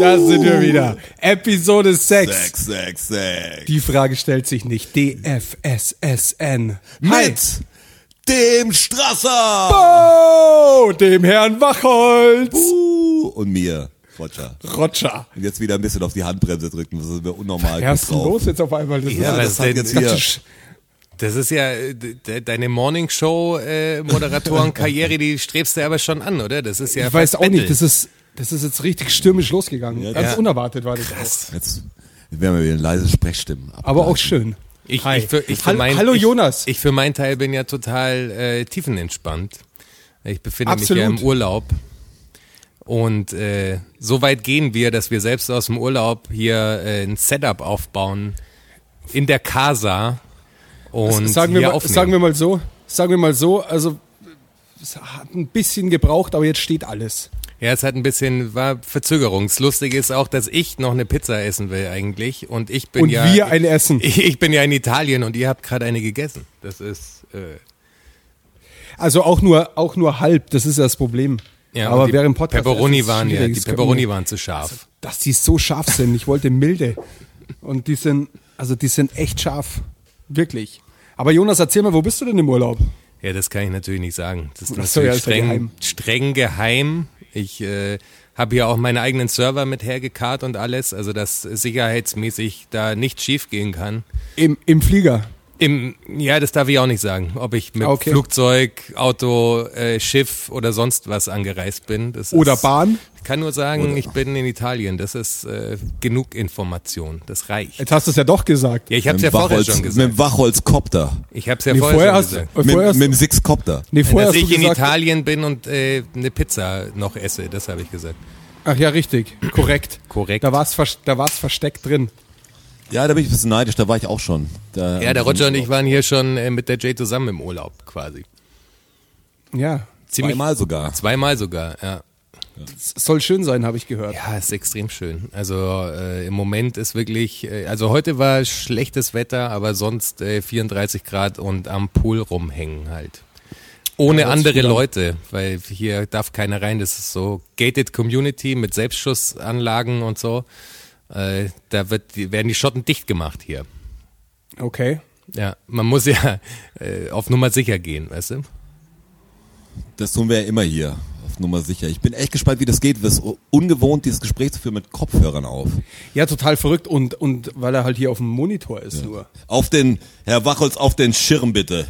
Da sind wir wieder. Episode 6. Sex, Sex, Sex. Die Frage stellt sich nicht. DFSSN. Mit dem Strasser Oh, dem Herrn Wachholz. Uh, und mir, Roger. Roger. Und jetzt wieder ein bisschen auf die Handbremse drücken, das ist mir unnormal Was ist los jetzt auf einmal? Das Ja, ist, das was hat denn? jetzt das hier... Das ist ja äh, de- deine Morningshow-Moderatoren-Karriere, die strebst du aber schon an, oder? Das ist ja ich weiß auch nicht, Battle. das ist, das ist jetzt richtig stürmisch losgegangen. Ja, Ganz ja. unerwartet war das. Auch. Jetzt werden wir wieder leise Sprechstimmen. Aber auch schön. Ich, ich, für, ich für mein, Hallo ich, Jonas. Ich für meinen Teil bin ja total äh, tiefenentspannt. Ich befinde mich ja Absolut. im Urlaub. Und äh, so weit gehen wir, dass wir selbst aus dem Urlaub hier äh, ein Setup aufbauen in der Casa und sagen, wir mal, aufnehmen. sagen wir mal so, sagen wir mal so, also es hat ein bisschen gebraucht, aber jetzt steht alles. Ja, es hat ein bisschen, war Verzögerung. Das Lustige ist auch, dass ich noch eine Pizza essen will eigentlich und ich bin Und ja... wir eine essen. Ich, ich bin ja in Italien und ihr habt gerade eine gegessen. Das ist... Äh, Also auch nur, auch nur halb, das ist ja das Problem. ja, aber während Podcast Pepperoni waren ja, die Pepperoni waren zu scharf. Dass die so scharf sind, ich wollte milde. Und die sind, also die sind echt scharf. Wirklich. Aber Jonas, erzähl mal, wo bist du denn im Urlaub? Ja, das kann ich natürlich nicht sagen. Das ist Ach so, natürlich ja, ist ja streng, geheim. streng geheim. Ich äh, habe hier auch meine eigenen Server mit hergekarrt und alles, also dass sicherheitsmäßig da nichts schief gehen kann. Im, im Flieger. Im, ja, das darf ich auch nicht sagen. Ob ich mit okay. Flugzeug, Auto, äh, Schiff oder sonst was angereist bin. Das Oder ist, Bahn. Ich kann nur sagen, ich bin in Italien. Das ist äh, genug Information. Das reicht. Jetzt hast du es ja doch gesagt. Ja, ich habe es Mit ja dem vorher Wachholz- schon Mit gesagt. dem Wachholzkopter. Ich habe es ja Nee, vorher, vorher schon hast, gesagt. vorher Mit, mit dem Sixcopter. nee, vorher Dass hast du ich in gesagt, Italien bin und äh, eine Pizza noch esse, das habe ich gesagt. ach ja, richtig, korrekt. Korrekt. Da war es da war's versteckt drin. Ja, da bin ich ein bisschen neidisch, da war ich auch schon. Da, Ja, der Roger und ich waren hier schon äh, mit der Jay zusammen im Urlaub quasi. Ja, Ziemlich Zweimal sogar. zweimal sogar, ja. Es soll schön sein, habe ich gehört. Ja, ist extrem schön. Also äh, im Moment ist wirklich, äh, also heute war schlechtes Wetter, aber sonst äh, 34 Grad und am Pool rumhängen halt. Ohne sich andere. Leute, weil hier darf keiner rein. Das ist so gated Community mit Selbstschussanlagen und so. Äh, da wird, werden die Schotten dicht gemacht hier. Okay. Ja, man muss ja äh, auf Nummer sicher gehen, weißt du? Das tun wir ja immer hier. Nummer sicher. Ich bin echt gespannt, wie das geht. Es ist ungewohnt, dieses Gespräch zu führen mit Kopfhörern auf. Ja, total verrückt und, und weil er halt hier auf dem Monitor ist nur. Auf den, Herr Wachholz, auf den Schirm bitte.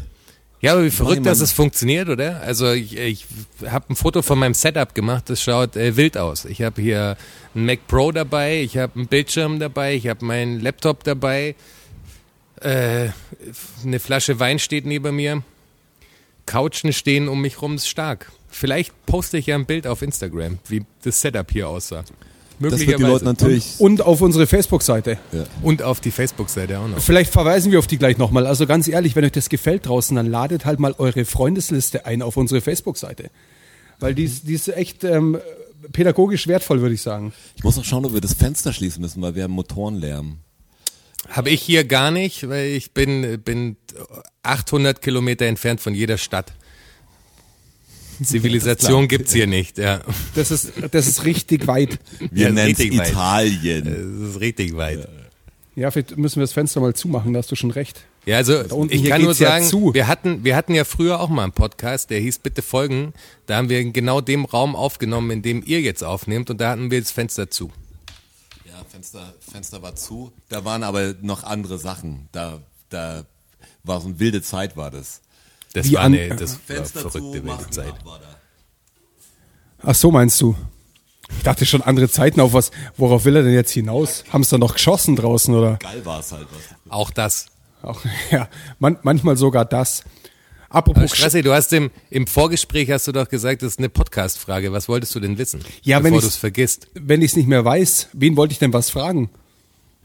Ja, aber wie verrückt, Mann. dass es funktioniert, oder? Also ich, ich habe ein Foto von meinem Setup gemacht, das schaut äh, wild aus. Ich habe hier einen Mac Pro dabei, ich habe einen Bildschirm dabei, ich habe meinen Laptop dabei, äh, eine Flasche Wein steht neben mir, Couchen stehen um mich rum, ist stark. Vielleicht poste ich ja ein Bild auf Instagram, wie das Setup hier aussah. Das wird die Leute natürlich. Und auf unsere Facebook-Seite. Und auf die Facebook-Seite auch noch. Vielleicht verweisen wir auf die gleich nochmal. Also ganz ehrlich, wenn euch das gefällt draußen, dann ladet halt mal eure Freundesliste ein auf unsere Facebook-Seite. Weil die ist, die ist echt ähm, pädagogisch wertvoll, würde ich sagen. Ich muss noch schauen, ob wir das Fenster schließen müssen, weil wir haben Motorenlärm. Habe ich hier gar nicht, weil ich bin, bin 800 Kilometer entfernt von jeder Stadt. Zivilisation gibt's hier nicht, ja. Das ist, das ist richtig weit. Wir Ja, nennen es richtig weit. Italien. Das ist richtig weit. Ja, vielleicht müssen wir das Fenster mal zumachen, da hast du schon recht. Ja, also unten ich hier kann nur geht's ja sagen, zu. wir hatten, wir hatten ja früher auch mal einen Podcast, der hieß Bitte folgen. Da haben wir in genau dem Raum aufgenommen, in dem ihr jetzt aufnehmt und da hatten wir das Fenster zu. Ja, Fenster, Fenster war zu. Da waren aber noch andere Sachen. Da, da war so eine wilde Zeit, war das. Das Wie war an- eine, das war verrückte wilde Zeit. Ach so, meinst du? Ich dachte schon andere Zeiten auf was. Worauf will er denn jetzt hinaus? Haben es da noch geschossen draußen oder? Geil war es halt. Was. Auch das. Auch, ja, man, manchmal sogar das. Apropos Strassi, du hast im, im Vorgespräch hast du doch gesagt, das ist eine Podcast-Frage. Was wolltest du denn wissen? Ja, wenn bevor ich's- du es vergisst. wenn ich es nicht mehr weiß, wen wollte ich denn was fragen?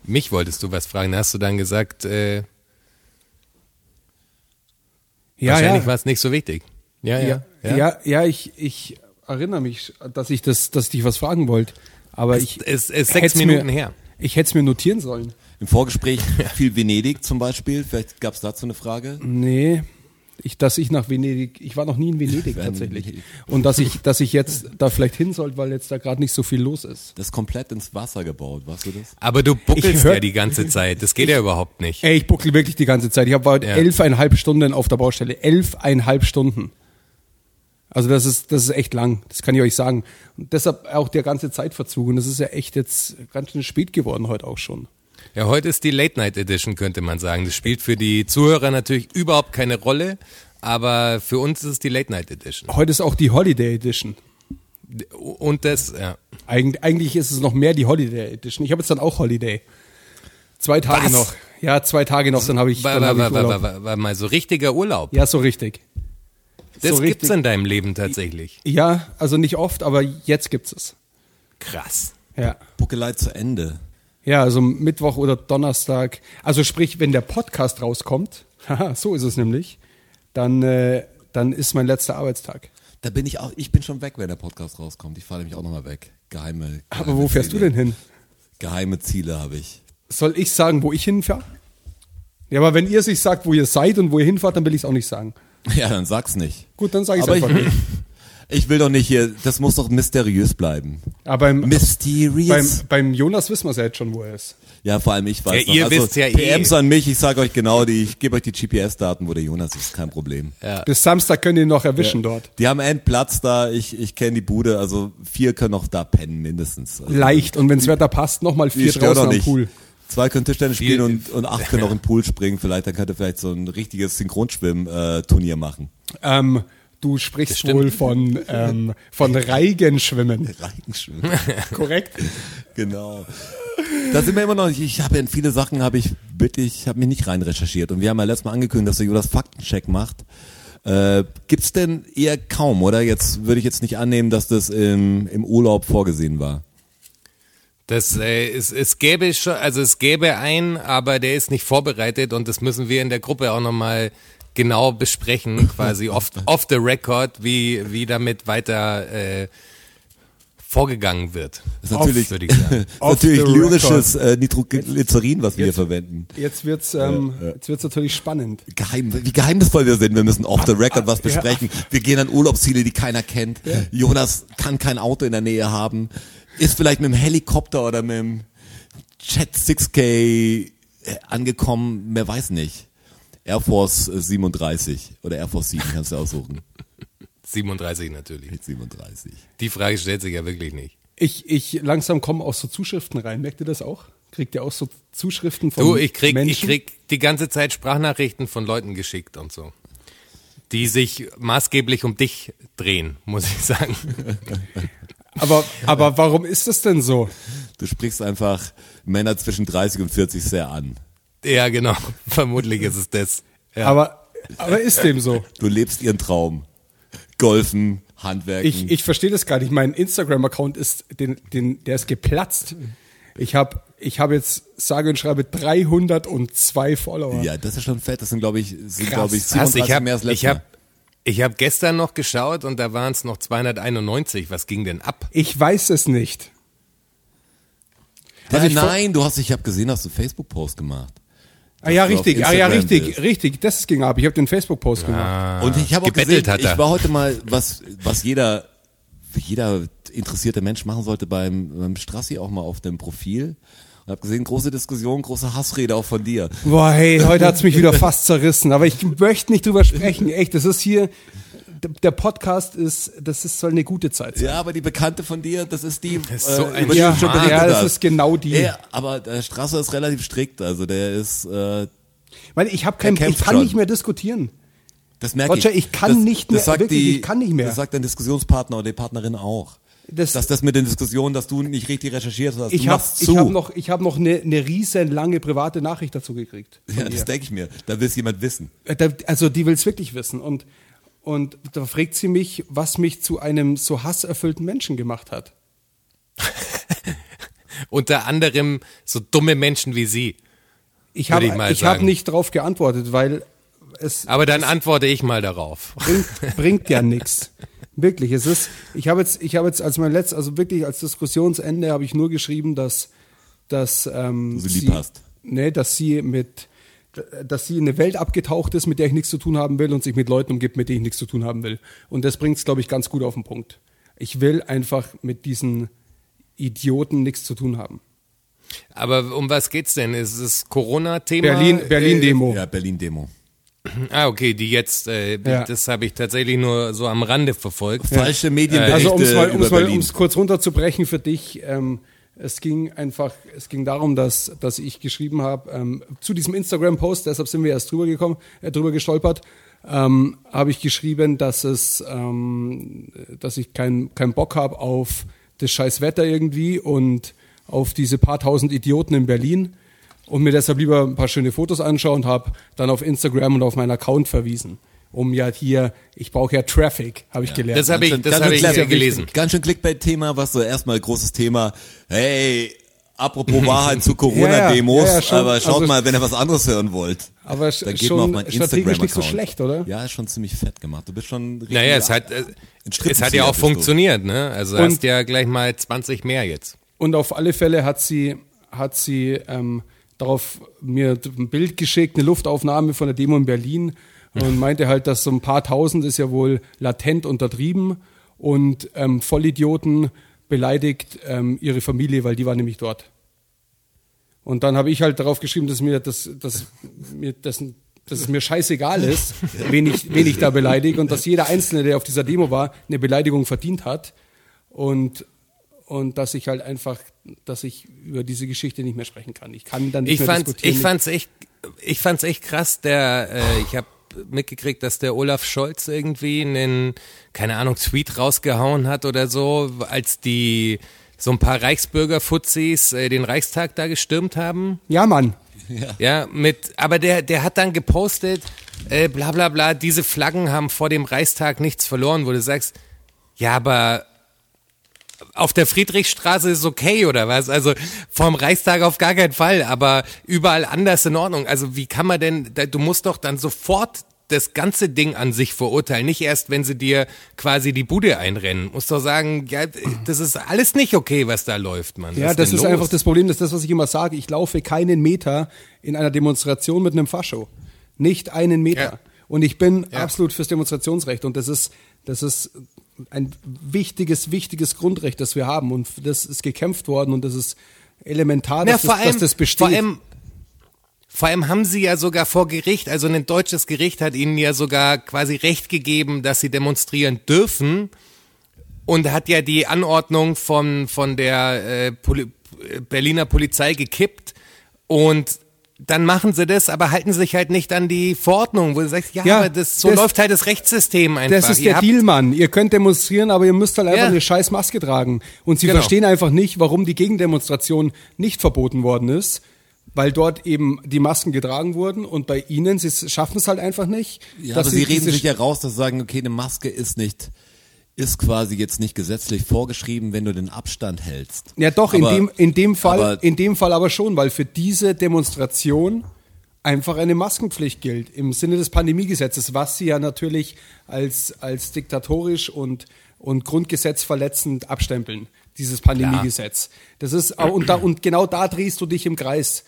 Mich wolltest du was fragen. Da hast du dann gesagt, äh, Ja, Wahrscheinlich ja. war es nicht so wichtig. Ja, ja. Ja, ja, ja, ich, ich erinnere mich, dass ich das, dass ich dich was fragen wollte. Aber ich. es ist sechs Minuten mir, her. Ich hätte es mir notieren sollen. Im Vorgespräch viel Venedig zum Beispiel. Vielleicht gab es dazu eine Frage. Nee. Ich, dass ich nach Venedig, ich war noch nie in Venedig tatsächlich. Und dass ich, dass ich jetzt da vielleicht hin sollte, weil jetzt da gerade nicht so viel los ist. Das ist komplett ins Wasser gebaut, weißt du das? Aber du buckelst Ich hör- ja die ganze Zeit. Das geht ja überhaupt nicht. Ey, ich buckel wirklich die ganze Zeit. Ich habe heute Ja. elfeinhalb Stunden auf der Baustelle. Elfeinhalb Stunden. Also das ist, das ist echt lang. Das kann ich euch sagen. Und deshalb auch der ganze Zeitverzug. Und das ist ja echt jetzt ganz schön spät geworden heute auch schon. Ja, heute ist die Late Night Edition, könnte man sagen. Das spielt für die Zuhörer natürlich überhaupt keine Rolle, aber für uns ist es die Late Night Edition. Heute ist auch die Holiday Edition. Und das, ja. Eig eigentlich ist es noch mehr die Holiday Edition. Ich habe jetzt dann auch Holiday. Zwei Tage Was? noch. Ja, zwei Tage noch, dann habe ich, War, dann war, hab war, ich war, Urlaub. war, war, war mal so richtiger Urlaub. Ja, so richtig. das so gibt's richtig. in deinem Leben tatsächlich. Ja, also nicht oft, aber jetzt gibt's es. Krass. Ja. Buckelei zu Ende. Ja, also Mittwoch oder Donnerstag. Also sprich, wenn der Podcast rauskommt, haha, so ist es nämlich, dann, äh, dann ist mein letzter Arbeitstag. Da bin ich auch, ich bin schon weg, wenn der Podcast rauskommt. Ich fahre nämlich auch nochmal weg. Geheime, Aber geheime wo fährst du Ziele. denn hin? Geheime Ziele habe ich. Soll ich sagen, wo ich hinfahre? Ja, aber wenn ihr sich sagt, wo ihr seid und wo ihr hinfahrt, dann will ich es auch nicht sagen. Ja, dann sag's nicht. Gut, dann sage ich es Aber ich, einfach nicht. ich will doch nicht hier, das muss doch mysteriös bleiben. Aber beim, beim, Mysterious. beim Jonas wissen wir es ja jetzt schon, wo er ist. ja, vor allem ich weiß Ja, ihr noch. Also, wisst ja eh. PMs an mich, ich sage euch genau, die, ich gebe euch die GPS-Daten, wo der Jonas ist, kein Problem. Bis Samstag könnt ihr ihn noch erwischen dort. Die haben einen Platz da, ich, ich kenne die Bude, also vier können noch da pennen, mindestens. Also, Leicht. Und wenn das Wetter passt, nochmal die vier draußen am nicht. Pool. Zwei können Tischtennis spielen und, und acht können auch im Pool springen. Vielleicht, dann könnt ihr vielleicht so ein richtiges Synchronschwimm-Turnier machen. Ähm, du sprichst wohl von, ähm, von Reigenschwimmen. Reigenschwimmen. Korrekt? Genau. Da sind wir immer noch, ich habe in viele Sachen habe ich wirklich, ich habe mich nicht rein recherchiert und wir haben ja letztes Mal angekündigt, dass der Jonas Faktencheck macht. Äh, gibt's denn eher kaum, oder? Jetzt würde ich jetzt nicht annehmen, dass das im, im Urlaub vorgesehen war. Das, äh, es, es gäbe schon, also es gäbe einen, aber der ist nicht vorbereitet und das müssen wir in der Gruppe auch nochmal genau besprechen, quasi off, off the record, wie, wie damit weiter äh, vorgegangen wird. Das ist natürlich, würde ich sagen. das ist Off natürlich lyrisches äh, Nitroglycerin, was wir hier jetzt- verwenden. Jetzt wird's, ähm, jetzt wird's natürlich spannend. Geheim, wie geheimnisvoll wir sind. Wir müssen off the record was besprechen. Wir gehen an Urlaubsziele, die keiner kennt. Jonas kann kein Auto in der Nähe haben. Ist vielleicht mit dem Helikopter oder mit dem Jet 6K äh, angekommen. Wer weiß nicht. Air Force äh, 37 oder Air Force 7 kannst du aussuchen. 37 natürlich. Mit 37. Die Frage stellt sich ja wirklich nicht. Ich, ich langsam komme auch so Zuschriften rein. Merkt ihr das auch? Kriegt ihr auch so Zuschriften von Du, ich krieg, Menschen? ich krieg die ganze Zeit Sprachnachrichten von Leuten geschickt und so. Die sich maßgeblich um dich drehen, muss ich sagen. Aber, aber warum ist das denn so? Du sprichst einfach Männer zwischen 30 und 40 sehr an. Ja, genau. Vermutlich ist es das. Ja. Aber, aber ist dem so? Du lebst ihren Traum. Golfen, Handwerken. Ich, ich verstehe das gar nicht. Mein Instagram-Account ist, den, den, der ist geplatzt. Ich habe ich hab jetzt, sage und schreibe, 302 Follower. ja, das ist schon fett. Das sind, glaube ich, sind, Krass. glaube ich, Krass, 37 ich habe mehr als letztes ich hab, Mal. ich hab gestern noch geschaut und da waren es noch 291. Was ging denn ab? Ich weiß es nicht. Ja, Also ich nein, du hast, ich habe gesehen, hast du Facebook-Post gemacht. Ah ja, richtig, ah ja, richtig, bist. richtig. Das ging ab. Ich habe den Facebook-Post gemacht. Und ich habe auch gebettelt gesehen, hat er. ich war heute mal, was, was jeder, jeder interessierte Mensch machen sollte beim, beim Strassi auch mal auf dem Profil. Und habe gesehen, große Diskussion, große Hassrede auch von dir. Boah, hey, heute hat's mich wieder fast zerrissen. Aber ich möchte nicht drüber sprechen. Echt, das ist hier, der Podcast ist, das ist, soll eine gute Zeit sein. Ja, aber die Bekannte von dir, das ist die, ist so ein über die Ja, du schon berichtet ja, das hast. ist genau die. Ja, aber der Strasser ist relativ strikt, also der ist, äh, Weil ich habe kein, ich kann schon. nicht mehr diskutieren. das merke Roger, ich kann nicht mehr, das sagt wirklich, die, ich kann nicht mehr. Das sagt dein Diskussionspartner oder die Partnerin auch. Das- dass das mit den Diskussionen, dass du nicht richtig recherchiert hast, Ich habe ich hab noch, ich hab noch eine, eine riesen lange private Nachricht dazu gekriegt. ja, das denke ich mir. Da will es jemand wissen. Äh, da- Also die will's wirklich wissen. Und, und da fragt sie mich, was mich zu einem so hasserfüllten Menschen gemacht hat. Unter anderem so dumme Menschen wie sie. Ich habe ich hab nicht drauf geantwortet, weil es Aber dann antworte ich mal darauf. bringt, bringt ja nichts. Wirklich, es ist, ich habe jetzt, ich habe jetzt als mein letztes, also wirklich als Diskussionsende habe ich nur geschrieben, dass, dass ähm, sie lieb hast. Nee, dass sie mit, dass sie in eine Welt abgetaucht ist, mit der ich nichts zu tun haben will und sich mit Leuten umgibt, mit denen ich nichts zu tun haben will. Und das bringt es, glaube ich, ganz gut auf den Punkt. Ich will einfach mit diesen Idioten nichts zu tun haben. Aber um was geht's denn? Ist es Corona-Thema? Berlin, Berlin-Demo. Ja, Berlin-Demo. Ah, okay, die jetzt, äh, Ja. das habe ich tatsächlich nur so am Rande verfolgt. Falsche Medienberichte Also um es mal, über um's mal Berlin. um's kurz runterzubrechen für dich, ähm, es ging einfach, es ging darum, dass, dass ich geschrieben habe, ähm, zu diesem Instagram-Post, deshalb sind wir erst drüber gekommen, äh, drüber gestolpert, ähm, habe ich geschrieben, dass es, ähm, dass ich keinen keinen Bock habe auf das scheiß Wetter irgendwie und auf diese paar tausend Idioten in Berlin und mir deshalb lieber ein paar schöne Fotos anschaue und habe dann auf Instagram und auf meinen Account verwiesen. Um ja hier, ich brauche ja Traffic, habe ich gelernt. Das habe ich, das schön ich ja gelesen. Ganz schön Clickbait-Thema, was so erstmal großes Thema. Hey, apropos Wahrheit zu Corona-Demos, Ja, ja, ja, aber schaut Also- mal, wenn ihr was anderes hören wollt. Aber dann geht schon mal auf meinen strategisch nicht so schlecht, oder? Ja, ist schon ziemlich fett gemacht. Du bist schon richtig Naja, es hat, äh, es hat ja auch funktioniert, ne? Also Und- hast ja gleich mal 20 mehr jetzt. Und auf alle Fälle hat sie, hat sie ähm, darauf mir ein Bild geschickt, eine Luftaufnahme von der Demo in Berlin und meinte halt, dass so ein paar tausend ist ja wohl latent untertrieben und ähm, Vollidioten beleidigt ähm, ihre Familie, weil die war nämlich dort. Und dann habe ich halt darauf geschrieben, dass mir das, dass mir das, dass es mir scheißegal ist, wen ich, wen ich da beleidige und dass jeder Einzelne, der auf dieser Demo war, eine Beleidigung verdient hat und und dass ich halt einfach, dass ich über diese Geschichte nicht mehr sprechen kann. Ich kann dann nicht Ich mehr fand's, diskutieren. ich fand's echt, ich fand's echt krass. Der, äh, ich habe mitgekriegt, dass der Olaf Scholz irgendwie einen, keine Ahnung, Tweet rausgehauen hat oder so, als die so ein paar Reichsbürger-Fuzis äh, den Reichstag da gestürmt haben. ja, Mann. Ja, mit, aber der, der hat dann gepostet, äh, bla bla bla, diese Flaggen haben vor dem Reichstag nichts verloren, wo du sagst, ja, aber auf der Friedrichstraße ist okay oder was? Also vom Reichstag auf gar keinen Fall, aber überall anders in Ordnung. Also wie kann man denn, du musst doch dann sofort das ganze Ding an sich verurteilen, nicht erst, wenn sie dir quasi die Bude einrennen. Musst doch sagen, ja, das ist alles nicht okay, was da läuft, Mann. Ja, Was das ist los? einfach das Problem, das ist das, was ich immer sage. Ich laufe keinen Meter in einer Demonstration mit einem Fascho. Nicht einen Meter. Ja. Und ich bin Ja. absolut fürs Demonstrationsrecht. Und das ist, das ist ein wichtiges, wichtiges Grundrecht, das wir haben. Und das ist gekämpft worden und das ist elementar, Ja, dass, vor das, allem, dass das besteht. Vor allem, vor allem haben sie ja sogar vor Gericht, also ein deutsches Gericht hat ihnen ja sogar quasi Recht gegeben, dass sie demonstrieren dürfen und hat ja die Anordnung von, von der äh, Poli Berliner Polizei gekippt und dann machen sie das, aber halten sich halt nicht an die Verordnung, wo du sagst, ja, Ja, aber das, so das- läuft halt das Rechtssystem einfach. Das ist Ihr der Deal, Mann. Ihr könnt demonstrieren, aber ihr müsst halt einfach Ja. eine scheiß Maske tragen. Und sie Genau. verstehen einfach nicht, warum die Gegendemonstration nicht verboten worden ist, weil dort eben die Masken getragen wurden und bei ihnen, sie schaffen es halt einfach nicht. Ja, dass aber sie reden diese- sich ja raus, dass sie sagen, okay, eine Maske ist nicht, ist quasi jetzt nicht gesetzlich vorgeschrieben, wenn du den Abstand hältst. Ja, doch, in, Aber- dem, in, dem Fall, aber- in dem Fall aber schon, weil für diese Demonstration einfach eine Maskenpflicht gilt im Sinne des Pandemiegesetzes, was sie ja natürlich als, als diktatorisch und, und grundgesetzverletzend abstempeln, dieses Pandemiegesetz. Das ist, und, da, und genau da drehst du dich im Kreis.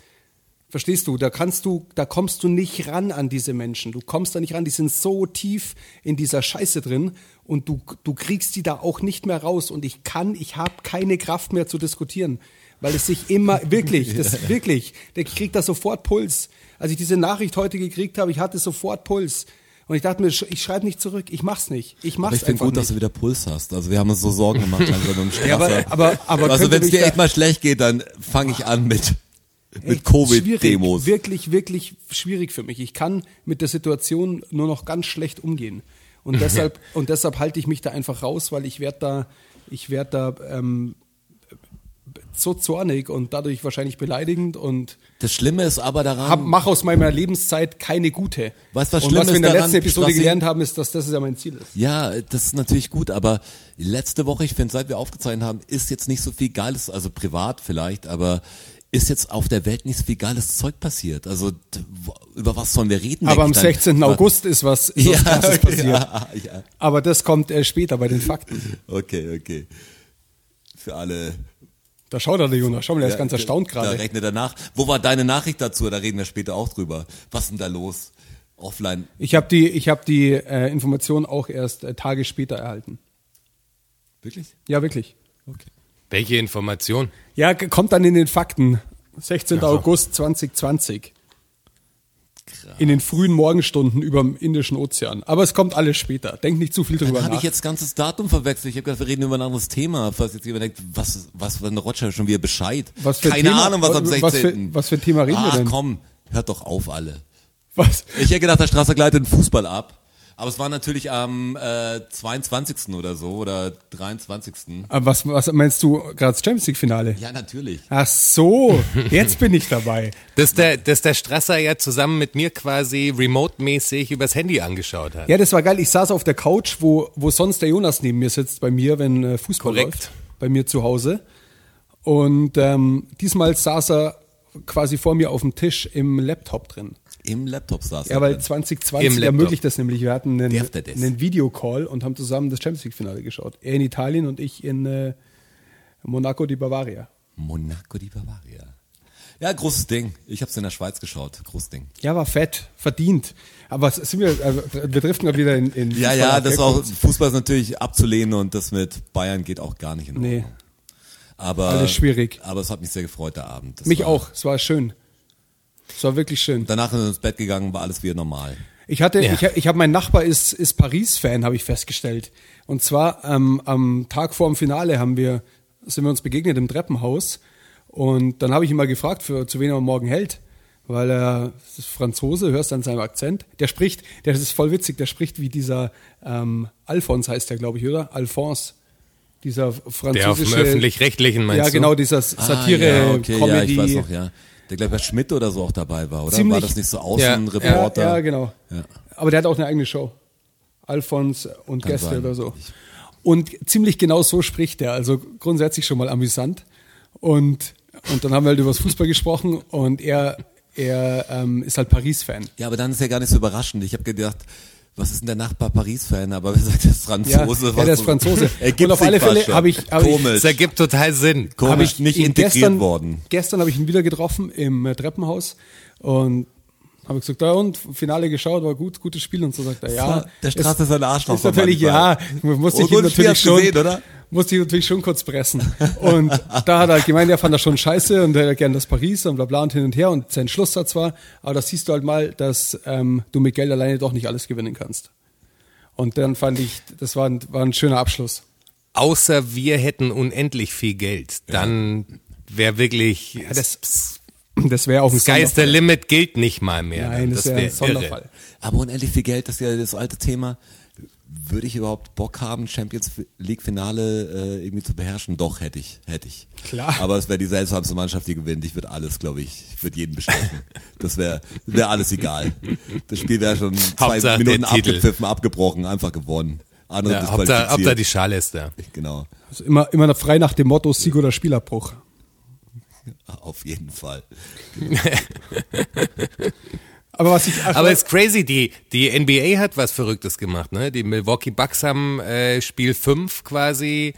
Verstehst du? Da kannst du, da kommst du nicht ran an diese Menschen. Du kommst da nicht ran. Die sind so tief in dieser Scheiße drin und du, du kriegst die da auch nicht mehr raus. Und ich kann, ich habe keine Kraft mehr zu diskutieren, weil es sich immer wirklich, das wirklich, ich krieg da sofort Puls. Als ich diese Nachricht heute gekriegt habe, ich hatte sofort Puls. Und ich dachte mir, ich schreibe nicht zurück. Ich mach's nicht. Ich Aber mach's ich finde gut, nicht. dass du wieder Puls hast. Also wir haben uns so Sorgen gemacht langsam im. Ja, aber- aber- aber also wenn es dir echt mal schlecht geht, dann fange ich an mit, mit Echt Covid-Demos. Wirklich, wirklich schwierig für mich. Ich kann mit der Situation nur noch ganz schlecht umgehen. Und deshalb, und deshalb halte ich mich da einfach raus, weil ich werde da, ich werde da ähm, so zornig und dadurch wahrscheinlich beleidigend und Das Schlimme ist aber daran, hab, mach aus meiner Lebenszeit keine gute. Weißt was und schlimm was wir in der daran, letzten Episode gelernt haben, ist, dass das ja mein Ziel ist. Ja, das ist natürlich gut, aber letzte Woche, ich finde, seit wir aufgezeichnet haben, ist jetzt nicht so viel Geiles, also privat vielleicht, aber ist jetzt auf der Welt nicht so viel geiles Zeug passiert. Also über was sollen wir reden? Aber am denk ich dann? 16. August ist was, ist was Krasses passiert. Ja, ja. Aber das kommt äh, später bei den Fakten. Okay, okay. Für alle. Da schaut er, der Jonas. Schau mal, der ist ganz erstaunt Da gerade. rechnet er nach. Wo war deine Nachricht dazu? Da reden wir später auch drüber. Was ist denn da los? Offline. Ich habe die, ich hab die äh, Information auch erst äh, Tage später erhalten. Wirklich? Ja, wirklich. Okay. Welche Information? Ja, kommt dann in den Fakten. 16. August 2020. In den frühen Morgenstunden über dem Indischen Ozean. Aber es kommt alles später. Denk nicht zu viel drüber Dann habe nach. ich jetzt ganzes Datum verwechselt. Ich habe gedacht, wir reden über ein anderes Thema. Falls jetzt jemand denkt, was, was für ein Roger schon wieder Bescheid. Was für ein Keine Thema? Ahnung, was am Was 16. für- was für ein Thema reden wir Ach, denn? komm, hört doch auf alle. Was? Ich hätte gedacht, der Strasser gleitet den Fußball ab. Aber es war natürlich am äh, 22. oder so oder 23. Aber was, was meinst du gerade das Champions League Finale? Ja, natürlich. Ach so, jetzt bin ich dabei. Dass der, dass der Strasser ja zusammen mit mir quasi remote-mäßig übers Handy angeschaut hat. Ja, das war geil. Ich saß auf der Couch, wo, wo sonst der Jonas neben mir sitzt, bei mir, wenn äh, Fußball Korrekt. läuft. Bei mir zu Hause. Und ähm, diesmal saß er quasi vor mir auf dem Tisch im Laptop drin. Im Laptop saß Ja, weil drin. 2020 Im Laptop. ermöglicht das nämlich. Wir hatten einen, einen Videocall und haben zusammen das Champions League Finale geschaut. Er in Italien und ich in äh, Monaco di Bavaria. Monaco di Bavaria. Ja, großes Ding. Ich habe es in der Schweiz geschaut. Großes Ding. Ja, war fett, verdient. Aber sind wir, äh, wir driften gerade wieder in, in Ja, Fußball ja, das gell, auch. Fußball ist natürlich abzulehnen und das mit Bayern geht auch gar nicht in Ordnung. Nee, Aber, alles schwierig. Aber es hat mich sehr gefreut, der Abend. Das mich war, auch. Es war schön. Es war wirklich schön. Danach sind wir ins Bett gegangen, war alles wieder normal. Ich hatte, Ja. ich, ich habe mein Nachbar ist, ist Paris-Fan, habe ich festgestellt. Und zwar ähm, am Tag vor dem Finale haben wir, sind wir uns begegnet im Treppenhaus. Und dann habe ich ihn mal gefragt, für, zu wen er morgen hält. Weil er ist Franzose, hörst an seinem Akzent. Der spricht, der das ist voll witzig, der spricht wie dieser ähm, Alphonse heißt der, glaube ich, oder? Alphonse. Dieser französische. Der auf dem öffentlich-rechtlichen meinst Ja, du? genau, dieser Satire, ah, ja, okay, ja, ich weiß noch, ja. Der glaube ich bei Schmidt oder so auch dabei war, oder? Ziemlich- war das nicht so Außenreporter? Ja, ja, genau. Ja. Aber der hat auch eine eigene Show. Alphons und Kann Gäste sein. oder so. Und ziemlich genau so spricht er. Also grundsätzlich schon mal amüsant. Und, und dann haben wir halt über das Fußball gesprochen und er, er ähm, ist halt Paris-Fan. Ja, aber dann ist ja gar nicht so überraschend. Ich habe gedacht, was ist denn der Nachbar Paris-Fan? Aber wie gesagt, der ist Franzose. Ja, ja, was der ist Franzose. Ergibt Und auf sich alle Fälle habe ich- habe ich-. Das ergibt total Sinn. Komisch, Hab ich nicht integriert gestern, worden. Gestern habe ich ihn wieder getroffen im äh, Treppenhaus und habe gesagt, ja und, Finale geschaut, war gut, gutes Spiel und so sagt er, ja. Der Straße ist ein Arschloch Ist natürlich, ja, musste ich ihn natürlich schon, gesehen, oder? musste ich natürlich schon kurz pressen. Und da hat er gemeint, er fand das schon scheiße und er hätte gern das Paris und bla bla und hin und her und sein Schlusssatz war, aber das siehst du halt mal, dass ähm, du mit Geld alleine doch nicht alles gewinnen kannst. Und dann fand ich, das war ein, war ein schöner Abschluss. Außer wir hätten unendlich viel Geld. Dann wäre wirklich, Ja, das das wäre auch ein Sky is the limit gilt nicht mal mehr. Nein, das, wäre ein wär Sonderfall. irre. Aber unendlich viel Geld, das ist ja das alte Thema. Würde ich überhaupt Bock haben, Champions League Finale äh, irgendwie zu beherrschen? Doch, hätte ich, hätte ich. Klar. Aber es wäre die seltsamste Mannschaft, die gewinnt. Ich würde alles, glaube ich, ich würde jeden bestechen. Das wäre wäre alles egal. Das Spiel wäre schon zwei Hauptsache Minuten abgepfiffen, abgebrochen, einfach gewonnen. Andere Ja, Hauptsache, Hauptsache die Schale ist da. Genau, Also immer, immer frei nach dem Motto Sieg oder Spielabbruch. auf jeden Fall. Aber was ich, Aber es ist crazy, die, die NBA hat was Verrücktes gemacht, ne? Die Milwaukee Bucks haben äh, Spiel 5 quasi,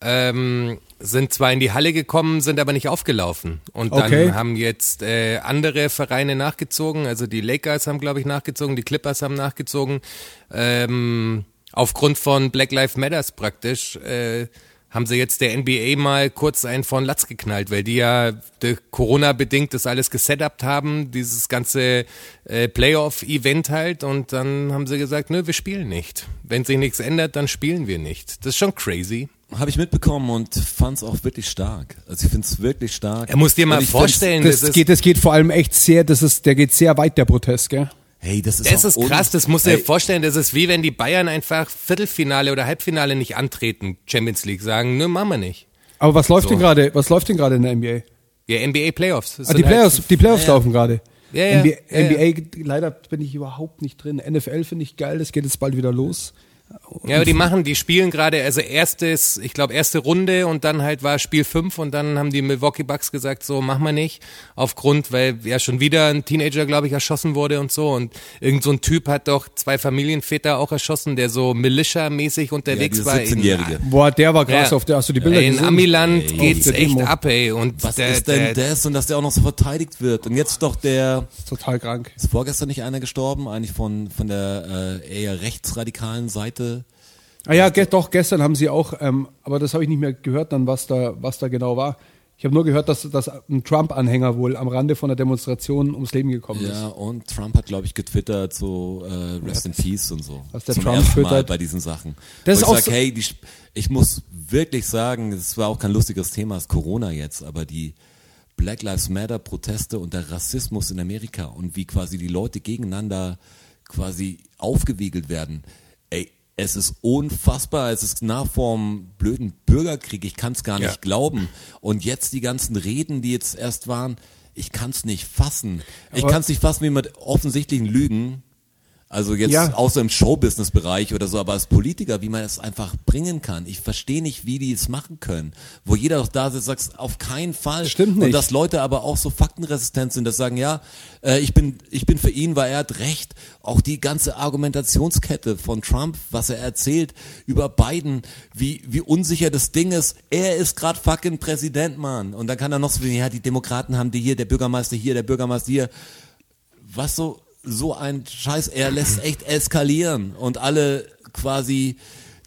ähm, sind zwar in die Halle gekommen, sind aber nicht aufgelaufen. Und dann Okay. haben jetzt äh, andere Vereine nachgezogen, also die Lakers haben, glaube ich, nachgezogen, die Clippers haben nachgezogen. Ähm, aufgrund von Black Lives Matters praktisch äh, haben sie jetzt der NBA mal kurz einen von Latz geknallt, weil die ja Corona-bedingt das alles gesetupt haben, dieses ganze äh, Playoff-Event halt und dann haben sie gesagt, nö, wir spielen nicht. Wenn sich nichts ändert, dann spielen wir nicht. Das ist schon crazy. Habe ich mitbekommen und fand es auch wirklich stark. Also ich finde es wirklich stark. Er muss dir mal vorstellen, das, das geht, das geht vor allem echt sehr, das ist, der geht sehr weit, der Protest, gell? Hey, das ist Das ist krass, das musst du Hey, dir vorstellen, das ist wie wenn die Bayern einfach Viertelfinale oder Halbfinale nicht antreten, Champions League sagen, nö, machen wir nicht. Aber was läuft So. denn gerade, was läuft denn gerade in der NBA? Ja, NBA Playoffs. Ah, die halt- Playoffs, die Playoffs laufen gerade. Ja, ja, NBA, ja, ja. NBA, leider bin ich überhaupt nicht drin. NFL finde ich geil, das geht jetzt bald wieder los. Ja, aber die machen, die spielen gerade, also erstes, ich glaube erste Runde und dann halt war Spiel 5 und dann haben die Milwaukee Bucks gesagt, so machen wir nicht, aufgrund, weil ja schon wieder ein Teenager, glaube ich, erschossen wurde und so und irgend so ein Typ hat doch zwei Familienväter auch erschossen, der so Militia-mäßig unterwegs Ja, war. dieser 17-Jährige. Boah, der war krass Ja. auf der, hast du die Bilder In gesehen? Amiland Ey, geht's echt Demo. ab, ey. Und Was der, ist denn der, das und dass der auch noch so verteidigt wird? Und jetzt doch der, Total krank. ist vorgestern nicht einer gestorben, eigentlich von, von der äh, eher rechtsradikalen Seite? Ah ja, ge doch, gestern haben sie auch, ähm, aber das habe ich nicht mehr gehört dann, was da, was da genau war. Ich habe nur gehört, dass, dass ein Trump-Anhänger wohl am Rande von der Demonstration ums Leben gekommen Ja, ist. und Trump hat, glaube ich, getwittert, so äh, Rest in Peace und so. Was der Zum Trump ersten Mal bei diesen Sachen. Das Wo ist ich auch sag, so- hey, die, ich muss wirklich sagen, es war auch kein lustiges Thema, es ist Corona jetzt, aber die Black Lives Matter Proteste und der Rassismus in Amerika und wie quasi die Leute gegeneinander quasi aufgewiegelt werden. Es ist unfassbar, es ist nach vorm blöden Bürgerkrieg, ich kann es gar nicht Ja. glauben. Und jetzt die ganzen Reden, die jetzt erst waren, ich kann es nicht fassen. Ich Aber- kann es nicht fassen, wie mit offensichtlichen Lügen, also jetzt Ja. außer im Showbusiness-Bereich oder so, aber als Politiker, wie man es einfach bringen kann. Ich verstehe nicht, wie die es machen können. Wo jeder doch da sitzt, sagt, auf keinen Fall. Stimmt Und nicht. dass Leute aber auch so faktenresistent sind, dass sagen, ja, äh, ich bin, ich bin für ihn, weil er hat recht. Auch die ganze Argumentationskette von Trump, was er erzählt über Biden, wie, wie unsicher das Ding ist. Er ist gerade fucking Präsident, Mann. Und dann kann er noch so, ja, die Demokraten haben die hier, der Bürgermeister hier, der Bürgermeister hier was so, so ein Scheiß, er lässt echt eskalieren und alle quasi,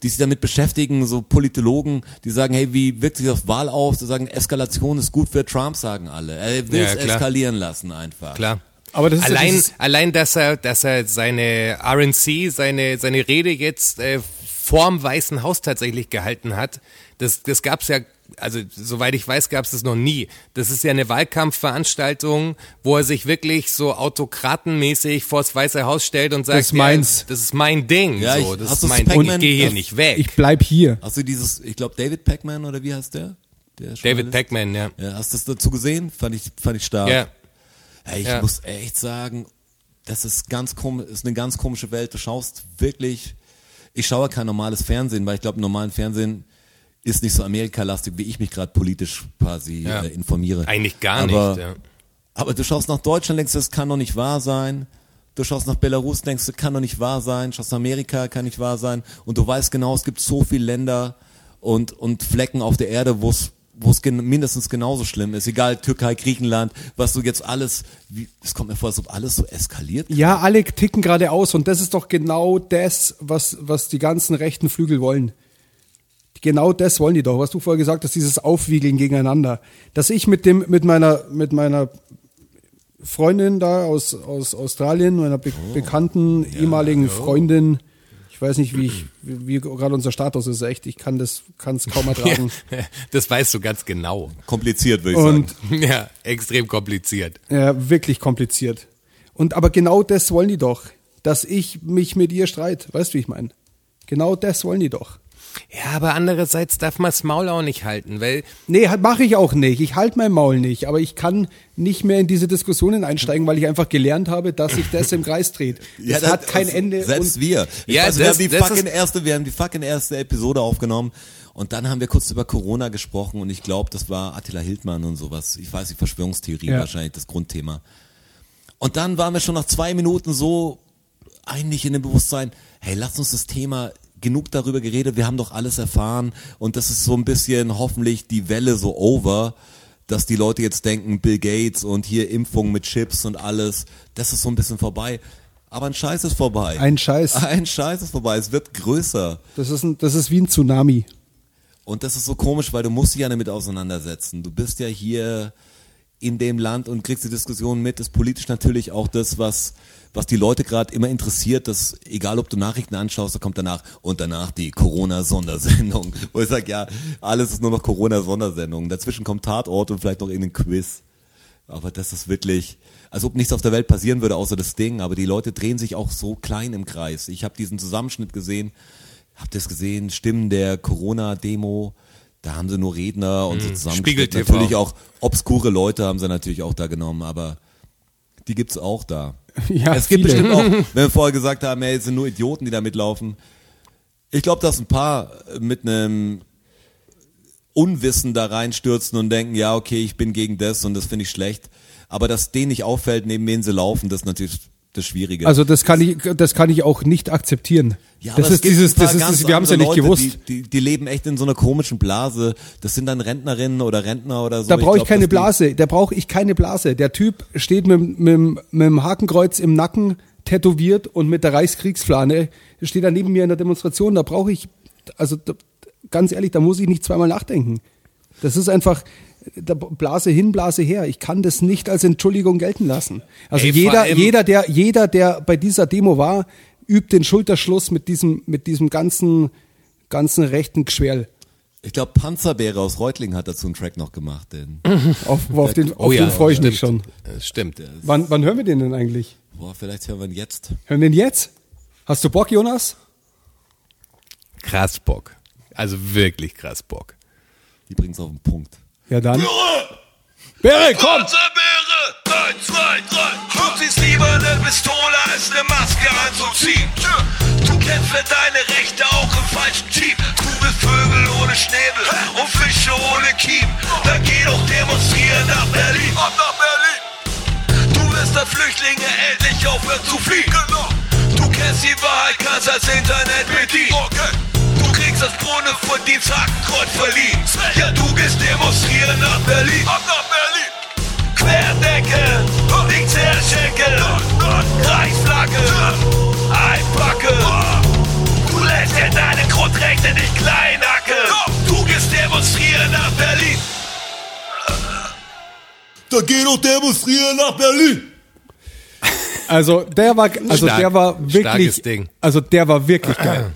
die sich damit beschäftigen, so Politologen, die sagen, hey, wie wirkt sich das Wahl aus? Die sagen, Eskalation ist gut für Trump, sagen alle. Er will es Ja, eskalieren lassen einfach. klar. Aber das ist allein, dieses- allein, dass er, dass er seine RNC, seine, seine Rede jetzt äh, vorm Weißen Haus tatsächlich gehalten hat, das, das gab's ja, also soweit ich weiß, gab's das noch nie. Das ist ja eine Wahlkampfveranstaltung, wo er sich wirklich so autokratenmäßig vors Weiße Haus stellt und sagt, ist meins. Ja, das ist mein Ding, Ja, so, ich- das ist mein Ding, ich gehe hier das- nicht weg. Ich bleib hier. Hast du dieses, ich glaube David Pac-Man oder wie heißt der? der David? Pac-Man, ja. Ja, hast du das dazu gesehen? Fand ich, fand ich stark. Ja. Hey, ich Ja. muss echt sagen, das ist ganz komisch, ist eine ganz komische Welt. Du schaust wirklich, ich schaue kein normales Fernsehen, weil ich glaube, im normalen Fernsehen ist nicht so Amerikalastig, wie ich mich gerade politisch quasi Ja. äh, informiere. Eigentlich gar aber, nicht. Ja. Aber du schaust nach Deutschland, denkst, das kann doch nicht wahr sein. Du schaust nach Belarus, denkst, das kann doch nicht wahr sein. Schaust nach Amerika, kann nicht wahr sein. Und du weißt genau, es gibt so viele Länder und, und Flecken auf der Erde, wo es wo es gen mindestens genauso schlimm ist. Egal, Türkei, Griechenland, was du jetzt alles, wie, es kommt mir vor, als ob alles so eskaliert. Ja, alle ticken gerade aus und das ist doch genau das, was, was die ganzen rechten Flügel wollen. Genau das wollen die doch, was du vorher gesagt hast, dieses Aufwiegeln gegeneinander. Dass ich mit dem, mit meiner, mit meiner Freundin da aus, aus Australien, meiner be bekannten ehemaligen Freundin, ich weiß nicht, wie ich, wie, wie gerade unser Status ist, echt, ich kann das, kann es kaum ertragen. Das weißt du ganz genau. Kompliziert, würde ich Und sagen. Ja, extrem kompliziert. Ja, wirklich kompliziert. Und aber genau das wollen die doch, dass ich mich mit ihr streite. Weißt du, wie ich meine? Genau das wollen die doch. Ja, aber andererseits darf man das Maul auch nicht halten, weil Nee, mache ich auch nicht. Ich halte mein Maul nicht. Aber ich kann nicht mehr in diese Diskussionen einsteigen, weil ich einfach gelernt habe, dass sich das im Kreis dreht. Das das- hat kein also Ende. Selbst und wir. Ich Ja, weiß, wir das- haben die fucking erste, wir haben die fucking erste Episode aufgenommen und dann haben wir kurz über Corona gesprochen und ich glaube, das war Attila Hildmann und sowas. Ich weiß, die Verschwörungstheorie Ja. wahrscheinlich das Grundthema. Und dann waren wir schon nach zwei Minuten so eigentlich in dem Bewusstsein, hey, lass uns das Thema genug darüber geredet, wir haben doch alles erfahren und das ist so ein bisschen hoffentlich die Welle so over, dass die Leute jetzt denken, Bill Gates und hier Impfung mit Chips und alles, das ist so ein bisschen vorbei. Aber ein Scheiß ist vorbei. Ein Scheiß. Ein Scheiß ist vorbei. Es wird größer. Das ist, ein, das ist wie ein Tsunami. Und das ist so komisch, weil du musst dich ja damit auseinandersetzen. Du bist ja hier in dem Land und kriegst die Diskussion mit. Ist politisch natürlich auch das, was, was die Leute gerade immer interessiert. dass egal ob du Nachrichten anschaust, da kommt danach und danach die Corona-Sondersendung. Wo ich sage, ja, alles ist nur noch Corona-Sondersendung. Dazwischen kommt Tatort und vielleicht noch irgendein Quiz. Aber das ist wirklich, als ob nichts auf der Welt passieren würde, außer das Ding. Aber die Leute drehen sich auch so klein im Kreis. Ich habe diesen Zusammenschnitt gesehen, habt ihr es gesehen, Stimmen der Corona-Demo, da haben sie nur Redner und so zusammengeschnitten. Spiegel TV. Natürlich auch obskure Leute haben sie natürlich auch da genommen, aber die gibt's auch da. Ja, es gibt viele. bestimmt auch, wenn wir vorher gesagt haben, ey, es sind nur Idioten, die da mitlaufen. Ich glaube, dass ein paar mit einem Unwissen da reinstürzen und denken, ja, okay, ich bin gegen das und das finde ich schlecht. Aber dass denen nicht auffällt, neben wen sie laufen, das ist natürlich das Schwierige. Also das kann ich, das kann ich auch nicht akzeptieren. ja, das ist dieses, das ist, das, wir haben es ja nicht Leute, gewusst. Die, die, die leben echt in so einer komischen Blase. Das sind dann Rentnerinnen oder Rentner oder so. Da brauche ich keine Blase. Da brauche ich keine Blase. Der Typ steht mit, mit, mit dem Hakenkreuz im Nacken, tätowiert und mit der Reichskriegsflahne. Steht da neben mir in der Demonstration. Da brauche ich, also da, ganz ehrlich, da muss ich nicht zweimal nachdenken. Das ist einfach da Blase hin, Blase her. Ich kann das nicht als Entschuldigung gelten lassen. Also Ey, jeder, jeder, der, jeder, der bei dieser Demo war, übt den Schulterschluss mit diesem, mit diesem ganzen, ganzen rechten Geschwerl. Ich glaube, Panzerbeere aus Reutlingen hat dazu einen Track noch gemacht. Den, Auf, auf den, Oh auf ja, den freue ich mich schon. stimmt. Das stimmt. Wann, wann hören wir den denn eigentlich? boah, vielleicht hören wir ihn jetzt. Hören wir den jetzt? Hast du Bock, Jonas? Krass Bock. Also wirklich krass Bock. Die bringen's auf den Punkt. Ja dann. Bere, komm! Panzerbeere, 1, 2, 3. Du ziehst lieber eine Pistole als eine Maske anzuziehen. Du kämpfst für deine Rechte auch im falschen Team. Du bist Vögel ohne Schnäbel und Fische ohne Kiem. Dann geh doch demonstrieren nach Berlin. Ab nach Berlin. Du wirst der Flüchtlinge endlich aufhören zu fliehen. Genau. Du kennst die Wahrheit, kannst als Internet bedienen. Okay. Das Brunnenverdienst Hakenkreuz verliehen. Ja, du gehst demonstrieren nach Berlin. Ab nach Berlin. Querdenken, links her Schenkel, Reichsflagge, einpacke. Du lässt dir deine Grundrechte nicht kleinhacken. Du gehst demonstrieren nach Berlin. Dann geh doch demonstrieren nach Berlin! Also der war, also Stark- der war wirklich, Ding. also der war wirklich geil.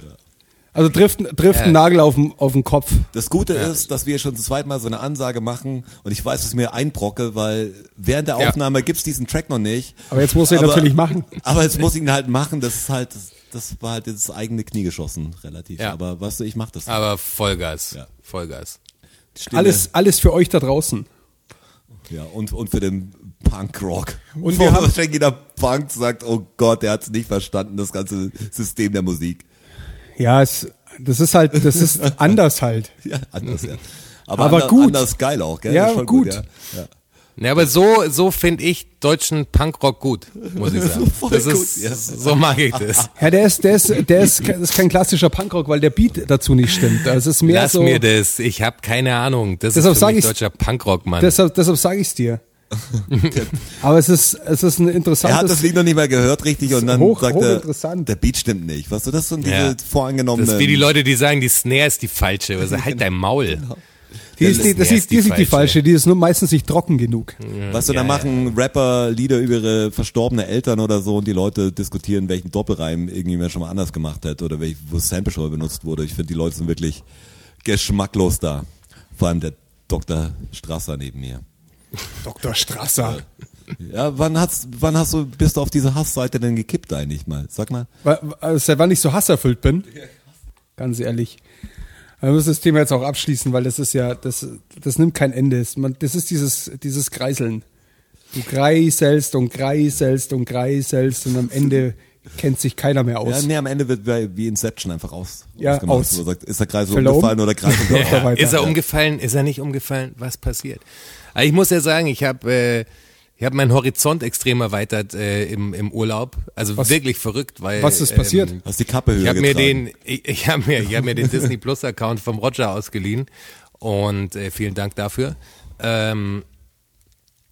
Also trifft, trifft einen Ja. Nagel auf den, auf den Kopf. Das Gute ist, dass wir schon zum zweiten Mal so eine Ansage machen und ich weiß, dass mir einbrocke, weil während der Ja. Aufnahme gibt's diesen Track noch nicht. Aber jetzt muss er ihn Aber- natürlich machen. Aber jetzt muss ich ihn halt machen, das ist halt, das war halt ins eigene Knie geschossen, relativ. Ja. Aber weißt du, ich mach das. Aber Vollgas. Ja. Vollgas. Alles, alles für euch da draußen. Ja, und, und für den Punkrock. Und Wo wir haben- wahrscheinlich jeder Punk sagt, oh Gott, der hat's nicht verstanden, das ganze System der Musik. Ja, es, das ist halt, das ist anders halt. Ja, anders, ja. Aber, Aber anders, gut. anders geil auch, gell? Ja, schon gut. ja. ja. Ja, aber so, so finde ich deutschen Punkrock gut, muss ich sagen. Voll Das gut, ist, ja. so mag ich das. Ja, der ist, der ist, der ist, das ist kein klassischer Punkrock, weil der Beat dazu nicht stimmt. Das ist mehr Lass so. mir das. Ich habe keine Ahnung. Das Deshalb ist für sag mich deutscher Punkrock, Mann. Deshalb, deshalb sage ich's dir. Aber es ist, es ist ein Er hat interessantes. das Lied noch nicht mal gehört, richtig, und dann Hoch- sagt er, hochinteressant. der Beat stimmt nicht. Weißt du, das sind diese Ja. vorangenommenen. das ist wie die Leute, die sagen, die Snare ist die falsche. Also halt dein Maul. die ist, die, das ist, die ist nicht die falsche, die ist nur meistens nicht trocken genug. Weißt du, da Ja, machen Rapper Lieder über ihre verstorbene Eltern oder so und die Leute diskutieren, welchen Doppelreim irgendjemand schon mal anders gemacht hat oder welch, wo Sample schon benutzt wurde. Ich finde, die Leute sind wirklich geschmacklos da. Vor allem der Dr. Strasser neben mir. Dr. Strasser. Ja, wann hast, wann hast du, bist du auf diese Hassseite denn gekippt eigentlich mal? Sag mal. Wa- Seit wann ich so hasserfüllt bin? Ganz ehrlich. Wir müssen das Thema jetzt auch abschließen, weil das ist ja, das, das nimmt kein Ende. Das ist dieses, dieses Kreiseln. Du kreiselst und kreiselst und kreiselst und am Ende kennt sich keiner mehr Ja, aus. nee, am Ende wird bei- wie Inception einfach aus. Ja, ausgemacht. aus. Sagt, ist der Kreis Verloren. umgefallen oder Kreis weiter. Ist er umgefallen? Ist er nicht umgefallen? Was passiert? Aber ich muss ja sagen, ich habe äh, ich habe meinen Horizont extrem erweitert äh, im, im Urlaub. Also Was- wirklich verrückt, weil was ist passiert? Ähm, Hast die Kappe höher ich habe mir den ich, ich habe mir ich habe mir den Disney Plus Account vom Roger ausgeliehen und äh, vielen Dank dafür. Ähm,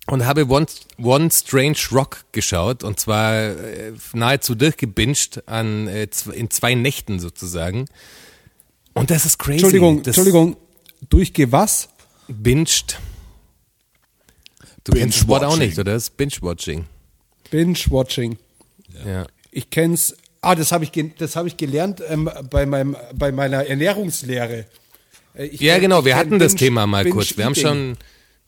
und habe One, One Strange Rock geschaut und zwar äh, nahezu durchgebinged an äh, in zwei Nächten sozusagen. Und das ist crazy. Entschuldigung, das Entschuldigung, durchge was? Binged. Du kennst das Wort auch Binge-Watching. nicht, oder? Das ist Binge-Watching. Binge-Watching. Ja. Ich kenn's. Ah, das habe ich, ge- das habe ich gelernt ähm, bei meinem, bei meiner Ernährungslehre. Äh, ich Ja, kenn- genau, wir hatten das Binge- Thema mal Binge kurz. Wir haben schon,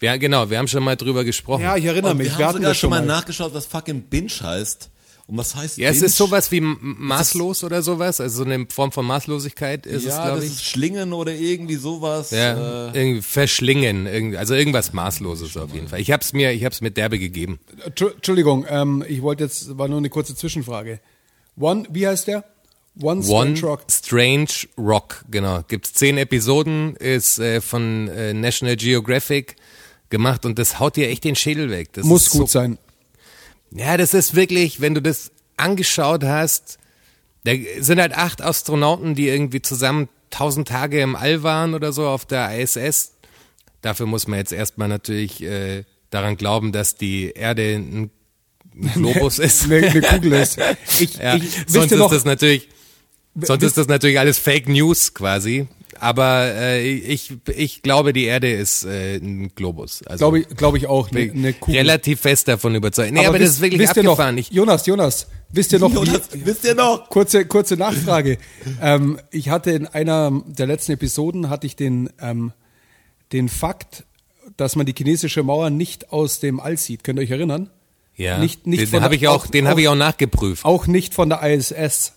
ja, genau, wir haben schon mal drüber gesprochen. Ja, ich erinnere Und mich. wir Wir haben hatten sogar das schon mal mal. nachgeschaut, was fucking Binge heißt. Und was heißt Ja, es ist sowas wie maßlos oder sowas, also so eine Form von Maßlosigkeit ist es, ja, glaube das ich. ist Schlingen oder irgendwie sowas. Ja, Äh, irgendwie verschlingen, irgendwie, also irgendwas Maßloses auf jeden Fall. Ich hab's mir, ich hab's mir derbe gegeben. Entschu- Entschuldigung, ähm, ich wollte jetzt, war nur eine kurze Zwischenfrage. One, wie heißt der? One One Strange Rock. Strange Rock, genau. Gibt's zehn Episoden, ist äh, von äh, National Geographic gemacht und das haut dir echt den Schädel weg. Das Muss ist gut so, sein. Ja, das ist wirklich, wenn du das angeschaut hast, da sind halt acht Astronauten, die irgendwie zusammen tausend Tage im All waren oder so auf der ISS. Dafür muss man jetzt erstmal natürlich äh, daran glauben, dass die Erde ein, Globus ist. Eine, eine Kugel ist. Ich, Ja, ich, sonst ist noch, das natürlich, sonst ist das natürlich alles Fake News quasi. Aber äh, ich, ich glaube, die Erde ist äh, ein Globus. Also glaube ich, glaube ich auch, eine, eine Kugel. relativ fest davon überzeugt. Nee, aber, das wisst- ist wirklich wisst ihr abgefahren. Noch, Ich, Jonas, Jonas, wisst ihr noch, Jonas, wie, wisst ihr noch? kurze, kurze Nachfrage. ähm, ich hatte in einer der letzten Episoden hatte ich den, ähm, den Fakt, dass man die chinesische Mauer nicht aus dem All sieht. Könnt ihr euch erinnern? ja, nicht- nicht den, von den habe ich auch, auch- den habe ich auch nachgeprüft. Auch nicht von der ISS.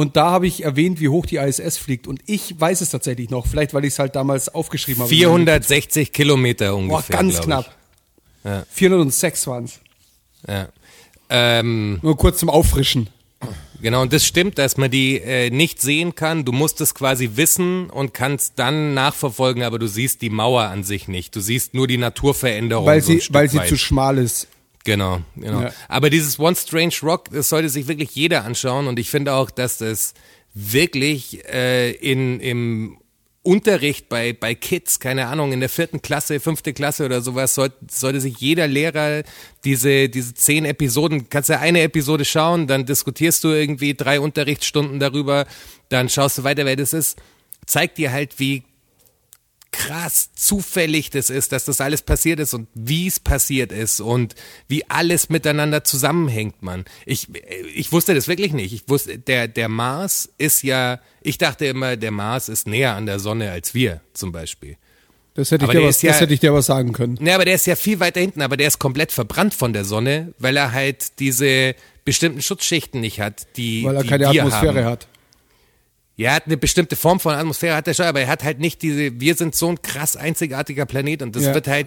Und da habe ich erwähnt, wie hoch die ISS fliegt. Und ich weiß es tatsächlich noch, vielleicht weil ich es halt damals aufgeschrieben habe. 460 Kilometer Boah, ungefähr. ganz glaub knapp. Ja. 406 waren es. Ja. Ähm, Nur kurz zum Auffrischen. Genau, und das stimmt, dass man die äh, nicht sehen kann. Du musst es quasi wissen und kannst dann nachverfolgen, aber du siehst die Mauer an sich nicht. Du siehst nur die Naturveränderung. Weil so ein sie, Stück weil sie weit. zu schmal ist. Genau, genau. Ja. Aber dieses One Strange Rock, das sollte sich wirklich jeder anschauen und ich finde auch, dass das wirklich äh, in im Unterricht bei bei Kids, keine Ahnung, in der vierten Klasse, fünfte Klasse oder sowas, sollte, sollte sich jeder Lehrer diese diese zehn Episoden, kannst ja eine Episode schauen, dann diskutierst du irgendwie drei Unterrichtsstunden darüber, dann schaust du weiter, wer das ist, zeigt dir halt, wie krass zufällig das ist, dass das alles passiert ist und wie es passiert ist und wie alles miteinander zusammenhängt, man. Ich, ich wusste das wirklich nicht. Ich wusste, der, der Mars ist ja, ich dachte immer, der Mars ist näher an der Sonne als wir, zum Beispiel. Das hätte, ich Aber dir was, ja- das hätte ich dir aber sagen können. Ne, aber der ist ja viel weiter hinten, aber der ist komplett verbrannt von der Sonne, weil er halt diese bestimmten Schutzschichten nicht hat, die, Weil er die keine Atmosphäre haben. hat. Ja, er hat eine bestimmte Form von Atmosphäre, hat er schon, aber er hat halt nicht diese, wir sind so ein krass einzigartiger Planet und das Ja. wird halt,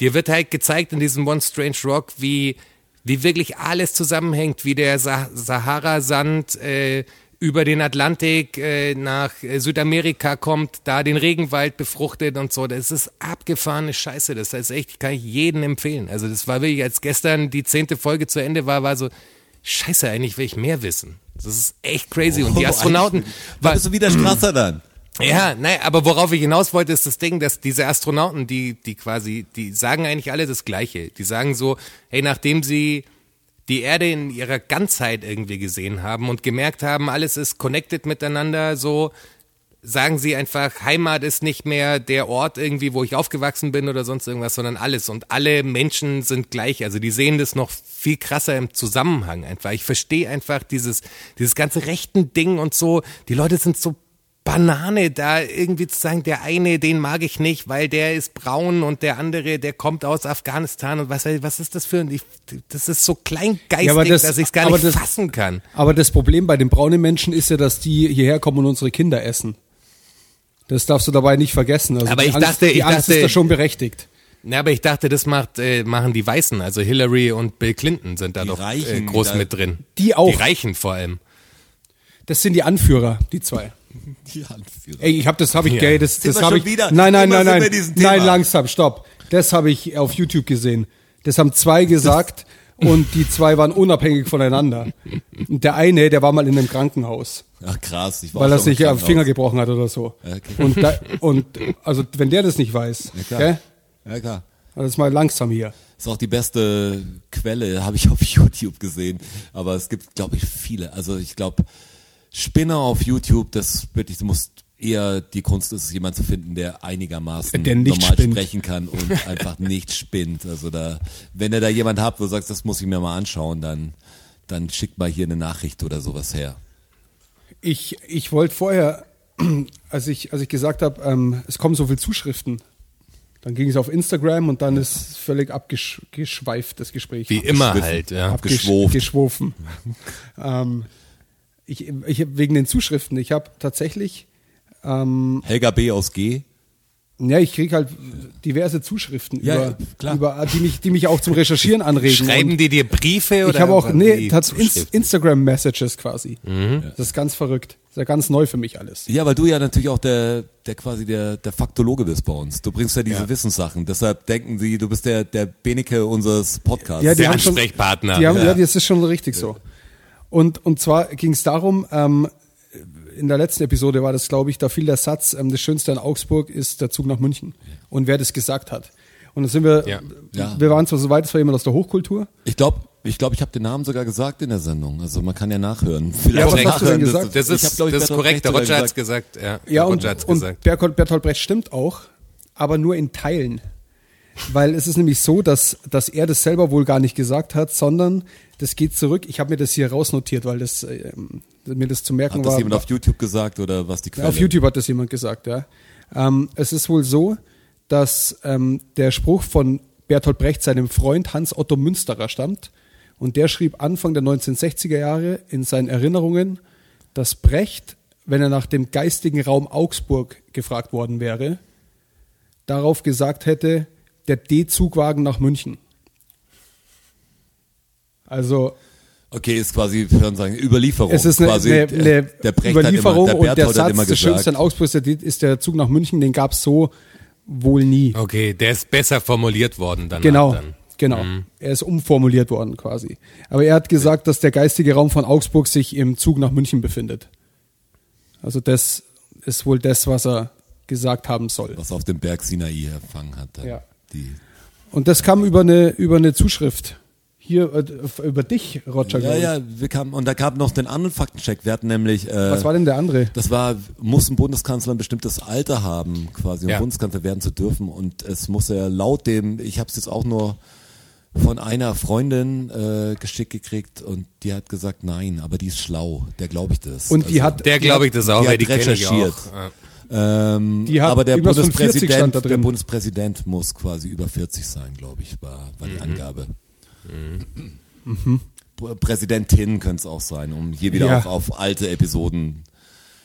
dir wird halt gezeigt in diesem One Strange Rock, wie, wie wirklich alles zusammenhängt, wie der Sa Sahara-Sand äh, über den Atlantik äh, nach Südamerika kommt, da den Regenwald befruchtet und so. Das ist abgefahrene Scheiße. Das heißt echt, kann ich jedem empfehlen. Also das war wirklich, als gestern die zehnte Folge zu Ende war, war so, scheiße, eigentlich will ich mehr wissen. Das ist echt crazy. Und die Astronauten, Da bist du wieder Strasser dann. ja, nein, aber worauf ich hinaus wollte, ist das Ding, dass diese Astronauten, die, die quasi, die sagen eigentlich alle das Gleiche. Die sagen so, hey, nachdem sie die Erde in ihrer Ganzheit irgendwie gesehen haben und gemerkt haben, alles ist connected miteinander, so sagen sie einfach, Heimat ist nicht mehr der Ort irgendwie, wo ich aufgewachsen bin oder sonst irgendwas, sondern alles. Und alle Menschen sind gleich. Also die sehen das noch viel krasser im Zusammenhang einfach. Ich verstehe einfach dieses, dieses ganze rechten Ding und so. Die Leute sind so Banane, da irgendwie zu sagen, der eine, den mag ich nicht, weil der ist braun und der andere, der kommt aus Afghanistan und was, was ist das für ein, ich, das ist so kleingeistig, Ja, aber das- dass ich es gar nicht das- fassen kann. Aber das Problem bei den braunen Menschen ist ja, dass die hierher kommen und unsere Kinder essen. Das darfst du dabei nicht vergessen. Also Aber die ich Angst, dachte- ich Angst dachte- ist da schon berechtigt. Na, aber ich dachte, das macht, äh, machen die Weißen, also Hillary und Bill Clinton sind da Die doch äh, Reichen, groß da- mit drin. Die auch. Die Reichen vor allem. Das sind die Anführer, die zwei. Die Anführer. Ey, ich habe das habe ich Ja. gay, das das habe ich wieder? Nein, nein, nein, nein. Nein, langsam, stopp. Das habe ich auf YouTube gesehen. Das haben zwei gesagt und die zwei waren unabhängig voneinander. Und der eine, der war mal in einem Krankenhaus, Ach krass, ich war weil er sich am. Finger gebrochen hat oder so. Okay. Und da, und also wenn der das nicht weiß, Ja, klar. gell? Ja klar. Also mal langsam hier. Ist auch die beste Quelle, habe ich auf YouTube gesehen. Aber es gibt, glaube ich, viele. Also ich glaube, Spinner auf YouTube, das wirklich, du musst eher die Kunst ist, jemand zu finden, der einigermaßen Der nicht normal spinnt. sprechen kann und einfach nicht spinnt. Also da, wenn ihr da jemand habt, wo du sagst, das muss ich mir mal anschauen, dann, dann schickt mal hier eine Nachricht oder sowas her. Ich, ich wollte vorher, als ich, als ich gesagt habe, ähm, es kommen so viele Zuschriften, dann ging es auf Instagram und dann ist völlig abgeschweift das Gespräch. Wie immer halt, ja. Abgesch- Abgeschwoft. Geschwofen. ähm, ich, ich, wegen den Zuschriften, ich habe tatsächlich, ähm, Helga B. aus G. Ja, ich krieg halt diverse Zuschriften Ja, über, über die mich, die mich auch zum Recherchieren anregen. Schreiben die dir Briefe oder? ich habe auch nee, die tats- Ins Zuschriften? Instagram Messages quasi. Mhm. Das ist ganz verrückt. Das ist ja ganz neu für mich alles. Ja, weil du ja natürlich auch der, der quasi der, der Faktologe bist bei uns. Du bringst ja diese Ja. Wissenssachen. Deshalb denken sie, du bist der, der Beneke unseres Podcasts. Ja, Der haben schon- Ansprechpartner. Die haben, ja. Ja. das ist schon richtig so. Und, und zwar ging es darum, ähm, in der letzten Episode war das, glaube ich, da fiel der Satz, ähm, das Schönste an Augsburg ist der Zug nach München. Und wer das gesagt hat. Und dann sind wir, Ja. Ja. wir waren zwar so weit, es war jemand aus der Hochkultur. Ich glaube, ich, glaub, ich habe den Namen sogar gesagt in der Sendung. Also man kann ja nachhören. Ja, Vielleicht was Korrekt. hast du denn nachhören, gesagt? Das ich ist, hab, glaub ich, das ist korrekt. Der Roger sogar hat's gesagt. Ja, Ja, der und, hat's und gesagt. Bertolt, Bertolt Brecht stimmt auch, aber nur in Teilen. Weil es ist nämlich so, dass, dass er das selber wohl gar nicht gesagt hat, sondern das geht zurück. Ich habe mir das hier rausnotiert, weil das ähm, mir das zu merken Hat das war. jemand auf YouTube gesagt oder was die Quelle? Auf YouTube hat das jemand gesagt, ja. Ähm, es ist wohl so, dass ähm, der Spruch von Bertolt Brecht seinem Freund Hans Otto Münsterer stammt. Und der schrieb Anfang der 1960er Jahre in seinen Erinnerungen, dass Brecht, wenn er nach dem geistigen Raum Augsburg gefragt worden wäre, darauf gesagt hätte, der D-Zugwagen nach München. Also Okay, ist quasi, hören sagen, Überlieferung. es ist eine, quasi, eine, eine der Brecht Überlieferung hat immer, der und der hat Satz, immer das Schönste in gesagt, Augsburg ist der, Zug nach München, den gab es so wohl nie. Okay, der ist besser formuliert worden danach genau, dann. genau. Er ist umformuliert worden quasi. Aber er hat gesagt, dass der geistige Raum von Augsburg sich im Zug nach München befindet. Also das ist wohl das, was er gesagt haben soll. was auf dem Berg Sinai erfangen hat. Dann Ja. Die, Und das kam über eine, über eine Zuschrift. Hier, äh, über dich, Roger. ja, ja, wir kamen, und da gab noch den anderen Faktencheck. Wir hatten nämlich, äh, Was war denn der andere? das war, muss ein Bundeskanzler ein bestimmtes Alter haben, quasi, um Ja. Bundeskanzler werden zu dürfen. Und es muss er laut dem, ich habe es jetzt auch nur von einer Freundin äh, geschickt gekriegt und die hat gesagt, nein, aber die ist schlau, der glaube ich das. Und die Also, hat, Der glaube ich das auch, die weil hat die recherchiert. Ähm, Die hat aber der irgendwas von 40 Bundespräsident, der. Bundespräsident muss quasi über 40 sein, glaube ich, war, war Mhm. die Angabe. P- Präsidentin könnte es auch sein, um hier wieder Ja. auch auf alte Episoden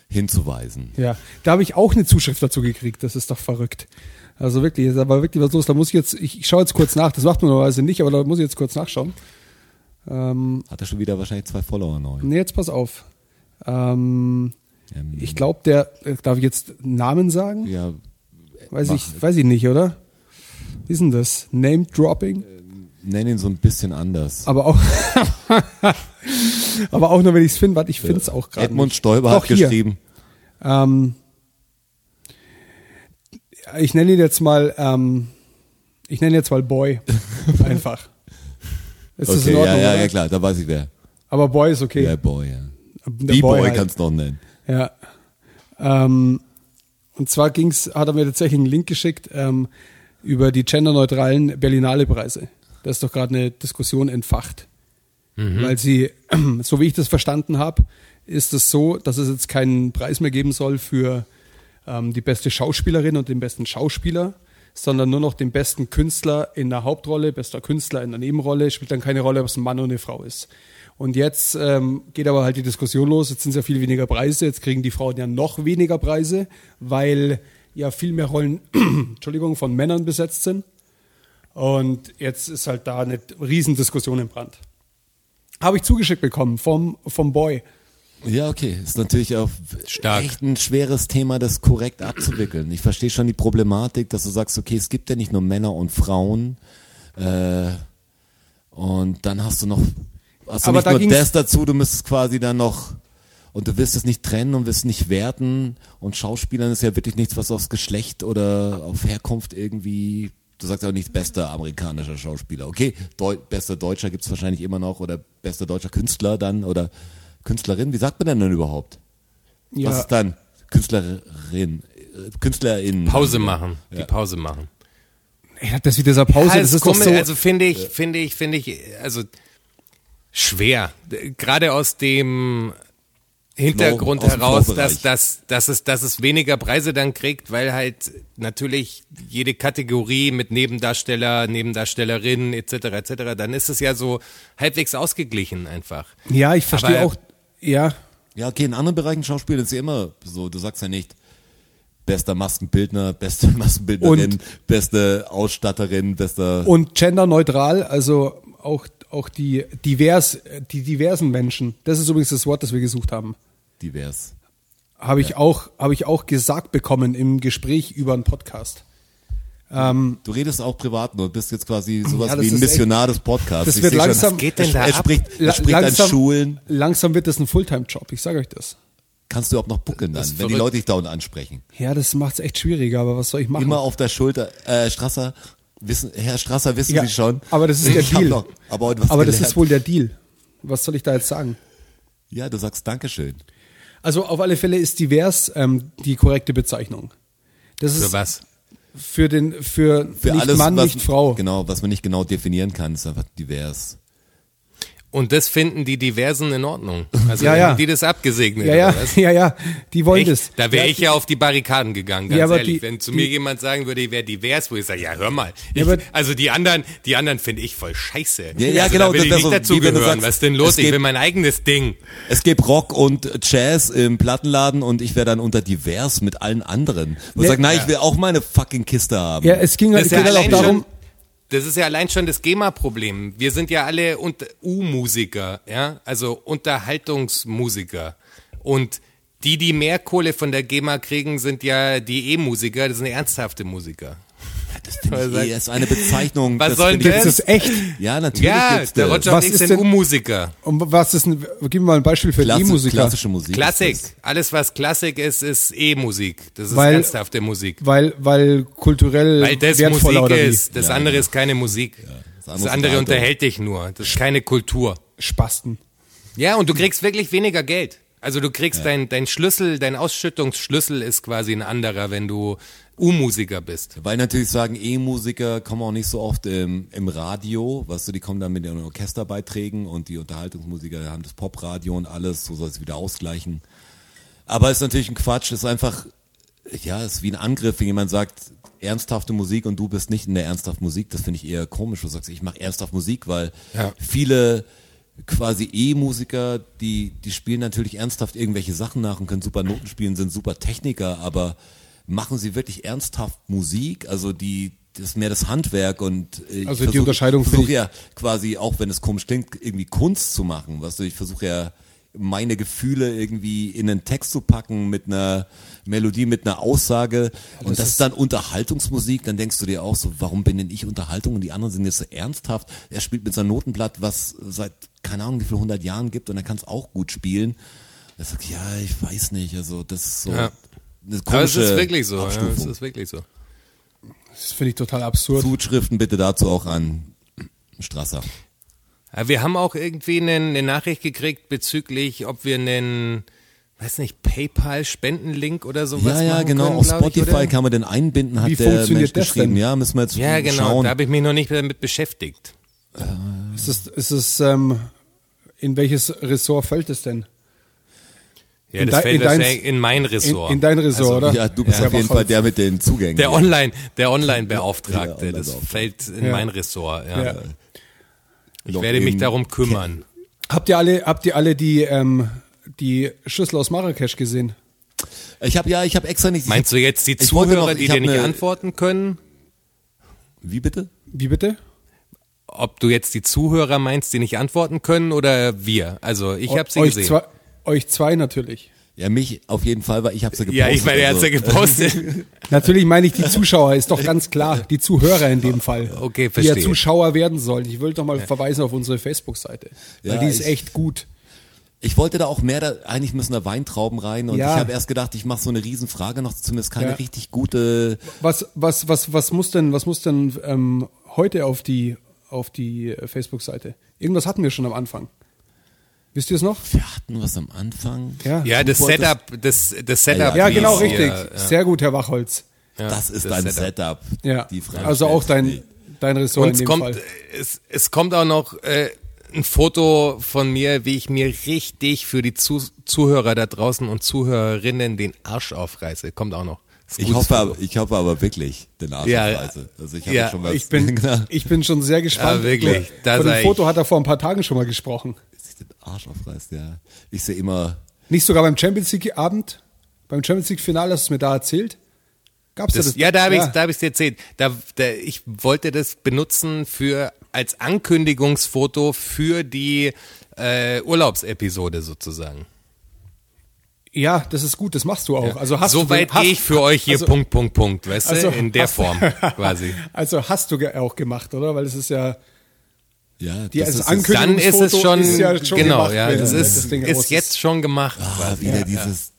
hinzuweisen. Ja, da habe ich auch eine Zuschrift dazu gekriegt. Das ist doch verrückt. Also wirklich, da war wirklich was los. Da muss ich jetzt, ich, ich schaue jetzt kurz nach. Das macht man normalerweise nicht, aber da muss ich jetzt kurz nachschauen. Ähm, Hat er schon wieder wahrscheinlich zwei Follower neu. nee, jetzt pass auf. Ähm, Ähm, ich glaube, der, äh, darf ich jetzt Namen sagen? Ja, Weiß mach. ich, weiß ich nicht, oder? Wie ist denn das? Name Dropping? Nenn ihn so ein bisschen anders. Aber auch, aber auch nur, wenn ich es finde. Warte, ich finde es auch gerade. Edmund. Stoiber hat hier. geschrieben. Ähm, ich nenne ihn jetzt mal, ähm, ich nenne jetzt mal Boy. Einfach. Ist das Okay, in ja, Ordnung? ja, oder? ja, klar, da weiß ich wer. Aber Boy ist okay. Der Boy, ja. Der B-Boy halt. kannst du noch nennen. Ja. Ähm, und zwar ging's, hat er mir tatsächlich einen Link geschickt ähm, über die genderneutralen Berlinale-Preise. Da ist doch gerade eine Diskussion entfacht. Weil sie, so wie ich das verstanden habe, ist es so, dass es jetzt keinen Preis mehr geben soll für ähm, die beste Schauspielerin und den besten Schauspieler, sondern nur noch den besten Künstler in der Hauptrolle, bester Künstler in der Nebenrolle, spielt dann keine Rolle, ob es ein Mann oder eine Frau ist. Und jetzt ähm, geht aber halt die Diskussion los, jetzt sind es ja viel weniger Preise, jetzt kriegen die Frauen ja noch weniger Preise, weil ja viel mehr Rollen Entschuldigung, von Männern besetzt sind. Und jetzt ist halt da eine Riesendiskussion im Brand. Habe ich zugeschickt bekommen vom, vom Boy. Ja, okay. Ist natürlich auch Stark. echt ein schweres Thema, das korrekt abzuwickeln. Ich verstehe schon die Problematik, dass du sagst, okay, es gibt ja nicht nur Männer und Frauen. Äh, und dann hast du noch, hast du Aber nicht da nur das dazu, du müsstest quasi dann noch, und du wirst es nicht trennen und wirst nicht werten. Und Schauspielern ist ja wirklich nichts, was aufs Geschlecht oder auf Herkunft irgendwie, du sagst ja auch nicht bester amerikanischer Schauspieler. Okay, Deu bester Deutscher gibt's wahrscheinlich immer noch oder bester deutscher Künstler dann oder Künstlerin. Wie sagt man denn dann überhaupt? Ja, Was ist dann? Künstlerin, Künstlerin. Pause machen. Die Pause machen. ey, das mit dieser Pause, Ja, das es ist doch komisch, so. Also finde ich, finde ich, finde ich, also schwer. Gerade aus dem Hintergrund dem heraus, dass, dass, dass, es, dass es weniger Preise dann kriegt, weil halt natürlich jede Kategorie mit Nebendarsteller, Nebendarstellerin etc. etc. dann ist es ja so halbwegs ausgeglichen einfach. ja, ich verstehe Aber- auch. Ja, Ja, okay, in anderen Bereichen Schauspiel ist ja immer so, du sagst ja nicht, bester Maskenbildner, beste Maskenbildnerin, Und- beste Ausstatterin, bester. Und genderneutral, also auch, auch die, divers, die diversen Menschen. Das ist übrigens das Wort, das wir gesucht haben. divers. Habe ich, auch, habe ich auch gesagt bekommen im Gespräch über einen Podcast. Du redest auch privat nur, bist jetzt quasi sowas Ja, wie ein Missionar des Podcasts. das Ich wird schon, langsam- Was geht denn da er ab? spricht, er spricht an Schulen. langsam wird das ein Fulltime-Job, ich sage euch das. Kannst du überhaupt noch buckeln dann, wenn die. Leute dich dauernd ansprechen? Ja, das macht es echt schwieriger, aber was soll ich machen? Immer auf der Schulter. Äh, Strasser, wissen, Herr Strasser, wissen Ja, Sie schon? aber das ist der ich Deal. Noch, aber aber das ist wohl der Deal. Was soll ich da jetzt sagen? Ja, du sagst Dankeschön. Also auf alle Fälle ist divers ähm, die korrekte Bezeichnung. Das ist Für was? für den für, Für nicht alles, Mann, was, nicht Frau. Genau, was man nicht genau definieren kann, ist einfach divers. Und das finden die Diversen in Ordnung. Also Ja, ja. haben die das abgesegnet. Ja, ja, oder was? ja, ja, die wollen das. Echt? Da wäre ja, ich ja auf die Barrikaden gegangen, ganz ehrlich. die- Wenn zu die- mir jemand sagen würde, ich wäre divers, wo ich sage, ja, hör mal. Ich, Ja, aber- also die anderen, die anderen finde ich voll scheiße. Ja, ja, also genau, Da will das ich nicht so, dazu gehören. sagst, Was ist denn los? es Ich will mein eigenes Ding. Es gibt Rock und Jazz im Plattenladen und ich wäre dann unter divers mit allen anderen. Und Ja. sag, nein, ich will auch meine fucking Kiste haben. ja, es ging, Das es geht halt auch darum, schon, das ist ja allein schon das GEMA-Problem. Wir sind ja alle U-Musiker, ja, also Unterhaltungsmusiker. Und die, die mehr Kohle von der GEMA kriegen, sind ja die E-Musiker, das sind ernsthafte Musiker. Das finde ich eh, ist eine Bezeichnung. Was das soll denn das ist echt. Ja, natürlich Ja, gibt's der das. Roger Was ist denn- U-Musiker. Und was ist ein, gib mir mal ein Beispiel für Klassi- E-Musiker. Klassische Musik. Klassik. das. Alles, was Klassik ist, ist E-Musik. Das ist Weil- ernsthafte Musik. Weil, weil kulturell Weil das wertvoller Musik ist. Das andere ist keine Musik. das Das andere ist andere unterhält dich nur. Das ist keine Kultur. Spasten. Ja, und du kriegst wirklich weniger Geld. Also du kriegst dein, dein Schlüssel, dein Ausschüttungsschlüssel ist quasi ein anderer, wenn du U-Musiker bist. Weil natürlich sagen, E-Musiker kommen auch nicht so oft im, im Radio, weißt du, die kommen dann mit ihren Orchesterbeiträgen und die Unterhaltungsmusiker haben das Popradio und alles, so soll es wieder ausgleichen. Aber ist natürlich ein Quatsch, ist einfach, ja, ist wie ein Angriff, wenn jemand sagt, ernsthafte Musik und du bist nicht in der ernsthaften Musik, das finde ich eher komisch. Du sagst, ich mache ernsthaft Musik, weil Ja. viele quasi E-Musiker, die, die spielen natürlich ernsthaft irgendwelche Sachen nach und können super Noten spielen, sind super Techniker, aber machen sie wirklich ernsthaft Musik? Also die, das ist mehr das Handwerk und äh, ich Also die Unterscheidung versuche ja quasi, auch wenn es komisch klingt, irgendwie Kunst zu machen. Weißt du, ich versuche ja meine Gefühle irgendwie in einen Text zu packen mit einer Melodie, mit einer Aussage. und das ist dann Unterhaltungsmusik. Dann denkst du dir auch so, warum bin denn ich Unterhaltung und die anderen sind jetzt so ernsthaft? Er spielt mit seinem Notenblatt, was seit keine Ahnung wie viel hundert Jahren gibt und er kann es auch gut spielen. Er sagt, ja, ich weiß nicht. Also das ist so Ja. Eine Aber es komische ist wirklich so. Ja, es ist wirklich so. Das finde ich total absurd. Zuschriften bitte dazu auch an Strasser. Ja, Wir haben auch irgendwie eine, eine Nachricht gekriegt bezüglich, ob wir einen, weiß nicht, PayPal-Spendenlink oder sowas Ja, ja, machen genau. können, Auf ich, Spotify oder? kann man den einbinden, hat Wie der funktioniert Mensch das geschrieben. denn? Ja, müssen wir jetzt Ja, genau. schauen. Da habe ich mich noch nicht damit beschäftigt. Ist es, ist es, ähm, in welches Ressort fällt es denn? Ja, In das fällt in dein- wahrscheinlich in mein In, Ressort. in dein Ressort, oder? ja, du bist Ja, auf jeden. Fall der mit den Zugängen. der Online, der Online-Beauftragte, Ja, das fällt in Ja. mein Ressort. Ja. Ja. Ich werde mich darum kümmern. Habt ihr alle, habt ihr alle die, ähm, die Schüssel aus Marrakesch gesehen? Ich habe ja, ich habe extra nicht. Meinst du jetzt die Zuhörer, noch- die dir nicht eine- antworten können? Wie bitte? Wie bitte? Ob du jetzt die Zuhörer meinst, die nicht antworten können oder wir? Also ich habe sie euch gesehen. Zwei, euch zwei natürlich. Ja, mich auf jeden Fall, weil ich habe sie gepostet. ja, ich meine, er hat's also. ja gepostet. Natürlich meine ich die Zuschauer, ist doch ganz klar. Die Zuhörer in dem Fall. Okay, Die ja verstehe. Zuschauer werden sollen. Ich wollte doch mal verweisen auf unsere Facebook-Seite. Weil Ja, die ist ich- echt gut. Ich wollte da auch mehr, da, eigentlich müssen da Weintrauben rein und Ja. ich habe erst gedacht, ich mache so eine Riesenfrage noch, zumindest keine Ja. richtig gute. Was, was, was, was muss denn, was muss denn ähm, heute auf die, auf die äh, Facebook-Seite? Irgendwas hatten wir schon am Anfang. Wisst ihr es noch? Wir hatten was am Anfang. Ja, das wolltest- Setup, das, das Setup. Ja, wie genau, richtig. ja. Sehr gut, Herr Wachholz. Ja, das ist das dein Setup. Setup. Ja. Die Frage also auch dein, dein Ressort Und in es dem kommt, Fall. es, es kommt auch noch äh, ein Foto von mir, wie ich mir richtig für die Zu Zuhörer da draußen und Zuhörerinnen den Arsch aufreiße. Kommt auch noch. Ich hoffe, Foto. aber, ich hoffe aber wirklich den Arsch Ja, aufreiße. Also ich habe ja, schon was. Ich bin, Genau. ich bin schon sehr gespannt. Ja, wirklich. Von sei dem ich- Foto hat er vor ein paar Tagen schon mal gesprochen. Arsch aufreißt, ja. Ich sehe immer, Nicht sogar beim Champions League Abend, beim Champions League Finale hast du es mir da erzählt. Gab's da Das, das? ja, da habe Ja. ich da hab ich's dir erzählt. Da, da, ich wollte das benutzen für als Ankündigungsfoto für die äh, Urlaubsepisode sozusagen. Ja, das ist gut, das machst du auch. Also hast so du, weit gehe ich für euch hier also- Punkt, Punkt, Punkt, weißt also du? In der Form quasi. Also hast du auch gemacht, oder? Weil es ist ja Ja, die das als ist Ankündigung Dann ist es schon, ist ja schon genau, gemacht, ja, das das ist, Ding raus ist jetzt schon gemacht. ah, wieder dieses,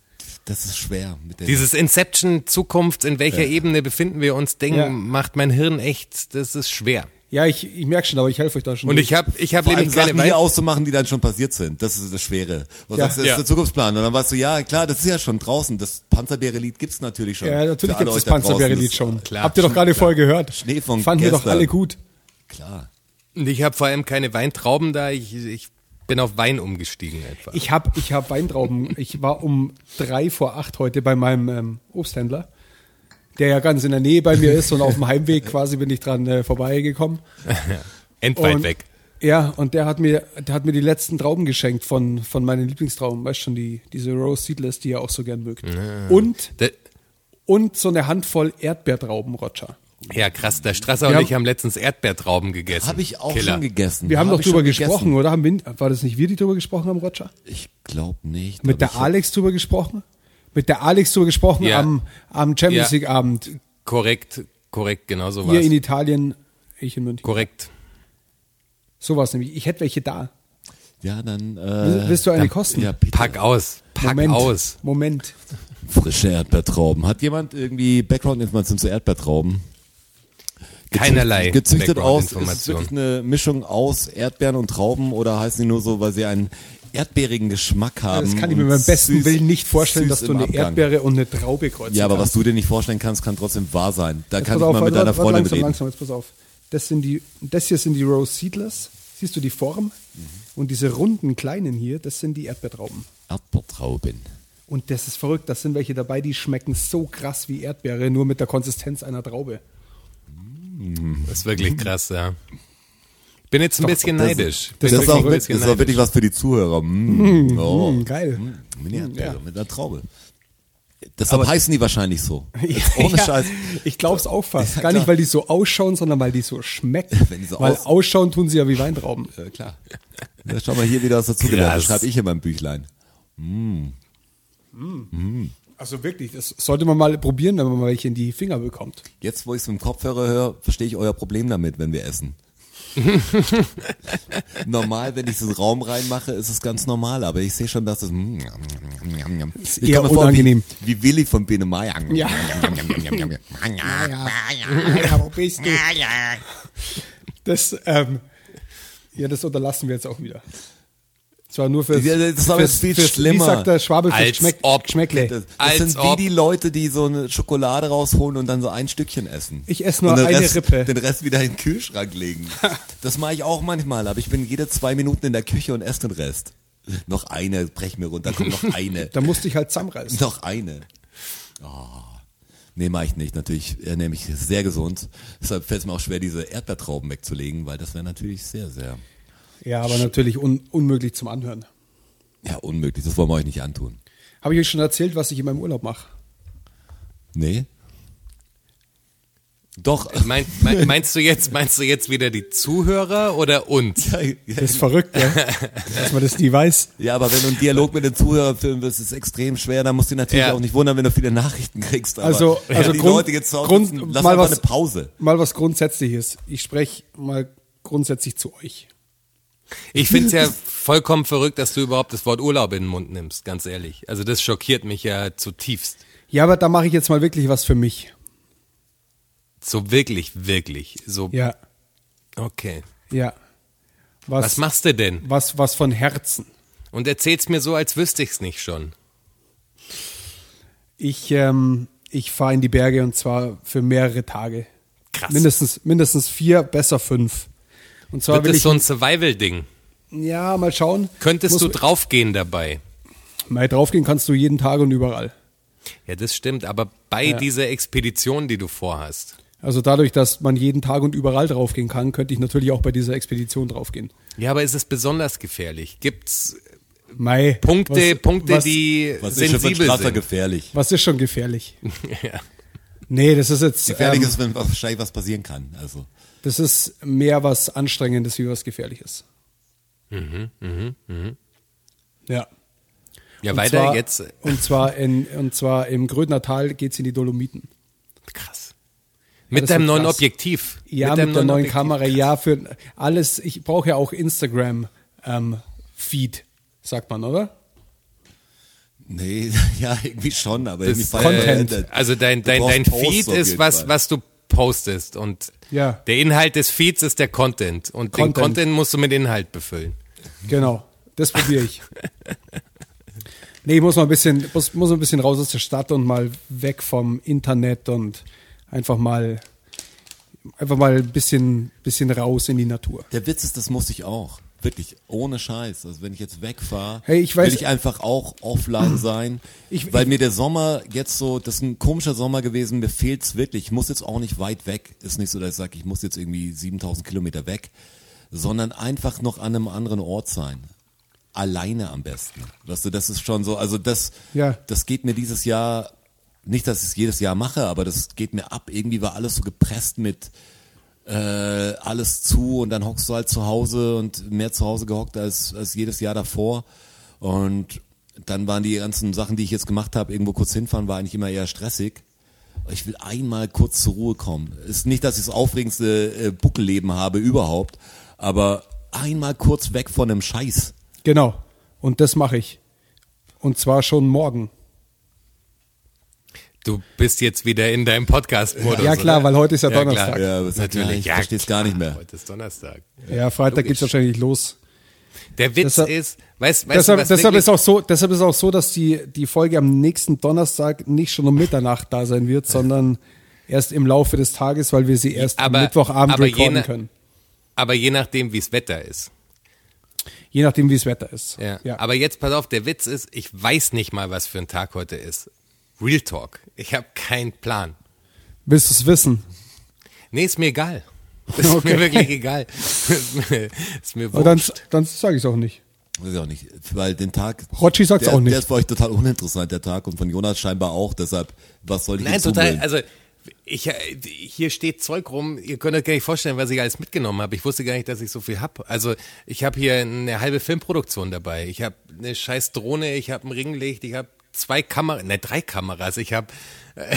das ist schwer. Mit der Dieses Inception Zukunft, in welcher Ebene befinden wir uns, Ding Ja. macht mein Hirn echt, das ist schwer. Ja, ich, ich merke schon, aber ich helfe euch da schon. Und durch. ich habe ich hab nämlich keine Sachen hier auszumachen, die dann schon passiert sind. Das ist das Schwere. Was Ja. sagst du, das Ja. ist der Zukunftsplan. Und dann warst du, ja, klar, das ist ja schon draußen. Das Panzerbeere-Lied gibt's natürlich schon. ja, natürlich gibt es das da. Panzerbeere-Lied Das- schon. klar. Habt ihr doch gerade vorher gehört. Schnee von Fanden wir doch alle gut. Klar. Und ich habe vor allem keine Weintrauben da, ich, ich bin auf Wein umgestiegen einfach. Ich habe ich hab Weintrauben. Ich war um drei vor acht heute bei meinem ähm, Obsthändler, der ja ganz in der Nähe bei mir ist und auf dem Heimweg quasi bin ich dran äh, vorbeigekommen. Endweit Und- weg. Ja, und der hat mir, der hat mir die letzten Trauben geschenkt von, von meinen Lieblingstrauben. Weißt schon, die, diese Rose Seedless, die er auch so gern mögt. Und, Da, und so eine Handvoll Erdbeertrauben, Roger. Ja, krass, der Strasser Wir und haben- ich haben letztens Erdbeertrauben gegessen. Habe ich auch Killer. schon gegessen. Wir haben Hab doch drüber gegessen. gesprochen, oder? Haben wir, war das nicht wir, die drüber gesprochen haben, Roger? Ich glaube nicht. Mit der Alex drüber gesprochen? Mit der Alex drüber gesprochen Ja. am, am Champions Ja. League Abend. Korrekt, korrekt, genau so Hier war's. in Italien, ich in München. Korrekt. So war nämlich. Ich hätte welche da. Ja, dann. Äh, Willst- willst du eine dann- kosten? Ja, bitte. Pack aus, pack Moment. aus. Moment. Frische Erdbeertrauben. Hat jemand irgendwie Background-Informationen zu Erdbeertrauben? Keinerlei Gezüchtet aus, ist es wirklich eine Mischung aus Erdbeeren und Trauben oder heißen die nur so, weil sie einen erdbeerigen Geschmack haben? Das kann ich mir beim besten süß- Willen nicht vorstellen, dass du eine Abgang. Erdbeere und eine Traube kreuzen Ja, aber was kannst. du dir nicht vorstellen kannst, kann trotzdem wahr sein. Da Jetzt kann ich auf, mal mit deiner Freundin langsam, reden. langsam, jetzt pass auf. Das, sind die, das hier sind die Rose Seedless. Siehst du die Form? Und diese runden kleinen hier, das sind die Erdbeertrauben. Erdbeertrauben. Und das ist verrückt, das sind welche dabei, die schmecken so krass wie Erdbeere, nur mit der Konsistenz einer Traube. Das ist wirklich krass, ja. Bin jetzt ein bisschen Das- neidisch. Das, Bin ist auch, ein das ist auch wirklich was für die Zuhörer. Mm, oh. Mm, geil. Mini-Erdbeere Ja. mit einer Traube. Deshalb heißen die wahrscheinlich so. Jetzt ohne Ja, Scheiß. Ich glaube es auch fast. Ja, Gar nicht, weil die so ausschauen, sondern weil die so schmecken. Wenn die so weil aus- ausschauen tun sie ja wie Weintrauben. Ja, klar. Ja, schau mal hier wieder was dazugelernt. Das schreibe ich in meinem Büchlein. Also wirklich, das sollte man mal probieren, wenn man mal welche in die Finger bekommt. Jetzt, wo ich es mit dem Kopfhörer höre, verstehe ich euer Problem damit, wenn wir essen. normal, wenn ich so einen Raum reinmache, ist es ganz normal, aber ich sehe schon, dass es. mm, Ich eher komme mir vor unangenehm. Wie, wie Willi von Biene Maya. Ja. ja, wo bist du? Das, ähm, ja, das unterlassen wir jetzt auch wieder. Zwar nur fürs, das war fürs, jetzt viel fürs, schlimmer. Wie sagt der Schwabe, fürs Geschmäck, ob. Geschmäckle. Das, das sind wie ob. die Leute, die so eine Schokolade rausholen und dann so ein Stückchen essen. Ich esse nur eine Rest, Rippe. Den Rest wieder in den Kühlschrank legen. Das mache ich auch manchmal, aber ich bin jede zwei Minuten in der Küche und esse den Rest. Noch eine, brech mir runter, komm, noch eine. Da musste ich halt zusammenreißen. noch eine. Oh. Nee, mache ich nicht. Natürlich ernähre mich sehr gesund. Deshalb fällt es mir auch schwer, diese Erdbeertrauben wegzulegen, weil das wäre natürlich sehr, sehr Ja, aber natürlich un unmöglich zum Anhören. ja, unmöglich. Das wollen wir euch nicht antun. Habe ich euch schon erzählt, was ich in meinem Urlaub mache? Nee? Doch. Mein, mein, meinst du jetzt, meinst du jetzt wieder die Zuhörer oder uns? Ja, ja, Das ist verrückt, ne? dass man das nie weiß. Ja, aber wenn du einen Dialog mit den Zuhörern führen willst, ist es extrem schwer. Da musst du dich natürlich Ja. auch nicht wundern, wenn du viele Nachrichten kriegst. Aber Also, also die Grund, Leute jetzt Grund, lass mal einfach was, eine Pause. Mal was Grundsätzliches. Ich spreche mal grundsätzlich zu euch. Ich find's ja vollkommen verrückt, dass du überhaupt das Wort Urlaub in den Mund nimmst, ganz ehrlich. Also das schockiert mich ja zutiefst. Ja, aber da mache ich jetzt mal wirklich was für mich. So wirklich, wirklich. So, Ja, okay. ja. Was machst du denn? Was, was von Herzen. Und erzähl's mir so, als wüsste ich's nicht schon. Ich, ähm, ich fahre in die Berge und zwar für mehrere Tage. Krass. Mindestens, mindestens vier, besser fünf. Und zwar Wird das ich, so ein Survival-Ding? ja, mal schauen. Könntest Muss- du draufgehen dabei? Mal draufgehen kannst du jeden Tag und überall. Ja, das stimmt, aber bei Ja. dieser Expedition, die du vorhast. Also dadurch, dass man jeden Tag und überall draufgehen kann, könnte ich natürlich auch bei dieser Expedition draufgehen. Ja, aber ist es besonders gefährlich? Gibt's Mei, Punkte, was, Punkte, was, die Was ist schon sensibel sind? gefährlich? Was ist schon gefährlich? ja. Nee, das ist jetzt, Gefährlich ähm, ist, wenn wahrscheinlich was passieren kann. Also. Das ist mehr was Anstrengendes wie was Gefährliches. Ja. Ja, Und weiter zwar, jetzt. Und zwar, in, und zwar im Grödner Tal geht's in die Dolomiten. Krass. Mit das deinem neuen krass. Objektiv. Ja, mit, deinem der neuen Objektiv. Kamera, ja, für alles. Ich brauche ja auch Instagram ähm, Feed, sagt man, oder? Nee, ja, irgendwie schon, aber Das, irgendwie Content. verändert. Also dein, dein, dein Feed ist was, was du postest und Ja. der Inhalt des Feeds ist der Content und den Content. Content musst du mit Inhalt befüllen. Genau, das probiere ich. nee, ich muss mal ein bisschen, muss, muss ein bisschen raus aus der Stadt und mal weg vom Internet und einfach mal, einfach mal ein bisschen, bisschen raus in die Natur. Der Witz ist, das muss ich auch. Wirklich, ohne Scheiß. Also wenn ich jetzt wegfahre, Hey, ich weiß- will ich einfach auch offline sein. Ich- weil ich- mir der Sommer jetzt so, das ist ein komischer Sommer gewesen, mir fehlt's wirklich. Ich muss jetzt auch nicht weit weg. Ist nicht so, dass ich sage, ich muss jetzt irgendwie 7000 Kilometer weg, sondern einfach noch an einem anderen Ort sein. Alleine am besten. Weißt du, das ist schon so, also das, Ja. das geht mir dieses Jahr, nicht, dass ich es jedes Jahr mache, aber das geht mir ab. Irgendwie war alles so gepresst mit, äh, alles zu und dann hockst du halt zu Hause und mehr zu Hause gehockt als, als jedes Jahr davor. Und dann waren die ganzen Sachen, die ich jetzt gemacht habe, irgendwo kurz hinfahren, war eigentlich immer eher stressig. Ich will einmal kurz zur Ruhe kommen. Ist nicht, dass ich das aufregendste äh, Buckelleben habe überhaupt, aber einmal kurz weg von dem Scheiß. Genau. Und das mache ich. Und zwar schon morgen. Du bist jetzt wieder in deinem Podcast-Modus. Ja, klar, oder? weil heute ist ja klar. Donnerstag. Ja, aber es hat- Natürlich. ja, ich versteh's gar nicht mehr. Heute ist Donnerstag. Ja, Freitag geht's wahrscheinlich los. Der Witz Deshalb- ist, weißt, weißt deshalb, du, was deshalb ist auch so, deshalb ist auch so, dass die, die Folge am nächsten Donnerstag nicht schon um Mitternacht da sein wird, sondern erst im Laufe des Tages, weil wir sie erst Aber- am Mittwochabend aber recorden jene- können. aber je nachdem, wie es Wetter ist. Je nachdem, wie es Wetter ist. Ja. Ja. Aber jetzt pass auf, der Witz ist, ich weiß nicht mal, was für ein Tag heute ist. Real Talk. Ich habe keinen Plan. Willst du es wissen? Nee, ist mir egal. Ist Okay. mir wirklich egal. ist mir, ist mir Aber dann, wurscht. dann sage ich es auch nicht. Weiß ich auch nicht, weil den Tag. Rotschi sagt's der, auch nicht. Der ist für euch total uninteressant, der Tag, und von Jonas scheinbar auch, deshalb, was soll ich Nein, total. zumüllen? Also ich, äh, hier steht Zeug rum. Ihr könnt euch gar nicht vorstellen, was ich alles mitgenommen habe. Ich wusste gar nicht, dass ich so viel hab. Also ich habe hier eine halbe Filmproduktion dabei. Ich habe eine scheiß Drohne. Ich habe ein Ringlicht. Ich habe zwei Kameras, ne drei Kameras. Ich habe äh,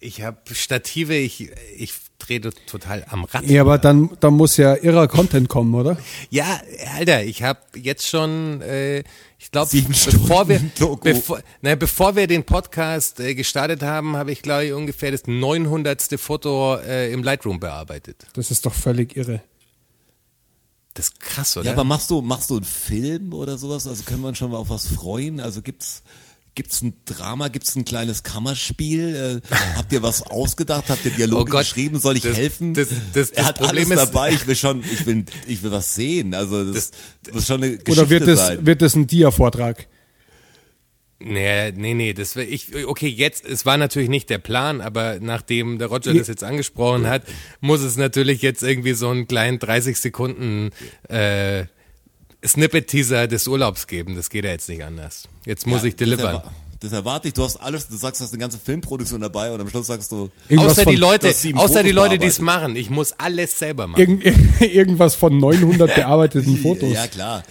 ich habe Stative. Ich ich drehe total am Rad. Ja, aber dann, dann muss ja irrer Content kommen, oder? Ja, Alter, ich habe jetzt schon, äh, ich glaube, Sieben bevor wir, Doku. bevor, na, bevor wir den Podcast äh, gestartet haben, habe ich glaube ich ungefähr das 900. Foto äh, im Lightroom bearbeitet. Das ist doch völlig irre. Das ist krass, oder? Ja, aber machst du, machst du einen Film oder sowas? Also können wir uns schon mal auf was freuen? Also gibt's, gibt's ein Drama, gibt's ein kleines Kammerspiel? Äh, habt ihr was ausgedacht? Habt ihr Dialoge Oh Gott, geschrieben? Soll ich das- helfen? das- das- er das hat Problem alles ist- dabei. Ich will schon, ich will, ich will was sehen. Also das, muss schon eine Geschichte Oder wird es, sein. wird es ein Dia-Vortrag? Nee, nee, nee, das wär, ich, okay, jetzt, es war natürlich nicht der Plan, aber nachdem der Roger das jetzt angesprochen hat, muss es natürlich jetzt irgendwie so einen kleinen 30 Sekunden, äh, Snippet-Teaser des Urlaubs geben. Das geht ja jetzt nicht anders. Jetzt muss ich Das delivern. Das erwarte ich. Du hast alles, du sagst, du hast eine ganze Filmproduktion dabei und am Schluss sagst du, Irgendwas Außer von, die Leute, das außer die Leute, die es machen. Ich muss alles selber machen. Irgend, irgendwas von 900 bearbeiteten Fotos. ja klar,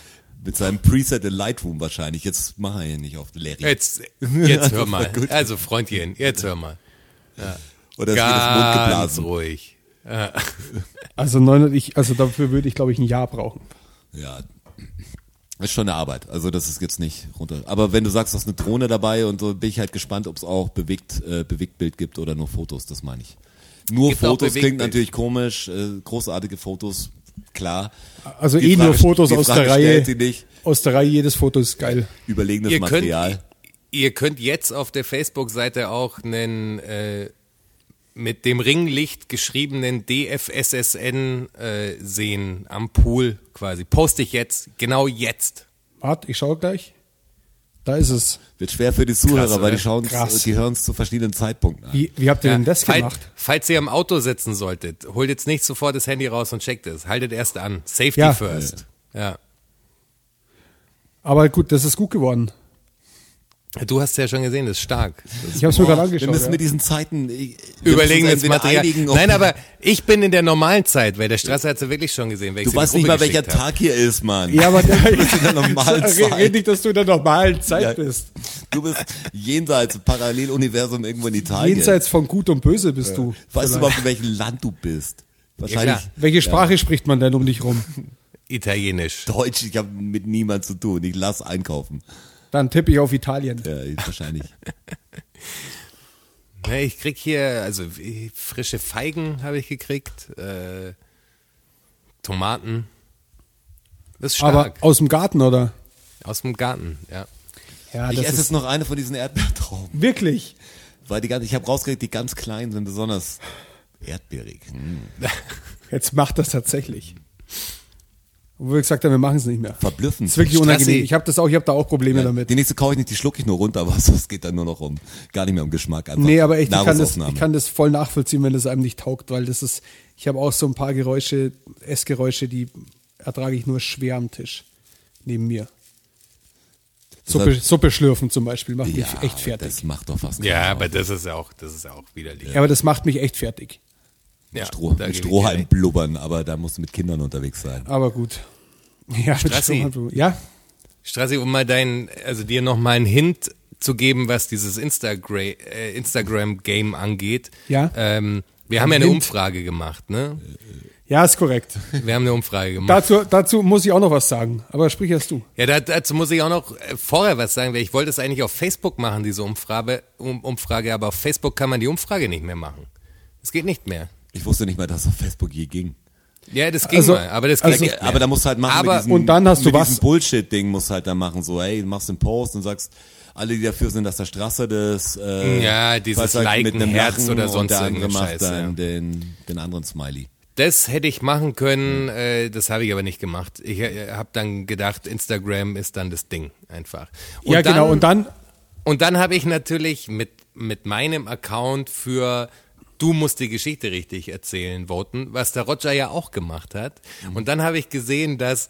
mit seinem Preset in Lightroom wahrscheinlich. Jetzt mach er hier nicht auf Larry. Jetzt, jetzt hör mal. Also Freundchen, jetzt hör mal. Oder ist jedes Mund Ganz geblasen. ruhig. Also, 900, ich, also dafür würde ich, glaube ich, ein Jahr brauchen. Ja. Ist schon eine Arbeit. Also das ist jetzt nicht runter. Aber wenn du sagst, du hast eine Drohne dabei und so, bin ich halt gespannt, ob es auch bewegt, äh, Bewegtbild gibt oder nur Fotos. Das meine ich. Nur Gibt Fotos klingt natürlich komisch. Äh, großartige Fotos, klar. Also Die eh nur Frage- Fotos die aus der Reihe. Aus der Reihe, jedes Foto ist geil. Überlegenes Ihr könnt, Material. ihr könnt jetzt auf der Facebook-Seite auch einen äh, mit dem Ringlicht geschriebenen DFSSN äh, sehen am Pool quasi. Poste ich jetzt, genau jetzt. Warte, ich schaue gleich. Da ist es. Wird schwer für die Zuhörer, Krass, weil die schauen, Krass. die hören es zu verschiedenen Zeitpunkten an. Wie, wie habt ihr denn das falls, gemacht? falls ihr im Auto sitzen solltet, holt jetzt nicht sofort das Handy raus und checkt es. Haltet erst an. Safety Ja. first. Ja. Aber gut, das ist gut geworden. Du hast ja schon gesehen, das ist stark. Das Ich habe es mir gerade Wir angeschaut. müssen ja. mit diesen Zeiten äh, wir Überlegen entweder Material. einigen Nein, aber ich bin in der normalen Zeit, weil der Straße hat sie wirklich schon gesehen. Du weißt nicht mal, welcher hab. Tag hier ist, Mann. Ja, aber der, bist in der normalen Zeit. Red nicht, dass du in der normalen Zeit Ja. bist. Du bist jenseits, Paralleluniversum irgendwo in Italien. Jenseits von Gut und Böse bist du. Weißt du Vielleicht. überhaupt, in welchem Land du bist? Wahrscheinlich. Welche Sprache spricht man denn um dich rum? Italienisch. Deutsch. Ich habe mit niemand zu tun. Ich lass einkaufen. Dann tippe ich auf Italien. Ja, wahrscheinlich. Ne, ich krieg hier, also frische Feigen habe ich gekriegt, äh, Tomaten. Das ist stark. Aber aus dem Garten, oder? Aus dem Garten, ja. Ja, ich das esse ist jetzt noch eine von diesen Erdbeertrauben. wirklich. Weil die ganz, ich habe rausgekriegt, die ganz kleinen sind besonders erdbeerig. Hm. Jetzt macht das tatsächlich. Obwohl wir gesagt haben, wir machen es nicht mehr. Verblüffend. Das ist wirklich Strassi. unangenehm. Ich habe das auch, ich habe da auch Probleme damit. Die nächste kaufe ich nicht, die schlucke ich nur runter, aber es geht dann nur noch um, gar nicht mehr um Geschmack. Einfach Nee, aber echt, ich kann, das, ich kann das voll nachvollziehen, wenn das einem nicht taugt, weil das ist, ich habe auch so ein paar Geräusche, Essgeräusche, die ertrage ich nur schwer am Tisch. Neben mir. Suppe, Suppe schlürfen zum Beispiel macht mich ja, echt fertig. Das macht doch fast Ja, aber das ist auch, das ist auch widerlich. Ja, aber das macht mich echt fertig. Ja, Stroh, da mit Strohhalm blubbern, aber da musst du mit Kindern unterwegs sein. Aber gut. Ja, Strassi. Ja, Strassi, um mal dein, also dir noch mal einen Hint zu geben, was dieses Instagram, äh, Instagram-Game angeht. Ja. Ähm, wir haben ja eine Hint. Umfrage gemacht, ne? ja, ist korrekt. Wir haben eine Umfrage gemacht. Dazu, dazu muss ich auch noch was sagen. Aber sprich erst du. Ja, da, dazu muss ich auch noch äh, vorher was sagen, weil ich wollte es eigentlich auf Facebook machen, diese Umfrage, um, Umfrage, aber auf Facebook kann man die Umfrage nicht mehr machen. Es geht nicht mehr. Ich wusste nicht mal, dass es auf Facebook je ging. Ja, das ging Also- mal, aber das geht also- nicht mehr. Aber da musst du halt machen Aber- mit diesem, und dann hast du mit was- diesem Bullshit-Ding musst du halt dann machen, so, hey, du machst einen Post und sagst, alle, die dafür sind, dass der Straße das, äh, Ja, dieses Liken, mit einem Herz Lachen oder und sonst der andere irgendeine macht Scheiße, dann ja. den, den anderen Smiley. Das hätte ich machen können, äh, das habe ich aber nicht gemacht. Ich äh, habe dann gedacht, Instagram ist dann das Ding einfach. Und ja, genau. dann- Und dann, Und dann habe ich natürlich mit, mit meinem Account für Du musst die Geschichte richtig erzählen voten, was der Roger ja auch gemacht hat. Und dann habe ich gesehen, dass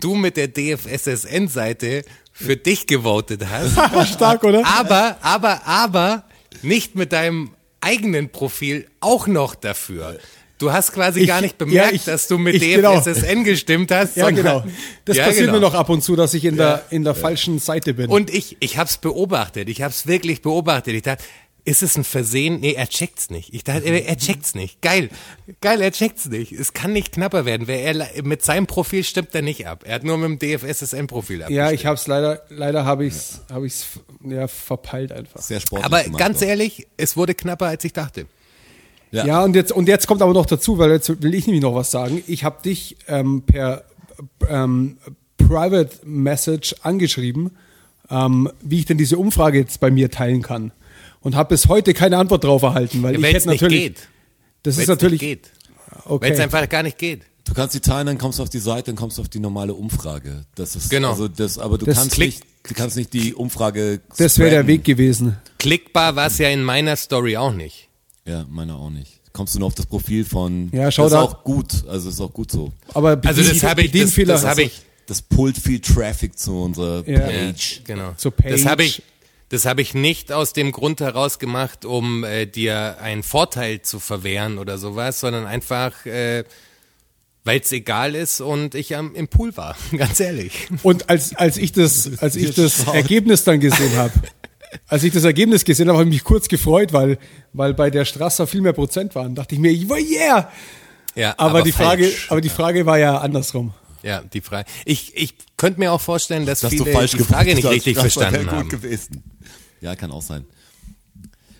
du mit der DFSSN-Seite für dich gewotet hast. stark, oder? aber, aber, aber nicht mit deinem eigenen Profil auch noch dafür. Du hast quasi Ich- gar nicht ja, bemerkt, ich- dass du mit genau. DFSSN gestimmt hast. Ja, genau. Das Ja, passiert genau. mir noch ab und zu, dass ich in der, in der falschen Seite bin. Und ich, ich hab's beobachtet. Ich hab's wirklich beobachtet. Ich dachte, ist es ein Versehen? Nee, er checkt's nicht. Ich dachte, er, er checkt's nicht. Geil. Geil, er checkt's nicht. Es kann nicht knapper werden. Wer er, mit seinem Profil stimmt er nicht ab. Er hat nur mit dem DFSSN-Profil abgestimmt. ja, ich hab's leider, leider habe ich's, habe ich's, ja, verpeilt einfach. Sehr sportlich Aber gemacht, ganz doch. ehrlich, es wurde knapper, als ich dachte. Ja. Ja, und jetzt, und jetzt kommt aber noch dazu, weil jetzt will ich nämlich noch was sagen. Ich habe dich ähm, per ähm, Private Message angeschrieben, ähm, wie ich denn diese Umfrage jetzt bei mir teilen kann. Und habe bis heute keine Antwort drauf erhalten, weil ich Weil es hätte nicht natürlich. geht. Das Weil ist es natürlich. nicht geht. Okay. Weil es einfach gar nicht geht. Du kannst die teilen, dann kommst du auf die Seite, dann kommst du auf die normale Umfrage. Das ist Genau. also das, aber du Das kannst Klick- nicht, du kannst nicht die Umfrage. das wäre der. Weg gewesen. Klickbar war es ja in meiner Story auch nicht. Ja, meiner auch nicht. Kommst du nur auf das Profil von. Ja, schau das da- ist auch gut, also ist auch gut so. Aber Also das habe ich, das, das habe ich, Das pullt viel Traffic zu unserer Ja. Page. Genau. Zur Page. Das habe ich, das habe ich nicht aus dem Grund heraus gemacht, um äh, dir einen Vorteil zu verwehren oder sowas, sondern einfach, äh, weil es egal ist und ich am, im Pool war, ganz ehrlich. Und als, als ich das, als ich das. Ergebnis dann gesehen habe, als ich das Ergebnis gesehen habe, habe ich mich kurz gefreut, weil, weil bei der Strasser viel mehr Prozent waren. Dachte ich mir, oh yeah! Ja, Aber, die Frage, aber die Frage war ja andersrum. Ja, die Frage. Ich, ich könnte mir auch vorstellen, dass, Dass viele du falsch die Frage nicht hast, richtig das war verstanden gut haben. gewesen. Ja, kann auch sein.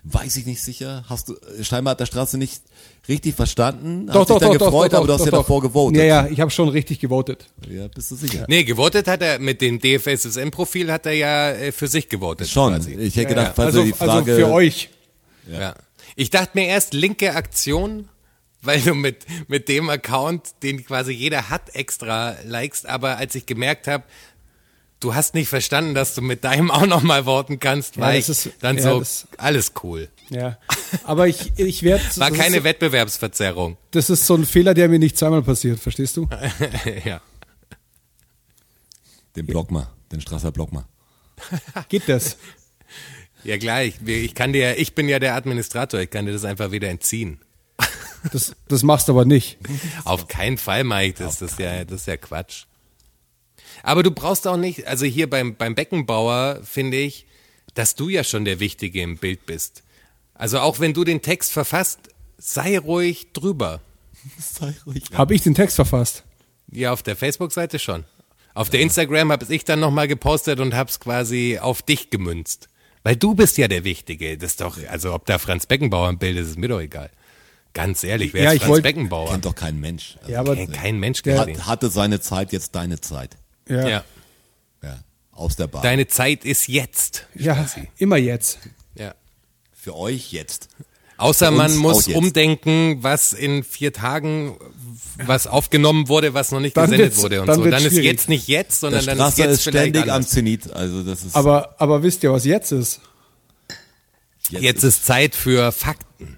Weiß ich nicht sicher. Hast du, scheinbar hat der Straße nicht richtig verstanden. Doch, hat doch, sich dann doch, doch, gefreut, doch, aber du hast doch, ja doch. davor gewotet. Ja, ja, ich habe schon richtig gewotet. Ja, bist du sicher? Nee, gewotet hat er mit dem DFSSN-Profil hat er ja äh, für sich gewotet. Schon. Quasi. Ich hätte gedacht, falls also, du die Frage. also für euch. Ja. Ich dachte mir erst linke Aktion, weil du mit, mit dem Account, den quasi jeder hat, extra likest, aber als ich gemerkt habe, du hast nicht verstanden, dass du mit deinem auch nochmal worten kannst, Ja, ich ist- dann ja, so, das- alles cool. Ja. Aber ich, ich werde. War keine ist, Wettbewerbsverzerrung. Das ist so ein Fehler, der mir nicht zweimal passiert, verstehst du? ja. Den Block mal. Den Strasser Block mal. Geht das? Ja klar, ich, ich kann dir, ich bin ja der Administrator, ich kann dir das einfach wieder entziehen. Das, das machst du aber nicht. Auf keinen Fall mache ich das, das ist ja, das ist ja Quatsch. Aber du brauchst auch nicht, also hier beim, beim Beckenbauer finde ich, dass du ja schon der Wichtige im Bild bist. Also auch wenn du den Text verfasst, sei ruhig drüber. Sei ruhig. Habe ich den Text verfasst? Ja, auf der Facebook-Seite schon. Auf der Instagram habe ich dann nochmal gepostet und hab's quasi auf dich gemünzt. Weil du bist ja der Wichtige. Das ist doch, also ob da Franz Beckenbauer im Bild ist, ist mir doch egal. Ganz ehrlich, wer Ja, ist ich Franz wollt- Beckenbauer? Kennt doch kein Mensch. Also, Ja, aber Kennt kein Mensch Der- gesehen. hat, hatte seine Zeit, jetzt deine Zeit. ja, Ja. Ja. Aus der Bahn. Deine Zeit ist jetzt. ja immer jetzt. Ja. Für euch jetzt. Außer man muss jetzt. umdenken, was in vier Tagen was aufgenommen wurde, was noch nicht Dann gesendet wurde und dann so. Dann ist schwierig. jetzt nicht jetzt, Der sondern dann ist jetzt ist vielleicht ständig am. Zenit. Also das ist Aber, aber wisst ihr, was jetzt ist? Jetzt ist Zeit für Fakten.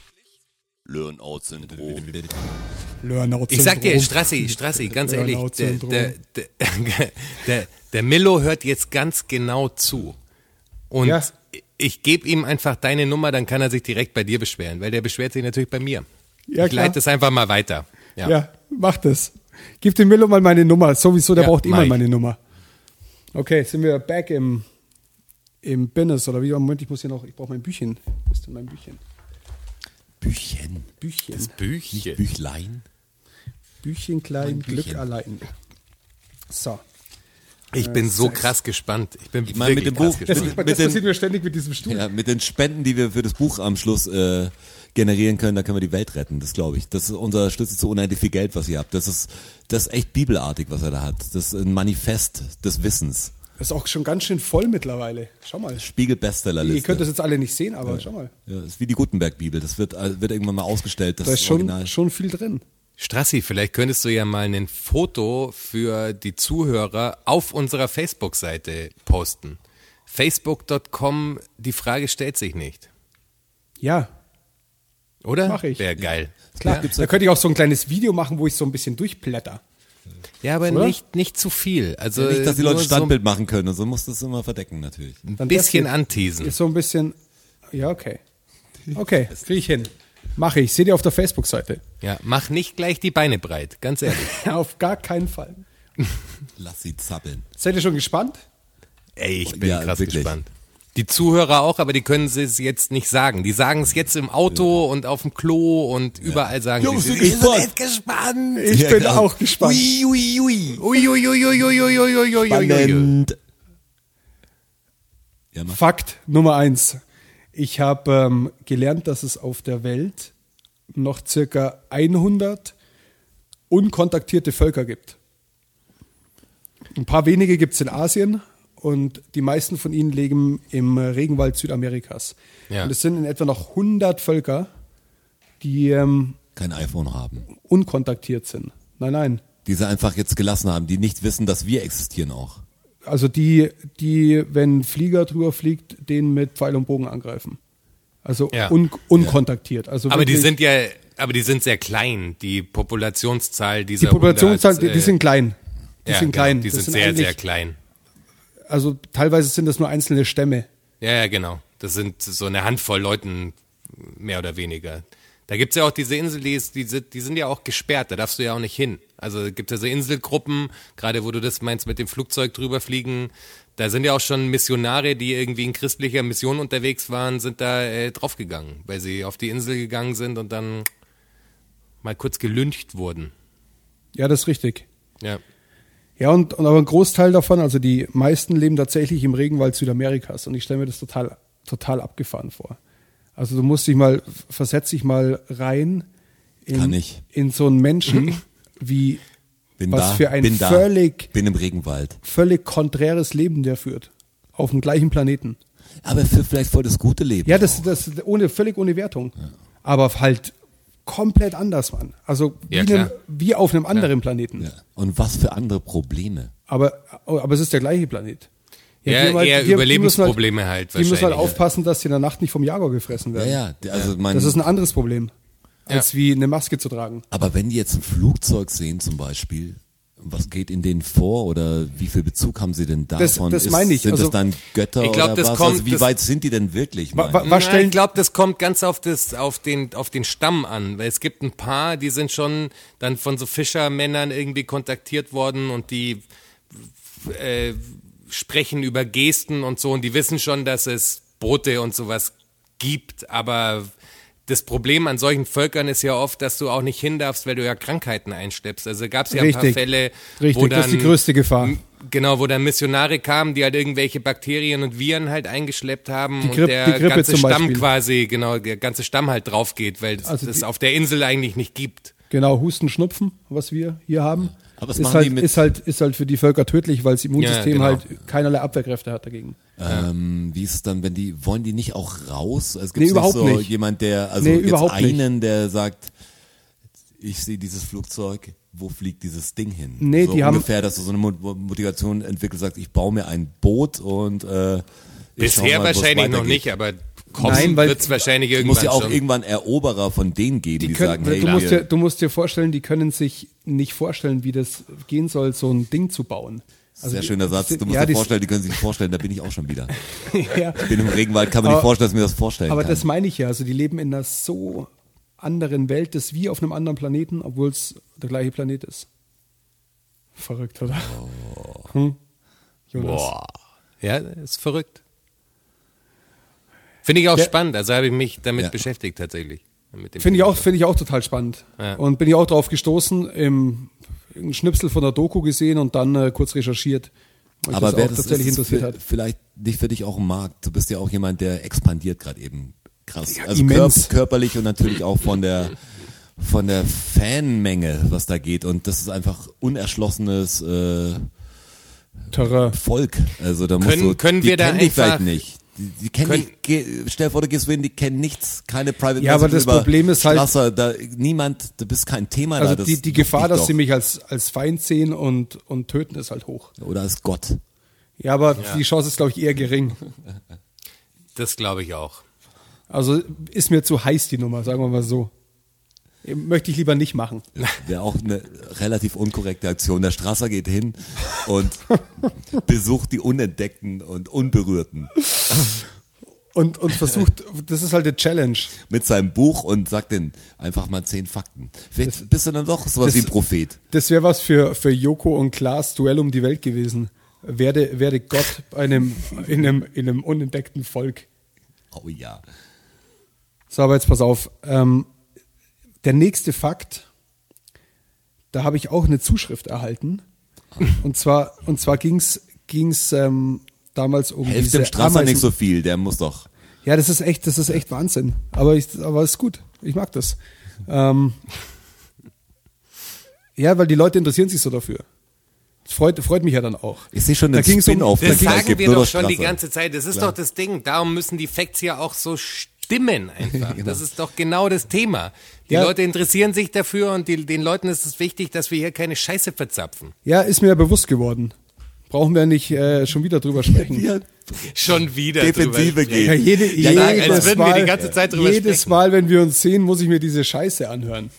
Learn-out-Syndrom. Learnout Ich sag dir, Strassi, Strassi, ganz ehrlich, der, der, der, der, Millo hört jetzt ganz genau zu. Und Ja. ich gebe ihm einfach deine Nummer, dann kann er sich direkt bei dir beschweren, weil der beschwert sich natürlich bei mir. Ja, ich leite es einfach mal weiter. Ja. Ja, mach das. Gib dem Milo mal meine Nummer. Sowieso, der Ja, braucht immer meine Nummer. Okay, sind wir back im, im Business oder wie? Moment, ich muss hier noch, ich brauche mein Büchchen. Wo ist denn mein Büchchen? Büchchen. Büchchen. Das Büchchen. Büchlein. Büchchen klein, Büchchen. Glück allein. So. Ich bin so krass gespannt. Ich bin Ich meine, mit dem Buch- Das, das den- passiert mir ständig mit diesem Stuhl. Ja, mit den Spenden, die wir für das Buch am Schluss äh, generieren können, da können wir die Welt retten. Das glaube ich. Das ist unser Schlüssel zu unendlich viel Geld, was ihr habt. Das ist, das ist echt bibelartig, was er da hat. Das ist ein Manifest des Wissens. Das ist auch schon ganz schön voll mittlerweile. Schau mal. Spiegel Bestsellerliste. Ihr könnt das jetzt alle nicht sehen, aber schau mal. ja, das ist wie die Gutenberg-Bibel. Das wird, äh, wird irgendwann mal ausgestellt. Das Da ist schon, Original. schon viel drin. Strassi, vielleicht könntest du ja mal ein Foto für die Zuhörer auf unserer Facebook-Seite posten. Facebook.com, die Frage stellt sich nicht. Ja, Oder? Mach ich. Wäre geil. klar. gibt's da könnte ich auch so ein kleines Video machen, wo ich so ein bisschen durchblätter. Ja, aber Oder? nicht, nicht zu viel. Also Nicht, dass die Leute so Standbild machen können und so musst du es immer verdecken natürlich. ein Dann bisschen anteasen. Ist so ein bisschen. Ja, okay. Okay, kriege ich hin. Mache ich. Seht ihr auf der Facebook-Seite. Ja, mach nicht gleich die Beine breit, ganz ehrlich. auf gar keinen Fall. Lass sie zappeln. Seid ihr schon gespannt? Ey, ich bin Ja, krass wirklich. gespannt. Die Zuhörer auch, aber die können es jetzt nicht sagen. Die sagen es jetzt im Auto ja. und auf dem Klo und ja. überall sagen Jungs, sie Ich bin gespannt. Ich ja, bin genau. auch gespannt. Ui, ui, ui. Ui, ui, ui, ui, ui, ui, ui, ui, Spannend. Fakt Nummer eins. Ich habe ähm, gelernt, dass es auf der Welt noch circa 100 unkontaktierte Völker gibt. Ein paar wenige gibt es in Asien, und die meisten von ihnen leben im Regenwald Südamerikas. Ja. Und es sind in etwa noch 100 Völker, die ähm, Kein iPhone haben. unkontaktiert sind. Nein, nein. Die sie einfach jetzt gelassen haben, die nicht wissen, dass wir existieren auch. Also die, die, wenn Flieger drüber fliegt, den mit Pfeil und Bogen angreifen. Also Ja. un, unkontaktiert. Also Aber die sind ja, aber die sind sehr klein. Die Populationszahl die dieser Populationszahl, 100, die, die sind klein. Die ja, sind genau, klein. Die Das sind sehr, sehr klein. Also teilweise sind das nur einzelne Stämme. Ja, ja, genau. Das sind so eine Handvoll Leuten, mehr oder weniger. Da gibt's ja auch diese Insel, die, ist, die, sind, die sind ja auch gesperrt, da darfst du ja auch nicht hin. Also gibt ja so Inselgruppen, gerade wo du das meinst mit dem Flugzeug drüber fliegen, da sind ja auch schon Missionare, die irgendwie in christlicher Mission unterwegs waren, sind da äh, draufgegangen, weil sie auf die Insel gegangen sind und dann mal kurz gelyncht wurden. Ja, das ist richtig. Ja. Ja, und, und aber ein Großteil davon, also die meisten leben tatsächlich im Regenwald Südamerikas und ich stelle mir das total, total abgefahren vor. Also du musst dich mal, versetz dich mal rein in, in so einen Menschen, wie Bin was da, für ein bin da, völlig, bin im Regenwald. völlig konträres Leben der führt. Auf dem gleichen Planeten. Aber für vielleicht voll das gute Leben. Ja, das, das ohne, völlig ohne Wertung. Aber halt komplett anders, Mann. Also wie, Ja, einem, wie auf einem anderen Planeten. Ja. Und was für andere Probleme. Aber, aber es ist der gleiche Planet. Ja, die haben eher die- die Überlebensprobleme müssen halt Die müssen halt ja. aufpassen, dass sie in der Nacht nicht vom Jaguar gefressen Ja, werden. ja. der- Also mein, Das ist ein anderes Problem, als Ja. wie eine Maske zu tragen. aber wenn die jetzt ein Flugzeug sehen zum Beispiel, was geht in denen vor oder wie viel Bezug haben sie denn davon? das meine ich. Sind Also, das dann Götter ich glaub, oder das was? kommt- also wie das- weit sind die denn wirklich? Wa- wa- ich? was stellen- ich glaube, das kommt ganz auf, das, auf, den, auf den Stamm an, weil es gibt ein paar, die sind schon dann von so Fischermännern irgendwie kontaktiert worden und die äh, sprechen über Gesten und so und die wissen schon, dass es Boote und sowas gibt, aber das Problem an solchen Völkern ist ja oft, dass du auch nicht hin darfst, weil du ja Krankheiten einschleppst. Also gab es ja ein paar Richtig. Fälle, Richtig, wo dann das ist die größte Gefahr. Genau, wo dann Missionare kamen, die halt irgendwelche Bakterien und Viren halt eingeschleppt haben Die und Grippe- der Grippe ganze zum Stamm quasi, genau, der ganze Stamm halt drauf geht, weil es Also das auf der Insel eigentlich nicht gibt. Genau, Husten, Schnupfen, was wir hier haben. Aber ist halt, ist halt, ist halt für die Völker tödlich, weil das Immunsystem genau. halt keinerlei Abwehrkräfte hat dagegen. Ähm, wie ist es dann, wenn die, wollen die nicht auch raus? Es gibt Nee, überhaupt so nicht. jemand, der, also Nee, jetzt überhaupt nicht. einen, der sagt, ich sehe dieses Flugzeug, wo fliegt dieses Ding hin? Nee, so die haben- ungefähr, dass du so eine Mo- Motivation entwickelst, sagst, ich baue mir ein Boot und äh, Bisher wahrscheinlich noch nicht, aber kommen Nein, weil- wird's wahrscheinlich Es irgendwann muss ja auch schon. irgendwann Eroberer von denen geben, die, Die können, sagen, hey, du, musst dir, du musst dir vorstellen, die können sich nicht vorstellen, wie das gehen soll, so ein Ding zu bauen. Also sehr die- schöner Satz. Du musst ja, dir vorstellen, die können sich nicht vorstellen, da bin ich auch schon wieder. ja, Ich bin im Regenwald, kann man Aber- nicht vorstellen, dass ich mir das vorstellen aber kann. das meine ich ja. Also die leben in einer so anderen Welt, das ist wie auf einem anderen Planeten, obwohl es der gleiche Planet ist. Verrückt, oder? Hm? Jonas. Boah. Ja, ist verrückt. Finde ich auch Der- spannend, also habe ich mich damit Ja. beschäftigt tatsächlich. Finde ich auch, finde ich auch total spannend. Ja. Und bin ich auch drauf gestoßen, im, im Schnipsel von der Doku gesehen und dann äh, kurz recherchiert. Aber wer auch das tatsächlich ist, interessiert hat. vielleicht nicht für dich auch ein Markt. Du bist ja auch jemand, der expandiert gerade eben krass. Ja, also immens. körp körperlich und natürlich auch von der von der Fanmenge, was da geht. Und das ist einfach unerschlossenes äh, Terrain. Volk. Also da musst Können- du, können die wir da einfach- vielleicht nicht. Die, die kennen nicht, stell dir vor, du gehst wohin, die kennen nichts, keine Private Ja, aber das über Problem ist halt- Strasser, da, niemand, du bist kein Thema da. Also Das die, die Gefahr, dass doch. sie mich als, als Feind sehen und, und töten, ist halt hoch. Oder als Gott. Ja, aber die Chance ist, glaube ich, eher gering. Das glaube ich auch. Also ist mir zu heiß die Nummer, sagen wir mal so. Möchte ich lieber nicht machen. Wäre auch eine relativ unkorrekte Aktion. Der Strasser geht hin und besucht die Unentdeckten und Unberührten Und, und versucht, das ist halt eine Challenge. mit seinem Buch und sagt denen einfach mal zehn Fakten. Vielleicht bist du dann doch sowas wie ein Prophet. Das wäre was für, für Joko und Klaas Duell um die Welt gewesen. Werde, werde Gott einem, in, einem, in einem unentdeckten Volk. Oh ja. So, aber jetzt pass auf. Ähm, der nächste Fakt, da habe ich auch eine Zuschrift erhalten. Und zwar, und zwar ging's ging's ähm, damals um Helft dem Strasser Ameisen- nicht so viel, der muss doch. Ja, das ist echt, das ist echt Wahnsinn. Aber ich, aber ist gut. Ich mag das. Ähm, ja, weil die Leute interessieren sich so dafür. Das freut, freut mich ja dann auch. Ich sehe schon Da den um- Spin-off, da Das es sagen wir doch schon die ganze Zeit. Das ist doch das Ding. Darum müssen die Facts ja auch so stimmen einfach. Das ist doch genau das Thema. Die Ja. Leute interessieren sich dafür und die, den Leuten ist es wichtig, dass wir hier keine Scheiße verzapfen. Ja, ist mir ja bewusst geworden. Brauchen wir nicht äh, schon wieder drüber sprechen. Ja, Schon wieder Defensive drüber gehen. Ja, jede, Ja, jedes als würden wir Mal, die ganze Zeit drüber jedes sprechen. Mal, wenn wir uns sehen, muss ich mir diese Scheiße anhören.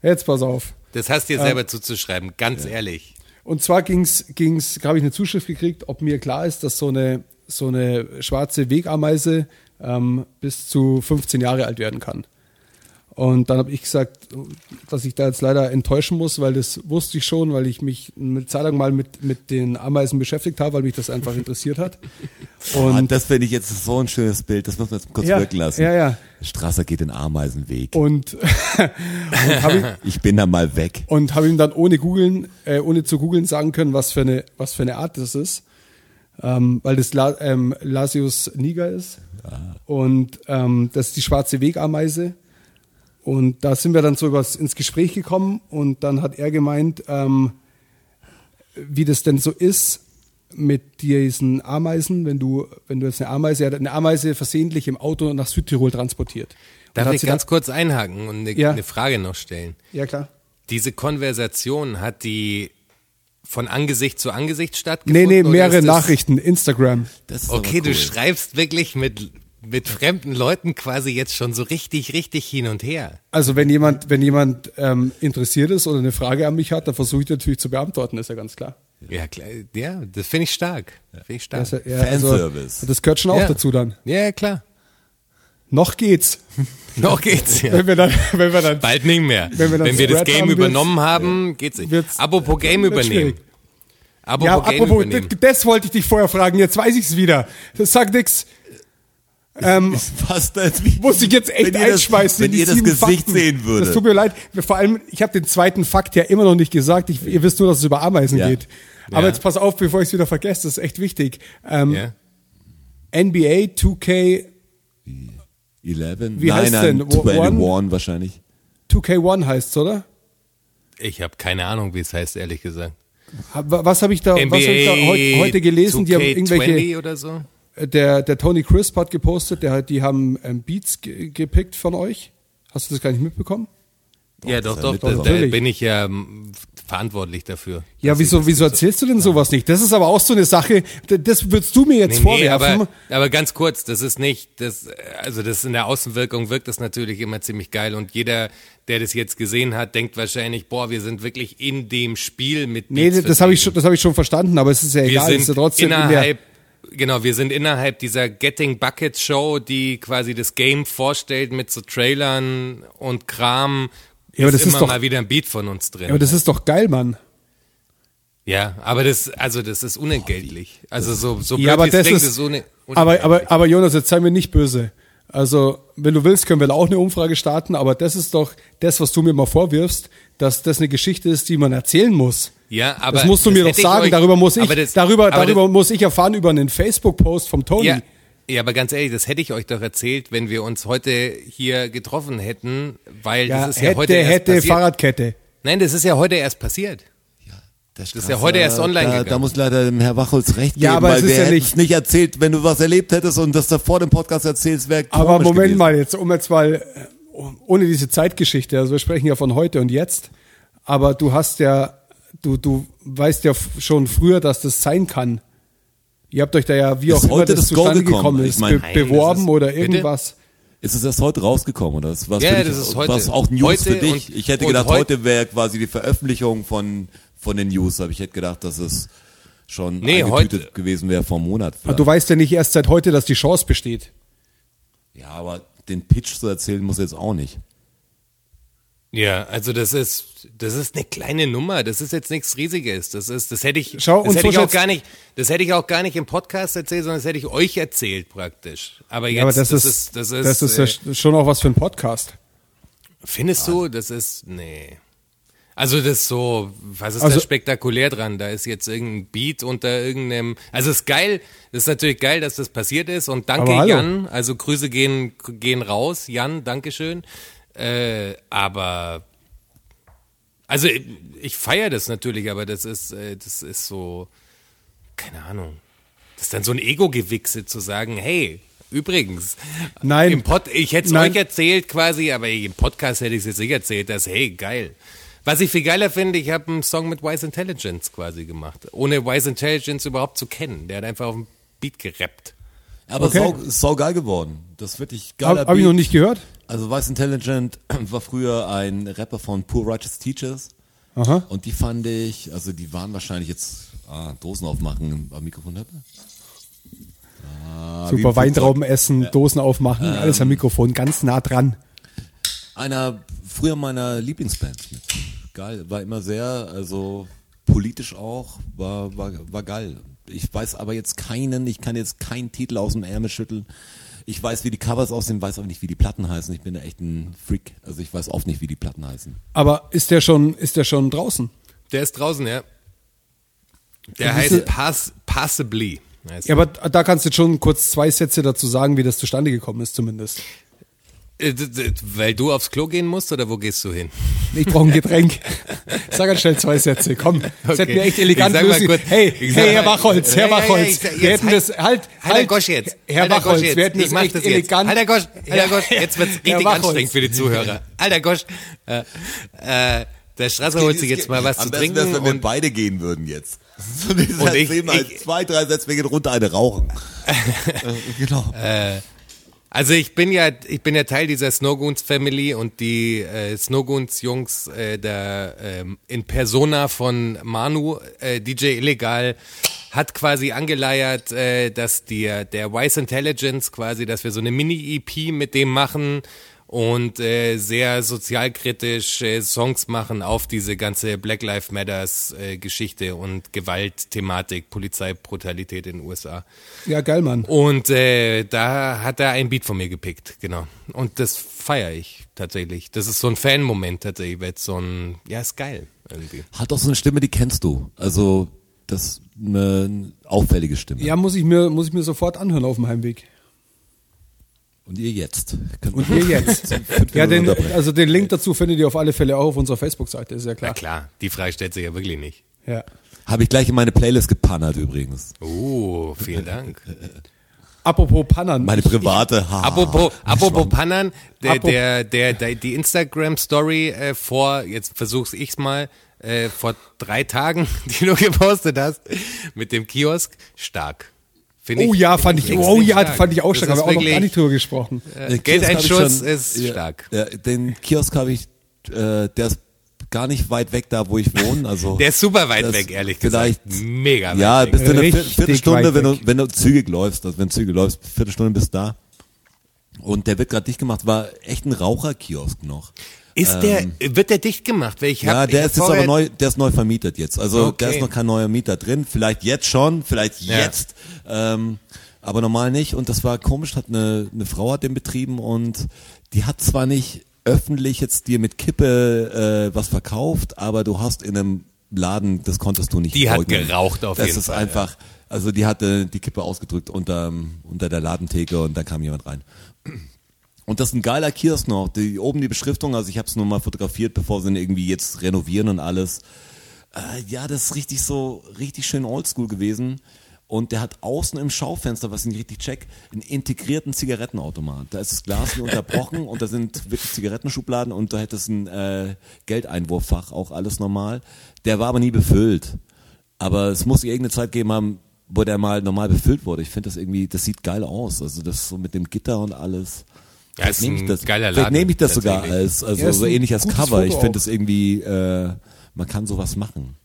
Jetzt pass auf. Das hast du dir selber zuzuschreiben, ganz ehrlich. Und zwar ging's, ging's, habe ich eine Zuschrift gekriegt, ob mir klar ist, dass so eine, so eine schwarze Wegameise ähm, bis zu 15 Jahre alt werden kann. Und dann habe ich gesagt, dass ich da jetzt leider enttäuschen muss, weil das wusste ich schon, weil ich mich eine Zeit lang mal mit, mit den Ameisen beschäftigt habe, weil mich das einfach interessiert hat. Und Und, das finde ich jetzt so ein schönes Bild, das muss man jetzt kurz Ja, wirken lassen. ja, ja. Strasser geht den Ameisenweg. und, und ich, Ich bin da mal weg. und habe ihm dann ohne googeln, äh, ohne zu googeln sagen können, was für eine, was für eine Art das ist, ähm, weil das La, ähm, Lasius niger ist und ähm, das ist die schwarze Wegameise und da sind wir dann so übers, ins Gespräch gekommen und dann hat er gemeint, ähm, wie das denn so ist, mit diesen Ameisen, wenn du, wenn du jetzt eine Ameise, er hat eine Ameise versehentlich im Auto nach Südtirol transportiert. Darf ich ganz kurz einhaken und eine, Ja. eine Frage noch stellen? Ja, klar. Diese Konversation, hat die von Angesicht zu Angesicht Nee, stattgefunden? nee, oder mehrere Nachrichten, Instagram. Das ist aber Okay, du cool. schreibst wirklich mit, mit fremden Leuten quasi jetzt schon so richtig, richtig hin und her. Also wenn jemand, wenn jemand ähm, interessiert ist oder eine Frage an mich hat, dann versuche ich natürlich zu beantworten, ist ja ganz klar. Ja, klar, ja das finde ich stark. Finde ich stark. Das, ist ja- also, Fanservice. das gehört schon auch Ja. dazu dann. Ja, klar. Noch geht's. Noch geht's, ja. Wenn wir dann, wenn wir dann Bald nicht mehr. Wenn wir Wenn wir das Game haben, übernommen haben, geht's nicht. Apropos Game übernehmen. Apropos ja, Game apropos, übernehmen. das, das wollte ich dich vorher fragen, jetzt weiß ich's wieder. Das sagt nix. Ähm, Fast als wie, muss ich jetzt echt wenn ihr das, einschmeißen. Wenn ihr das Gesicht Fakten. sehen würdet. Das tut mir leid. Vor allem, ich habe den zweiten Fakt ja immer noch nicht gesagt. Ich, ihr wisst nur, dass es über Ameisen Ja. geht. Aber Ja. jetzt pass auf, bevor ich es wieder vergesse, das ist echt wichtig. Ähm, ja? NBA 2K 11? Wie heißt nein, nein, denn? Wo- 21 wahrscheinlich. 2K1 heißt's, oder? Ich habe keine Ahnung, wie es heißt, ehrlich gesagt. Was habe ich da, was hab ich da heu, heute gelesen? Die haben 2K20 irgendwelche. oder so. Der, der Tony Crisp hat gepostet, der, hat- die haben ähm, Beats ge gepickt von euch. Hast du das gar nicht mitbekommen? ja, doch, doch, doch, da bin ich ja verantwortlich dafür. Ja, wieso, wieso so- erzählst du denn sowas nicht? Das ist aber auch so eine Sache, das würdest du mir jetzt Nee, nee, vorwerfen. aber, aber ganz kurz, das ist nicht, das, also das in der Außenwirkung wirkt das natürlich immer ziemlich geil und jeder, der das jetzt gesehen hat, denkt wahrscheinlich, boah, wir sind wirklich in dem Spiel mit nee, Beats das habe ich, schon, das hab ich schon verstanden, aber es ist ja wir egal. sind es ist ja trotzdem in innerhalb, genau, wir sind innerhalb dieser Getting Bucket Show, die quasi das Game vorstellt mit so Trailern und Kram. Ja, aber ist das ist immer doch- mal wieder ein Beat von uns drin. aber das ist doch geil, Mann. ja, aber das, also das ist unentgeltlich. Also so, so blöd Ja, aber das klingt, ist, so une- aber, aber, aber Jonas, jetzt sei mir nicht böse. Also, wenn du willst, können wir da auch eine Umfrage starten, aber das ist doch das, was du mir mal vorwirfst, dass das eine Geschichte ist, die man erzählen muss. Ja, aber das musst du mir doch sagen, euch- darüber muss ich, das- darüber, darüber das- muss ich erfahren über einen Facebook-Post vom Tony. Ja, ja, aber ganz ehrlich, das hätte ich euch doch erzählt, wenn wir uns heute hier getroffen hätten, weil Ja, das ist ja hätte, heute erst hätte, passiert. Fahrradkette. Nein, das ist ja heute erst passiert. Das ist ja heute erst online da, gegangen. da muss leider dem Herr Wachholz recht Ja, geben, aber weil es ist wir ja nicht- nicht erzählt, wenn du was erlebt hättest und das da vor dem Podcast erzählst, wäre Aber Moment gewesen. mal, jetzt um jetzt mal, äh, ohne diese Zeitgeschichte, also wir sprechen ja von heute und jetzt, aber du hast ja, du, du weißt ja schon früher, dass das sein kann. Ihr habt euch da ja, wie Ist auch immer heute das das Go zustande gekommen? gekommen Ich ist, mein, be Nein, das beworben ist- oder Bitte? irgendwas. Ist es erst heute rausgekommen oder was, was Ja, für dich, das ist heute. was auch News Heute für dich? und- ich hätte gedacht, heut- heute wäre quasi die Veröffentlichung von von den News, aber ich hätte gedacht, dass es schon Nee, heute- gewesen wäre vor einem Monat. Aber du weißt ja nicht erst seit heute, dass die Chance besteht. ja, aber den Pitch zu erzählen muss jetzt auch nicht. Ja, also das ist, das ist eine kleine Nummer. Das ist jetzt nichts Riesiges. Das ist, das hätte ich, Schau, das hätte ich auch gar nicht, das hätte ich auch gar nicht im Podcast erzählt, sondern das hätte ich euch erzählt praktisch. Aber jetzt, Ja, aber das, das, ist, das ist, das ist äh, ja schon auch was für ein Podcast. Findest du, das ist, nee. Also das ist so, was ist Also- da spektakulär dran? Da ist jetzt irgendein Beat unter irgendeinem, also es ist geil, das ist natürlich geil, dass das passiert ist und danke. Jan, also Grüße gehen, gehen raus, Jan, Dankeschön. Äh, aber, also ich, ich feiere das natürlich, aber das ist, äh, das ist so, keine Ahnung. Das ist dann so ein Ego-Gewichse zu sagen, hey, übrigens, Nein. im Pod, ich hätte es euch erzählt quasi, aber im Podcast hätte ich es jetzt nicht erzählt, dass, hey, geil. Was ich viel geiler finde, ich habe einen Song mit Wise Intelligence quasi gemacht, ohne Wise Intelligence überhaupt zu kennen. Der hat einfach auf dem Beat gerappt. Aber Okay. sau, sau geil geworden. Das wirklich geil. Habe hab ich noch nicht gehört. Also Vice Intelligent war früher ein Rapper von Poor Righteous Teachers. Aha. Und die fand ich, also die waren wahrscheinlich jetzt, ah, Dosen aufmachen am Mikrofon man? Ah, Super Weintrauben essen, Dosen aufmachen, Ähm. alles am Mikrofon, ganz nah dran. Einer früher meiner Lieblingsbands. Geil, war immer sehr, also politisch auch, war, war, war geil. Ich weiß aber jetzt keinen, ich kann jetzt keinen Titel aus dem Ärmel schütteln. Ich weiß, wie die Covers aussehen, weiß aber nicht, wie die Platten heißen. Ich bin da echt ein Freak. Also ich weiß oft nicht, wie die Platten heißen. Aber ist der schon, ist der schon draußen? Der ist draußen, ja. Der Ja, heißt Pass, Passably. Heißt Ja, aber da kannst du jetzt schon kurz zwei Sätze dazu sagen, wie das zustande gekommen ist zumindest. Äh, Weil du aufs Klo gehen musst oder wo gehst du hin? Ich brauche ein Getränk. Sag ganz schnell zwei Sätze. Komm, das hätten wir echt elegant Ich sag mal Hey, ich sag hey, Herr Wachholz, Herr Ja, ja, ja, Wachholz. sag- wir hätten das, halt, Halt der Gosch jetzt. Herr halt Wachholz, wir hätten ich das echt das elegant. Jetzt. Halt der Gosch, halt der Gosch. Jetzt wird's Herr richtig Wachholz. anstrengend für die Zuhörer. Halt der Gosch. Äh, äh, der Strasser holt sich jetzt mal was Am zu besten trinken wenn wir und beide gehen würden jetzt. So Und ich- ich- zwei, drei Sätze, wir gehen runter eine rauchen. äh, genau. Also ich bin ja, ich bin ja Teil dieser Snowgoons Family und die äh, Snowgoons Jungs äh, der ähm, in Persona von Manu äh, DJ Illegal hat quasi angeleiert, äh, dass die, der Wise Intelligence quasi, dass wir so eine Mini-EP mit dem machen und äh, sehr sozialkritisch äh, Songs machen auf diese ganze Black Lives Matters äh, Geschichte und Gewaltthematik, Polizeibrutalität in den USA. Ja, geil, Mann. Und äh, da hat er ein Beat von mir gepickt, genau. Und das feiere ich tatsächlich. Das ist so ein Fan-Moment tatsächlich, weil es so ein, ja, ist geil irgendwie. Hat auch so eine Stimme, die kennst du. Also, das ist eine auffällige Stimme. Ja, muss ich mir, muss ich mir sofort anhören auf dem Heimweg. Und ihr jetzt. Könnt Und wir jetzt. Ja, den, also den Link dazu findet ihr auf alle Fälle auch auf unserer Facebook-Seite, ist ja Na klar. klar, die Frage stellt sich ja wirklich nicht. Ja. Habe ich gleich in meine Playlist gepannert übrigens. Oh, vielen Dank. Apropos Pannern. Meine private Haare. Apropos, apropos Pannern, der, der, der, der, die Instagram-Story äh, vor, jetzt versuch's ich's mal, äh, vor drei Tagen, die du gepostet hast, mit dem Kiosk, stark. Find Oh ich ja, fand ich, oh ja, stark. fand ich auch stark, haben wir auch noch gar nicht drüber gesprochen. Äh, Geldeinschuss schon- ist ja, stark. Ja, den Kiosk habe ich, äh, der ist gar nicht weit weg da, wo ich wohne. Also Der ist super weit weg, ehrlich vielleicht, gesagt. Mega weit Ja, weg. bist du eine Viertelstunde, wenn du, wenn du zügig läufst, also wenn du zügig läufst, Viertelstunde bist da. Und der wird gerade dicht gemacht, war echt ein Raucherkiosk noch. Ist der, wird der dicht gemacht? Weil ich hab, ähm, ja, ich der hab ist jetzt aber neu, der ist neu vermietet jetzt. Also Okay. da ist noch kein neuer Mieter drin. Vielleicht jetzt schon, vielleicht Ja. jetzt, ähm, aber normal nicht. Und das war komisch, hat eine, eine Frau hat den betrieben und die hat zwar nicht öffentlich jetzt dir mit Kippe äh, was verkauft, aber du hast in einem Laden, das konntest du nicht Die hat leugnen. geraucht auf das jeden ist Fall, einfach, also die hatte die Kippe ausgedrückt unter, unter der Ladentheke und da kam jemand rein. Und das ist ein geiler Kiosk noch. Die, oben die Beschriftung, also ich habe es nur mal fotografiert, bevor sie ihn irgendwie jetzt renovieren und alles. Äh, ja, das ist richtig so, richtig schön oldschool gewesen. Und der hat außen im Schaufenster, was ich nicht richtig check, einen integrierten Zigarettenautomat. Da ist das Glas wie unterbrochen und da sind wirklich Zigarettenschubladen und da hätte es ein äh, Geldeinwurffach, auch alles normal. Der war aber nie befüllt. Aber es muss irgendeine Zeit geben haben, wo der mal normal befüllt wurde. Ich finde das irgendwie, das sieht geil aus. Also das so mit dem Gitter und alles. Ja, ist Vielleicht nehme ich das, geiler vielleicht nehme ich das sogar als, also Ja, so ähnlich als Cover. Ich Foto finde auch. das irgendwie, äh, man kann sowas machen.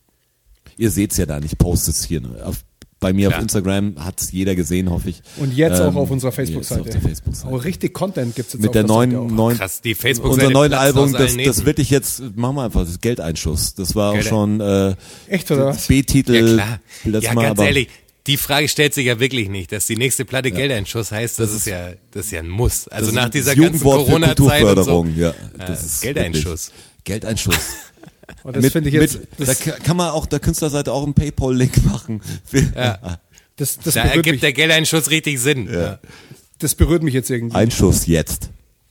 Ihr seht's ja da, ich poste es hier. Ne? Auf, bei mir Klar. auf Instagram hat's jeder gesehen, hoffe ich. Und jetzt Ähm, auch auf unserer Facebook-Seite. der Facebook-Seite. Aber richtig Content gibt's jetzt Mit auf der neuen, auch. neuen Krass, die Facebook unser neuen Album, das, das wirklich jetzt, machen wir einfach, das Geldeinschuss. Das war auch Geld- schon äh, Echt, oder was? B-Titel. Ja klar. Ja, mal, ganz aber ehrlich, die Frage stellt sich ja wirklich nicht, dass die nächste Platte Geldeinschuss heißt, das, ist ja, das ist ja ein Muss. Also das nach dieser das ganzen Corona-Zeit und so. Kulturförderung, ja. Das Äh, ist Geldeinschuss. wirklich- Geldeinschuss. Und das finde ich jetzt, da das, ka- kann man auch der Künstlerseite auch einen Paypal-Link machen. Für, das, das, Da ergibt mich, der Geldeinschuss richtig Sinn. Ja. das berührt mich jetzt irgendwie. Einschuss jetzt.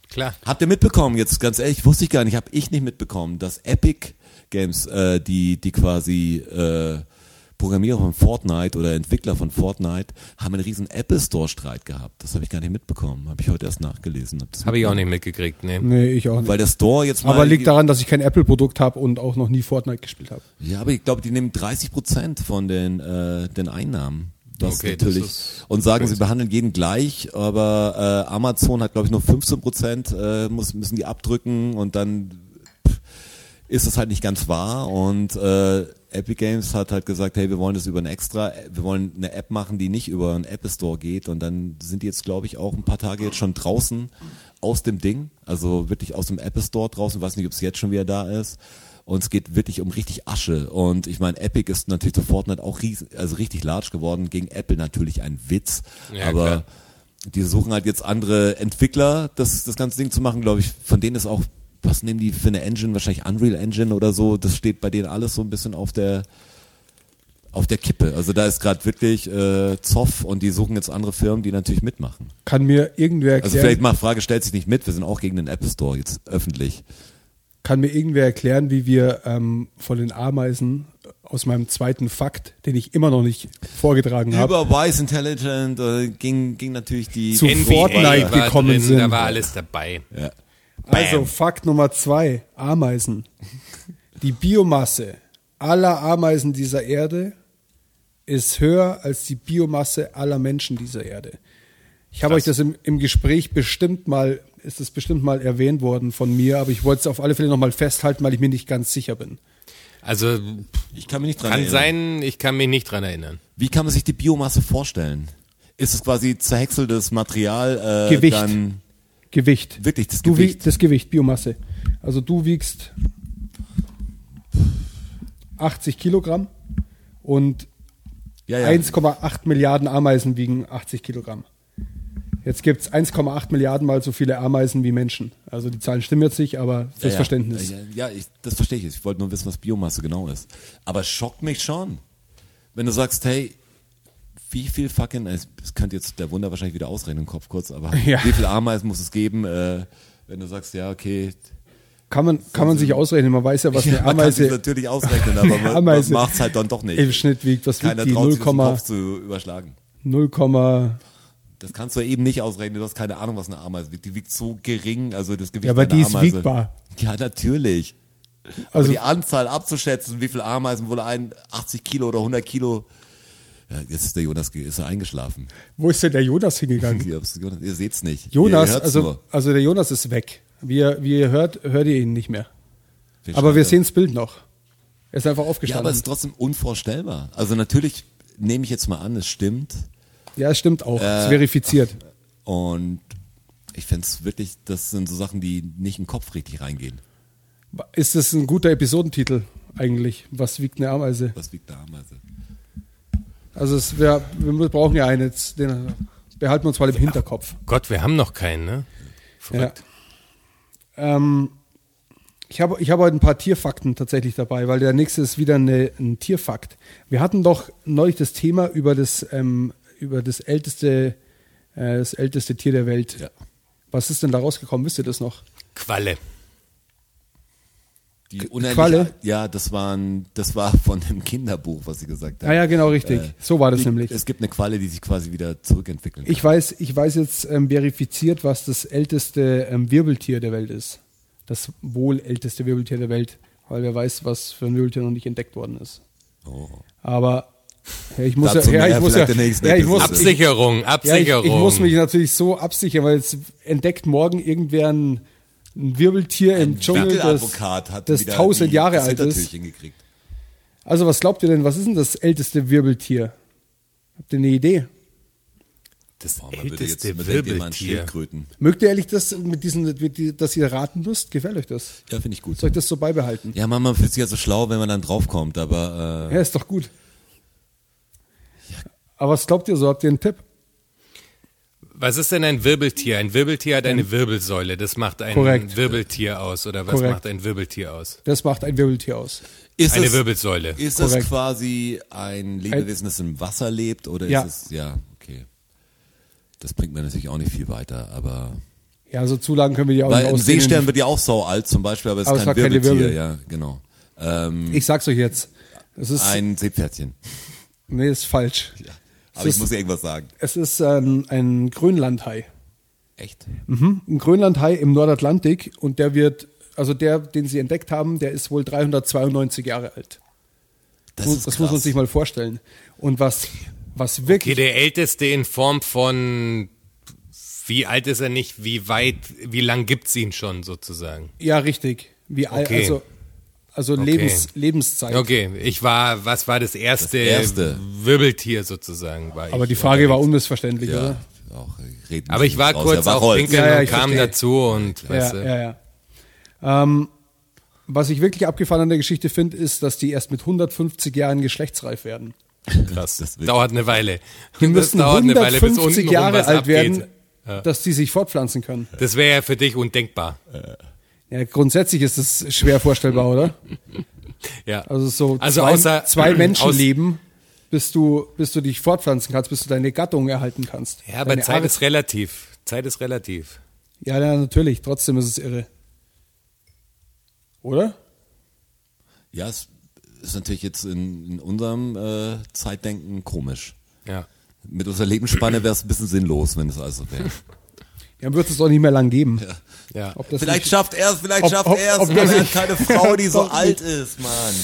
Klar. Habt ihr mitbekommen, jetzt ganz ehrlich, wusste ich gar nicht, habe ich nicht mitbekommen, dass Epic Games, äh, die, die quasi äh, Programmierer von Fortnite oder Entwickler von Fortnite, haben einen riesen Apple Store Streit gehabt. Das habe ich gar nicht mitbekommen, habe ich heute erst nachgelesen. Hab das Habe ich auch nicht mitgekriegt, ne. Nee, ich auch nicht. Weil der Store jetzt mal... Aber liegt daran, dass ich kein Apple-Produkt habe und auch noch nie Fortnite gespielt habe. Ja, aber ich glaube, die nehmen 30 Prozent von den, äh, den Einnahmen. Das Okay, das natürlich. ist und sagen, sie crazy. behandeln jeden gleich, aber äh, Amazon hat, glaube ich, nur 15 Prozent, äh, muss, müssen die abdrücken und dann pff, ist das halt nicht ganz wahr. Und äh, Epic Games hat halt gesagt, hey, wir wollen das über ein extra, wir wollen eine App machen, die nicht über einen Apple Store geht. Und dann sind die jetzt, glaube ich, auch ein paar Tage jetzt schon draußen aus dem Ding, also wirklich aus dem Apple Store draußen. weiß nicht, ob es jetzt schon wieder da ist. Und es geht wirklich um richtig Asche. Und ich meine, Epic ist natürlich zu Fortnite auch riesen, also richtig large geworden. Gegen Apple natürlich ein Witz. Ja, aber klar. die suchen halt jetzt andere Entwickler, das, das ganze Ding zu machen, glaube ich. Von denen ist auch, was nehmen die für eine Engine? Wahrscheinlich Unreal Engine oder so. Das steht bei denen alles so ein bisschen auf der auf der Kippe. Also da ist gerade wirklich äh, Zoff und die suchen jetzt andere Firmen, die natürlich mitmachen. Kann mir irgendwer erklären, Also vielleicht mal Frage stellt sich nicht mit, wir sind auch gegen den Apple Store jetzt öffentlich. Kann mir irgendwer erklären, wie wir ähm, von den Ameisen aus meinem zweiten Fakt, den ich immer noch nicht vorgetragen habe, Über Wise Intelligent äh, ging, ging natürlich die Zu NBA Fortnite gekommen drin, sind. Da war alles dabei. Ja. Also. Fakt Nummer zwei, Ameisen. Die Biomasse aller Ameisen dieser Erde ist höher als die Biomasse aller Menschen dieser Erde. Ich habe euch das im, im Gespräch bestimmt mal, ist es bestimmt mal erwähnt worden von mir, aber ich wollte es auf alle Fälle nochmal festhalten, weil ich mir nicht ganz sicher bin. Also Ich kann mich nicht dran kann erinnern. sein, ich kann mich nicht dran erinnern. Wie kann man sich die Biomasse vorstellen? Ist es quasi zerhäckseltes Material? Äh, Gewicht. Dann Gewicht. wirklich das Du Gewicht. das Gewicht, Biomasse. Also du wiegst 80 Kilogramm und ja, ja. 1,8 Milliarden Ameisen wiegen 80 Kilogramm. Jetzt gibt es 1,8 Milliarden mal so viele Ameisen wie Menschen. Also die Zahlen stimmen jetzt nicht, aber fürs ja. Verständnis. Ja, ich, das verstehe ich. Ich wollte nur wissen, was Biomasse genau ist. Aber es schockt mich schon, wenn du sagst, hey, wie viel fucking, es könnte jetzt der Wunder wahrscheinlich wieder ausrechnen im Kopf kurz, aber Ja. wie viel Ameisen muss es geben, äh, wenn du sagst, ja, okay, Kann man, kann man sich ausrechnen, man weiß ja, was eine man kann sich Ameise natürlich ausrechnen, aber man, man Ameise macht es halt dann doch nicht. im Schnitt wiegt. Was wiegt Keiner die? das im 0, Kopf zu überschlagen. 0, Das kannst du eben nicht ausrechnen, du hast keine Ahnung, was eine Ameise wiegt. Die wiegt so gering, also das Gewicht Ja, aber die ist Ameise. wiegbar. Ja, natürlich. Also- aber die Anzahl abzuschätzen, wie viele Ameisen wohl ein, 80 Kilo oder 100 Kilo, ja, jetzt ist der Jonas, ist er eingeschlafen. Wo ist denn der Jonas hingegangen? Ihr, ihr seht's nicht. Jonas, ihr also, nur. also der Jonas ist weg. Wie ihr, wie ihr hört, hört ihr ihn nicht mehr. Den Aber wir sehen das Bild noch. Er ist einfach Ja, aufgestanden. aber es ist trotzdem unvorstellbar. Also natürlich nehme ich jetzt mal an, es stimmt. Ja, es stimmt auch. Äh, ist verifiziert. Und ich fände es wirklich, das sind so Sachen, die nicht in den Kopf richtig reingehen. Ist das ein guter Episodentitel eigentlich? Was wiegt eine Ameise? Was wiegt eine Ameise? Also es wär, wir brauchen ja einen jetzt, den behalten wir uns mal im Hinterkopf. Gott, wir haben noch keinen, ne? Verrückt. Ja. Ähm, ich habe ich habe heute ein paar Tierfakten tatsächlich dabei, weil der nächste ist wieder eine, ein Tierfakt. Wir hatten doch neulich das Thema über das, ähm, über das älteste, äh, das älteste Tier der Welt. Ja. Was ist denn da rausgekommen? Wisst ihr das noch? Qualle. Die Qualle? Ja, das waren, das war von dem Kinderbuch, was sie gesagt haben. Ah ja, genau, richtig. Äh, so war das die, nämlich. Es gibt eine Qualle, die sich quasi wieder zurückentwickelt. Ich weiß, ich weiß jetzt ähm, verifiziert, was das älteste ähm, Wirbeltier der Welt ist. Das wohl älteste Wirbeltier der Welt, weil wer weiß, was für ein Wirbeltier noch nicht entdeckt worden ist. Oh. Aber ja, ich muss Dazu ja, ja, ich muss ja, ja, ich muss, ich, Absicherung, ja, ich, Absicherung. ich muss mich natürlich so absichern, weil jetzt entdeckt morgen irgendwer ein, ein Wirbeltier im Dschungel, das, das tausend Jahre alt ist. Also was glaubt ihr denn, was ist denn das älteste Wirbeltier? Habt ihr eine Idee? das Boah, man würde jetzt älteste an Wirbeltier. Schildkröten. Mögt ihr ehrlich das mit diesen, dass ihr raten müsst? Gefällt euch das? Ja, finde ich gut. Soll ich das so beibehalten? Ja, man, man fühlt sich ja so schlau, wenn man dann draufkommt, aber äh, Ja, ist doch gut. Aber was glaubt ihr so? Habt ihr einen Tipp? Was ist denn ein Wirbeltier? Ein Wirbeltier hat eine Wirbelsäule. Das macht ein Korrekt. Wirbeltier aus. Oder was Korrekt. macht ein Wirbeltier aus? Das macht ein Wirbeltier aus. ist Eine es, Wirbelsäule. Ist Korrekt. das quasi ein Lebewesen, das im Wasser lebt oder Ja. ist es, ja, okay. Das bringt mir natürlich auch nicht viel weiter, aber, Ja, so Zulagen können wir die auch weil nicht ein. Seestern wird ja auch sau alt zum Beispiel, aber es Aber ist kein Wirbeltier, Wirbel. ja, genau. Ähm, Ich sag's euch jetzt. Es ist, ein Seepferdchen. nee, ist falsch. Aber Es ich ist- muss irgendwas sagen. Es ist ein, ein Grönlandhai. Echt? Mhm. Ein Grönlandhai im Nordatlantik und der wird, also der, den sie entdeckt haben, der ist wohl 392 Jahre alt. Das, Das, ist das muss man krass. sich mal vorstellen. Und was, was Okay, wirklich, der älteste in Form von wie alt ist er nicht, wie weit, wie lang gibt's ihn schon sozusagen? ja richtig, wie alt, Okay. also, also Okay. Lebens, Lebenszeit. Okay, ich war, was war das erste, Das erste. Wirbeltier sozusagen? War Aber ich die Frage war unmissverständlich, Ja, oder? auch, äh, reden Aber ich war raus. kurz Ja, auf. Pinkeln Ja, ja, und ich kam verstehe. dazu und weißt Ja, du, ja, ja. Ähm, was ich wirklich abgefahren an der Geschichte finde, ist, dass die erst mit 150 Jahren geschlechtsreif werden. krass. Das dauert eine Weile. Die das müssen dauert eine Weile, bis 150 untenrum Jahre alt abgeht. werden, dass die sich fortpflanzen können. Das wäre ja für dich undenkbar. Ja, grundsätzlich ist das schwer vorstellbar, oder? Ja. Also so Also zwei, außer- zwei Menschenleben, bis du, bis du dich fortpflanzen kannst, bis du deine Gattung erhalten kannst. Ja, aber Deine Zeit Art- ist relativ. Zeit ist relativ. Ja, ja, natürlich. Trotzdem ist es irre. Oder? Ja, es ist natürlich jetzt in, in unserem äh, Zeitdenken komisch. Ja. Mit unserer Lebensspanne wäre es ein bisschen sinnlos, wenn es also wäre. Ja, wird es auch nicht mehr lang geben. Ja. Ob das Vielleicht nicht, schafft er es, vielleicht Ob- schafft ob- er es. aber er hat keine Frau, die so alt ist, Mann.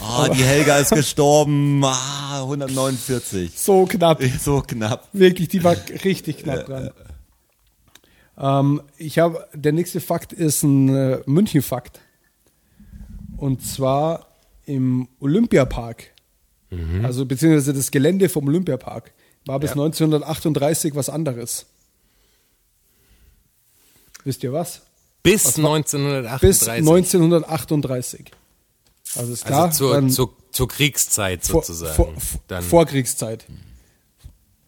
Ah, die Helga ist gestorben. Ah, 149. so knapp. So knapp. Wirklich, die war richtig knapp dran. Ähm, ich habe, der nächste Fakt ist ein äh, München-Fakt. Und zwar im Olympiapark. Also beziehungsweise das Gelände vom Olympiapark war bis 1938 was anderes. Wisst ihr was? Bis Bis 1938. 1938. Also ist klar, also zur, dann zur, zur Kriegszeit sozusagen. vor, vor, Dann, Vorkriegszeit.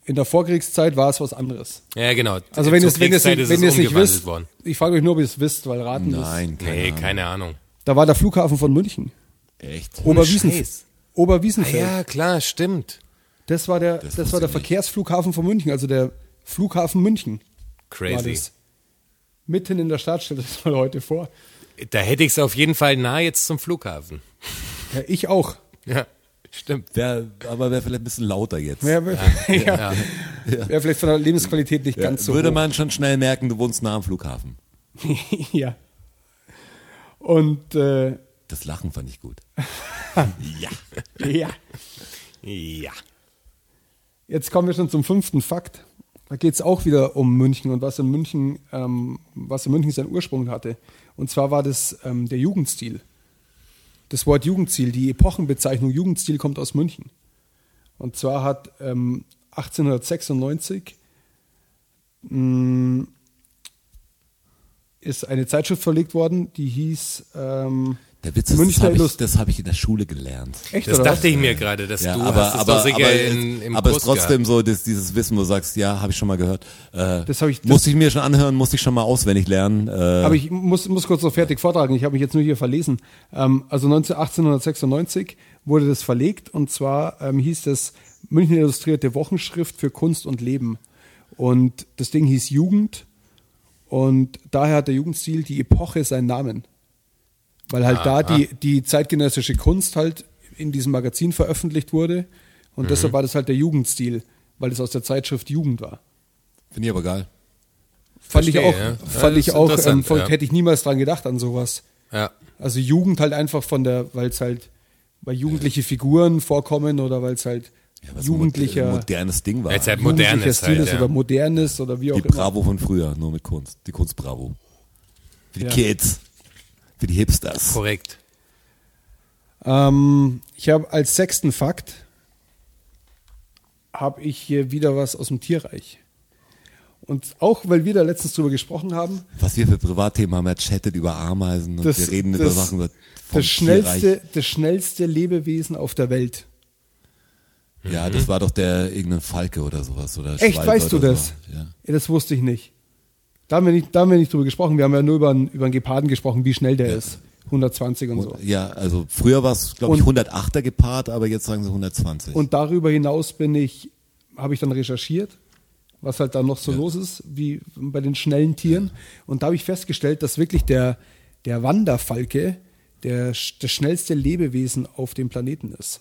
In der Vorkriegszeit war es was anderes. ja, genau. Also wenn ihr es wenn es nicht, ist wenn ihr es nicht wisst, worden. ich frage euch nur, ob ihr es wisst, weil raten ist. Nein, keine Nee, Ahnung. keine Ahnung. Da war der Flughafen von München. Echt? Oberwiesen, Scheiß. Ah, Oberwiesenfeld. ja, klar, stimmt. Das war der, das, wusste war der. Verkehrsflughafen von München, also der Flughafen München war Crazy. Mitten in der Stadt, stellt euch das mal heute vor. Da hätte ich es auf jeden Fall nah jetzt zum Flughafen. Ja, ich auch. Ja, stimmt. Wär, aber wäre vielleicht ein bisschen lauter jetzt. Wäre ja, wär vielleicht von der Lebensqualität nicht Ja, ganz so würde hoch. man schon schnell merken, du wohnst nah am Flughafen. ja. Und äh, Das Lachen fand ich gut. ja. ja. Ja. Jetzt kommen wir schon zum fünften Fakt. Da geht es auch wieder um München und was in München, ähm, was in München seinen Ursprung hatte. Und zwar war das ähm, der Jugendstil. Das Wort Jugendstil, die Epochenbezeichnung Jugendstil kommt aus München. Und zwar hat ähm, 1896 mh, ist eine Zeitschrift verlegt worden, die hieß ähm, Der Witz ist, das Münchner habe ich, das hab ich in der Schule gelernt. Echt, Das oder dachte ich mir gerade, dass Ja, du aber, hast es aber, aber, in, im aber es ist trotzdem gehabt. so, dass dieses Wissen, wo du sagst, ja, habe ich schon mal gehört. Äh, Das hab ich- das- musste ich mir schon anhören, musste ich schon mal auswendig lernen. Äh, Aber ich muss, muss kurz noch fertig vortragen. Ich habe mich jetzt nur hier verlesen. Ähm, also 19, 1896 wurde das verlegt und zwar ähm, hieß es München Illustrierte Wochenschrift für Kunst und Leben. Und das Ding hieß Jugend und daher hat der Jugendstil die Epoche seinen Namen. Weil halt da die, die zeitgenössische Kunst halt in diesem Magazin veröffentlicht wurde und deshalb war das halt der Jugendstil, weil es aus der Zeitschrift Jugend war. Finde ich aber geil. Fand ich auch, ja. Ja, fand das ich auch, ähm, ja. hätte ich niemals dran gedacht an sowas. Ja. Also Jugend halt einfach von der, weil es halt, weil jugendliche Figuren vorkommen oder weil es halt Ja, was jugendlicher, Ein modernes Ding war. Weil's halt jugendlicher modern ist Stil halt, ist ja. oder modernes oder wie auch die immer. Bravo von früher, nur mit Kunst. Die Kunst Bravo. Für die Ja. Kids. Für die Hipsters. Korrekt. Ähm, ich habe als sechsten Fakt habe ich hier wieder was aus dem Tierreich. Und auch, weil wir da letztens drüber gesprochen haben, Was wir für Privatthemen haben, er chattet über Ameisen und das, wir reden über das, Sachen über vom das, schnellste, Tierreich. das schnellste Lebewesen auf der Welt. Ja, das war doch der irgendein Falke oder sowas. Oder Echt, Schwalbe weißt du das? So. Ja. Ja, das wusste ich nicht. Da haben wir nicht, da haben wir nicht drüber gesprochen. Wir haben ja nur über einen, über einen Geparden gesprochen, wie schnell der ist. 120 und so. Ja, also früher war es, glaube ich, Und- 108er gepaart, aber jetzt sagen sie 120. Und darüber hinaus bin ich, habe ich dann recherchiert, was halt da noch so los ist, wie bei den schnellen Tieren. Und da habe ich festgestellt, dass wirklich der, der Wanderfalke der, das schnellste Lebewesen auf dem Planeten ist.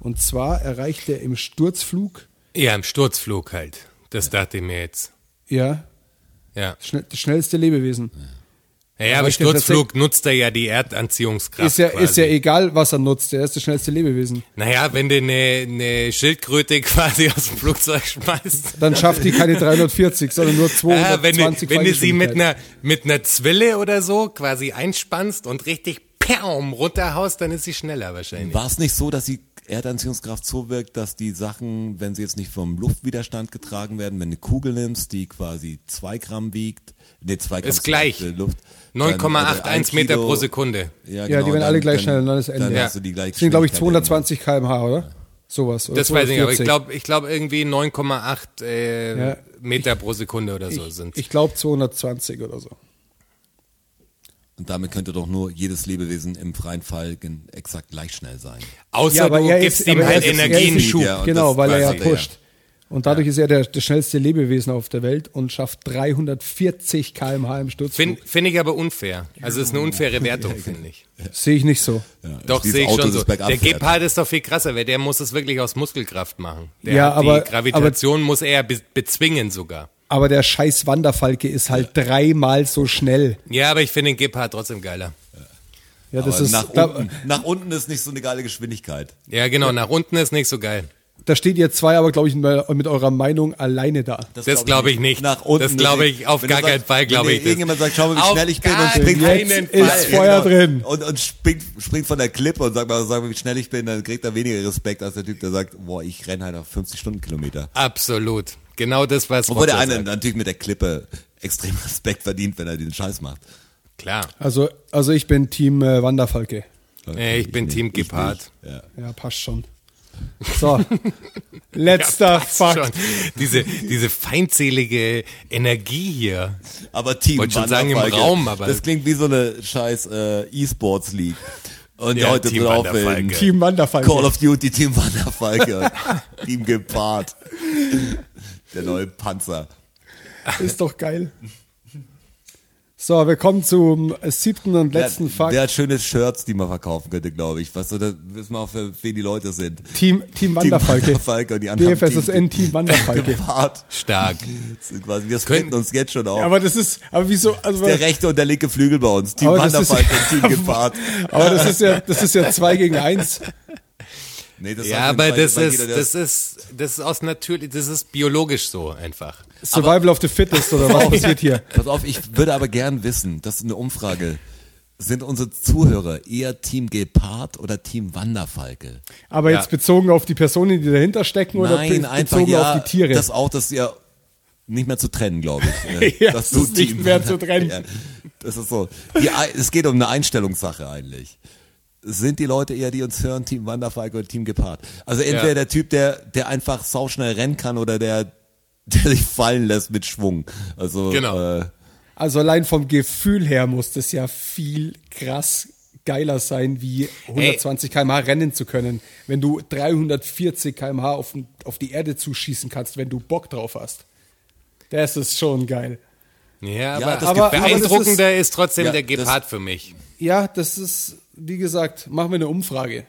Und zwar erreicht er im Sturzflug, Ja, im Sturzflug halt. Das dachte ich mir jetzt. ja, Ja. schnell, das schnellste Lebewesen. Ja, ja aber Reicht der Sturzflug nutzt er ja die Erdanziehungskraft. Ist ja, quasi. ist ja egal, was er nutzt, er ist das schnellste Lebewesen. Naja, wenn du eine, eine Schildkröte quasi aus dem Flugzeug schmeißt. Dann schafft die keine 340, sondern nur Ah, wenn, 220 du, wenn du sie mit einer, mit einer Zwille oder so quasi einspannst und richtig Paum runterhaust, dann ist sie schneller wahrscheinlich. War es nicht so, dass die Erdanziehungskraft so wirkt, dass die Sachen, wenn sie jetzt nicht vom Luftwiderstand getragen werden, wenn du eine Kugel nimmst, die quasi zwei Gramm wiegt, nee, zwei Gramm Ist gleich. äh, Luft, dann, äh, 9,81 ein Meter pro Sekunde. Ja, Ja, genau, die werden alle gleich schnell dann ist Ende. Dann Ja. hast du die gleiche Das sind, glaube ich, Geschwindigkeit 220 km/h, oder? Sowas. Oder Das weiß ich nicht, aber ich 240. glaube ich glaub irgendwie 9,8 äh, Ja. Meter pro Sekunde oder so sind. Ich glaube 220 oder so. Und damit könnte doch nur jedes Lebewesen im freien Fall exakt gleich schnell sein. Außer Ja, aber du er gibst ist- ihm aber er halt er Energienschub. Ja, genau, weil er ja er ja. pusht. Und dadurch ist er der, das schnellste Lebewesen auf der Welt und schafft 340 km/h im Sturzflug. Finde find ich aber unfair. Also ist eine unfaire Wertung, finde ich. Sehe ich nicht so. Doch, Dieses sehe ich Auto, schon so. Der. Gepard ist doch viel krasser, weil der muss es wirklich aus Muskelkraft machen. Der Ja, aber- die Gravitation muss er be bezwingen sogar. Aber der scheiß Wanderfalke ist halt dreimal so schnell. Ja, aber ich finde den Gepard trotzdem geiler. Ja, das Aber ist, nach, da, unten, nach unten ist nicht so eine geile Geschwindigkeit. Ja, genau, nach unten ist nicht so geil. da steht ihr zwei aber, glaube ich, mit eurer Meinung alleine da. Das glaube ich nicht. Nach unten. Das glaube ich auf gar keinen Fall, glaube ich. Irgendjemand sagt, schau mal, wie Auf schnell ich bin und gar springt, keinen Jetzt Fall. ist Feuer drin. Und, und springt, springt von der Klippe und sagt mal, sag mal, wie schnell ich bin, dann kriegt er weniger Respekt als der Typ, der sagt, boah, ich renne halt auf 50 Stundenkilometer. Absolut. Genau das, was Obwohl der eine sagt. natürlich mit der Klippe extrem Respekt verdient, wenn er den Scheiß macht. Klar. Also, also ich bin Team äh, Wanderfalke. Äh, ich bin nicht, Team ich Gepard. Ja. Ja, passt schon. So, letzter Passt Fakt. schon. Diese, diese feindselige Energie hier. Aber Team Wollte schon sagen im Wanderfalke, Raum, aber- Das klingt wie so eine scheiß äh, E-Sports League. Und Ja, heute Team drauf Wanderfalke. Team Wanderfalke. Call of Duty Team Wanderfalke. Team Gepard. Der neue Panzer. Ist doch geil. So, wir kommen zum siebten und letzten der, Fakt. der hat schöne Shirts, die man verkaufen könnte, glaube ich. Was da wissen wir auch, für wen die Leute sind. Team, Team Wanderfalke. Team Wanderfalke und die anderen DFSSN Team Wanderfalke. Gepard. Stark. Quasi, wir splitten uns jetzt schon auf. Aber das ist, aber wieso, also, der rechte und der linke Flügel bei uns. Team Aber das ist- Wanderfalke und Team Gepard. aber das ist ja, das ist ja zwei gegen eins. Nee, das Ja, aber das ist, jeder, der das ist, das ist aus natürlich, das ist biologisch so einfach. Survival of the Fittest oder was passiert hier? Pass auf, ich würde aber gern wissen, das ist eine Umfrage. Sind unsere Zuhörer eher Team Gepard oder Team Wanderfalke? Aber Ja. jetzt bezogen auf die Personen, die dahinter stecken oder Nein, einfach bezogen ja, auf die Tiere? das auch, das ist ja nicht mehr zu trennen, glaube ich. Äh, Ja, dass es ist nicht mehr zu trennen. Ja, das ist so. Die, es geht um eine Einstellungssache eigentlich. Sind die Leute eher, die uns hören, Team Wanderfalke oder Team Gepard? Also entweder Ja. der Typ, der, der einfach sauschnell rennen kann oder der, der sich fallen lässt mit Schwung. Also, Genau. äh, Also allein vom Gefühl her muss das ja viel krass geiler sein, wie 120 km/h rennen zu können, wenn du 340 km/h auf, auf die Erde zuschießen kannst, wenn du Bock drauf hast. Das ist schon geil. Ja, aber, Ja, das aber- Gefühl- aber das beeindruckender ist, trotzdem Ja, der das- Gepard für mich. Ja, das ist, wie gesagt, machen wir eine Umfrage.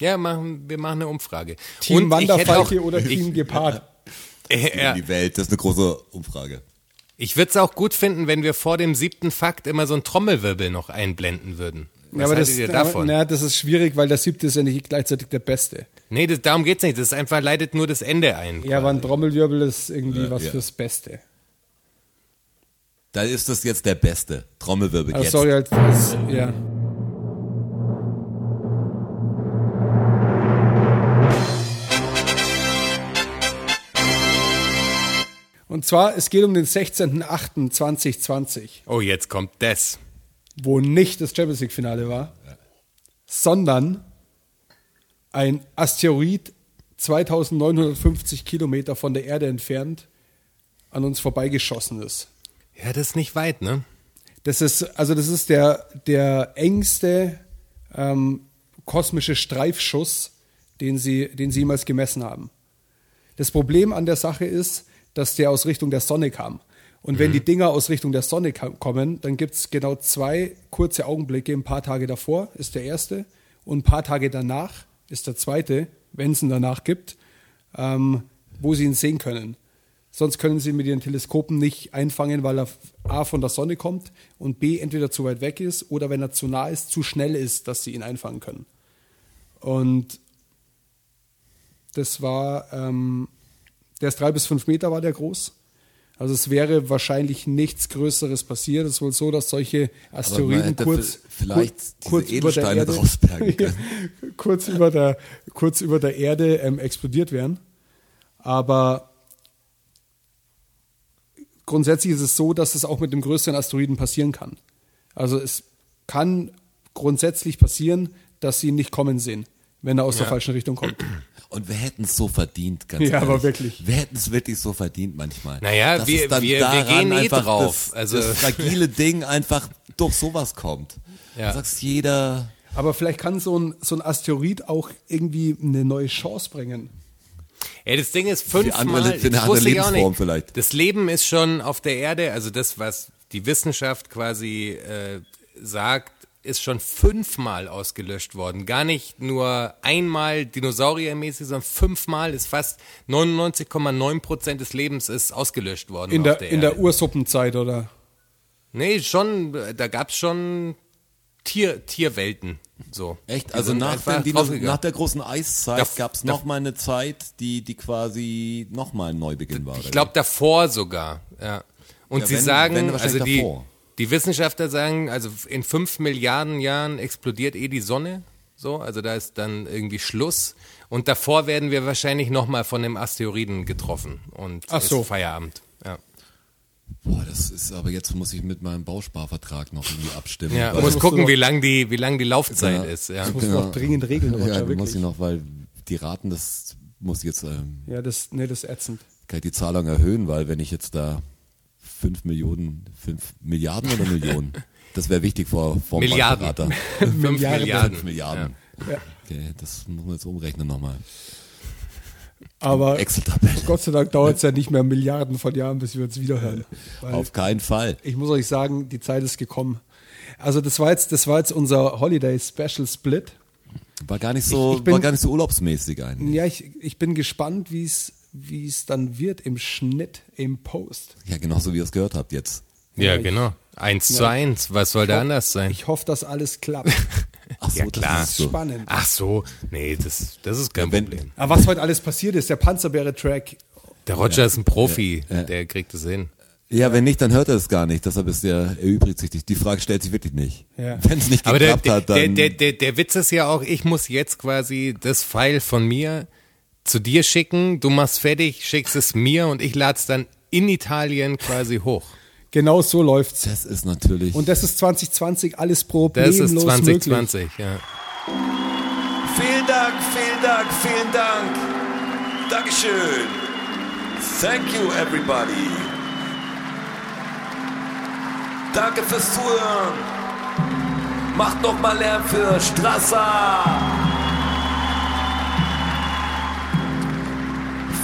Ja, machen, wir machen eine Umfrage. Team Und ich hätte auch, Wanderfalke oder Team Gepard. äh, in die Welt, das ist eine große Umfrage. ich würde es auch gut finden, wenn wir vor dem siebten Fakt immer so einen Trommelwirbel noch einblenden würden. Was Ja, aber das, ihr davon? Na, das ist schwierig, weil der siebte ist ja nicht gleichzeitig der beste. nee, das, darum geht's nicht. Das ist einfach leitet nur das Ende ein. Ja, aber ein Trommelwirbel ist irgendwie was ja. fürs Beste. Da ist das jetzt der beste Trommelwirbel Also jetzt. sorry halt, das, ja. Und zwar, es geht um den 16.08.2020, Oh, jetzt kommt das. wo nicht das Champions League Finale war, sondern ein Asteroid 2950 Kilometer von der Erde entfernt an uns vorbeigeschossen ist. Ja, das ist nicht weit, ne? Das ist, also das ist der, der engste ähm, kosmische Streifschuss, den sie, den sie jemals gemessen haben. Das Problem an der Sache ist, dass der aus Richtung der Sonne kam. Und wenn die Dinger aus Richtung der Sonne kommen, dann gibt es genau zwei kurze Augenblicke. Ein paar Tage davor ist der erste und ein paar Tage danach ist der zweite, wenn es ihn danach gibt, ähm, wo sie ihn sehen können. Sonst können sie ihn mit ihren Teleskopen nicht einfangen, weil er A von der Sonne kommt und B entweder zu weit weg ist oder wenn er zu nah ist, zu schnell ist, dass sie ihn einfangen können. Und das war, ähm, der ist drei bis fünf Meter war der groß. Also es wäre wahrscheinlich nichts Größeres passiert. Es ist wohl so, dass solche Asteroiden kurz, vielleicht kur- diese Edelsteine draus bergen können. kurz über der, kurz über der Erde ähm, explodiert wären. Aber grundsätzlich ist es so, dass es auch mit dem größeren Asteroiden passieren kann. Also es kann grundsätzlich passieren, dass sie ihn nicht kommen sehen, wenn er aus der falschen Richtung kommt. Und wir hätten es so verdient, ganz Ja, ehrlich. aber wirklich. Wir hätten es wirklich so verdient manchmal. Naja, Dass wir- wir- wir gehen eh einfach drauf. Das, Also- das fragile Ding einfach durch sowas kommt. Ja. Du sagst jeder, Aber vielleicht kann so ein, so ein Asteroid auch irgendwie eine neue Chance bringen. Ja, das Ding ist fünfmal. für eine das andere wusste ich auch Lebensform nicht. vielleicht. Das Leben ist schon auf der Erde, also das, was die Wissenschaft quasi äh, sagt, ist schon fünfmal ausgelöscht worden. Gar nicht nur einmal dinosauriermäßig, sondern fünfmal ist fast 99,9 Prozent des Lebens ist ausgelöscht worden. In der, der in der. Ursuppenzeit, oder? Nee, schon, da gab's schon Tier, Tierwelten. So. Echt? Die Also nach, den nach der großen Eiszeit gab es darf- noch mal eine Zeit, die, die quasi noch mal ein Neubeginn war. Ich glaube davor sogar, ja. Und Ja, sie wenn- sagen, wenn also die, davor. Die Wissenschaftler sagen, also in fünf Milliarden Jahren explodiert eh die Sonne, so, also da ist dann irgendwie Schluss. Und davor werden wir wahrscheinlich nochmal von dem Asteroiden getroffen und Ach so. ist Feierabend. Ja, Boah, das ist, aber jetzt muss ich mit meinem Bausparvertrag noch irgendwie abstimmen. ja weil- muss musst gucken, du- wie lang die, wie lang die Laufzeit Ja. ist. Ja. Das musst du noch dringend regeln, Roger, ja, da muss wirklich. ich noch, weil die Raten, das muss ich jetzt, ähm, Ja, das, nee, das ist ätzend. kann ich die Zahlung erhöhen, weil wenn ich jetzt da fünf Millionen, fünf Milliarden oder Millionen, das wäre wichtig vor, vor dem Milliarden. Bankberater. Fünf Milliarden. Milliarden. Fünf Milliarden. Ja. Okay, das muss man jetzt umrechnen nochmal. Aber. Gott sei Dank dauert es ja nicht mehr Milliarden von Jahren, bis wir uns wiederhören. Auf keinen Fall. ich muss euch sagen, die Zeit ist gekommen. Also das war jetzt, das war jetzt unser Holiday Special Split. War gar nicht so, Ich- ich bin- war gar nicht so urlaubsmäßig eigentlich. Ja, ich, ich bin gespannt, wie es wie es dann wird im Schnitt, im Post. Ja, genauso wie ihr es gehört habt jetzt. Ja, ich- genau. Eins zu eins. Was soll da anders sein? Ich hoffe, dass alles klappt. Ach so, Ja, klar. das ist so. Spannend. Ach so, nee, das, das ist kein Ja, wenn- Problem. Aber was heute alles passiert ist, der Panzerbeere-Track, Der Roger ist ein Profi, Ja, ja. der kriegt es hin. Ja, wenn nicht, dann hört er es gar nicht. Deshalb ist der, erübrigt sich. die- Die Frage stellt sich wirklich nicht. Ja. Wenn es nicht Aber der, geklappt der, hat, der, dann. der, der, der Witz ist ja auch, ich muss jetzt quasi das File von mir zu dir schicken, du machst fertig, schickst es mir und ich lade es dann in Italien quasi hoch. genau so läuft's. das ist natürlich. Und das ist 2020 alles Das problemlos ist möglich. 2020, ja. Vielen Dank, vielen Dank, vielen Dank. Dankeschön. Thank you, everybody. Danke fürs Zuhören. Macht noch mal Lärm für Strasser.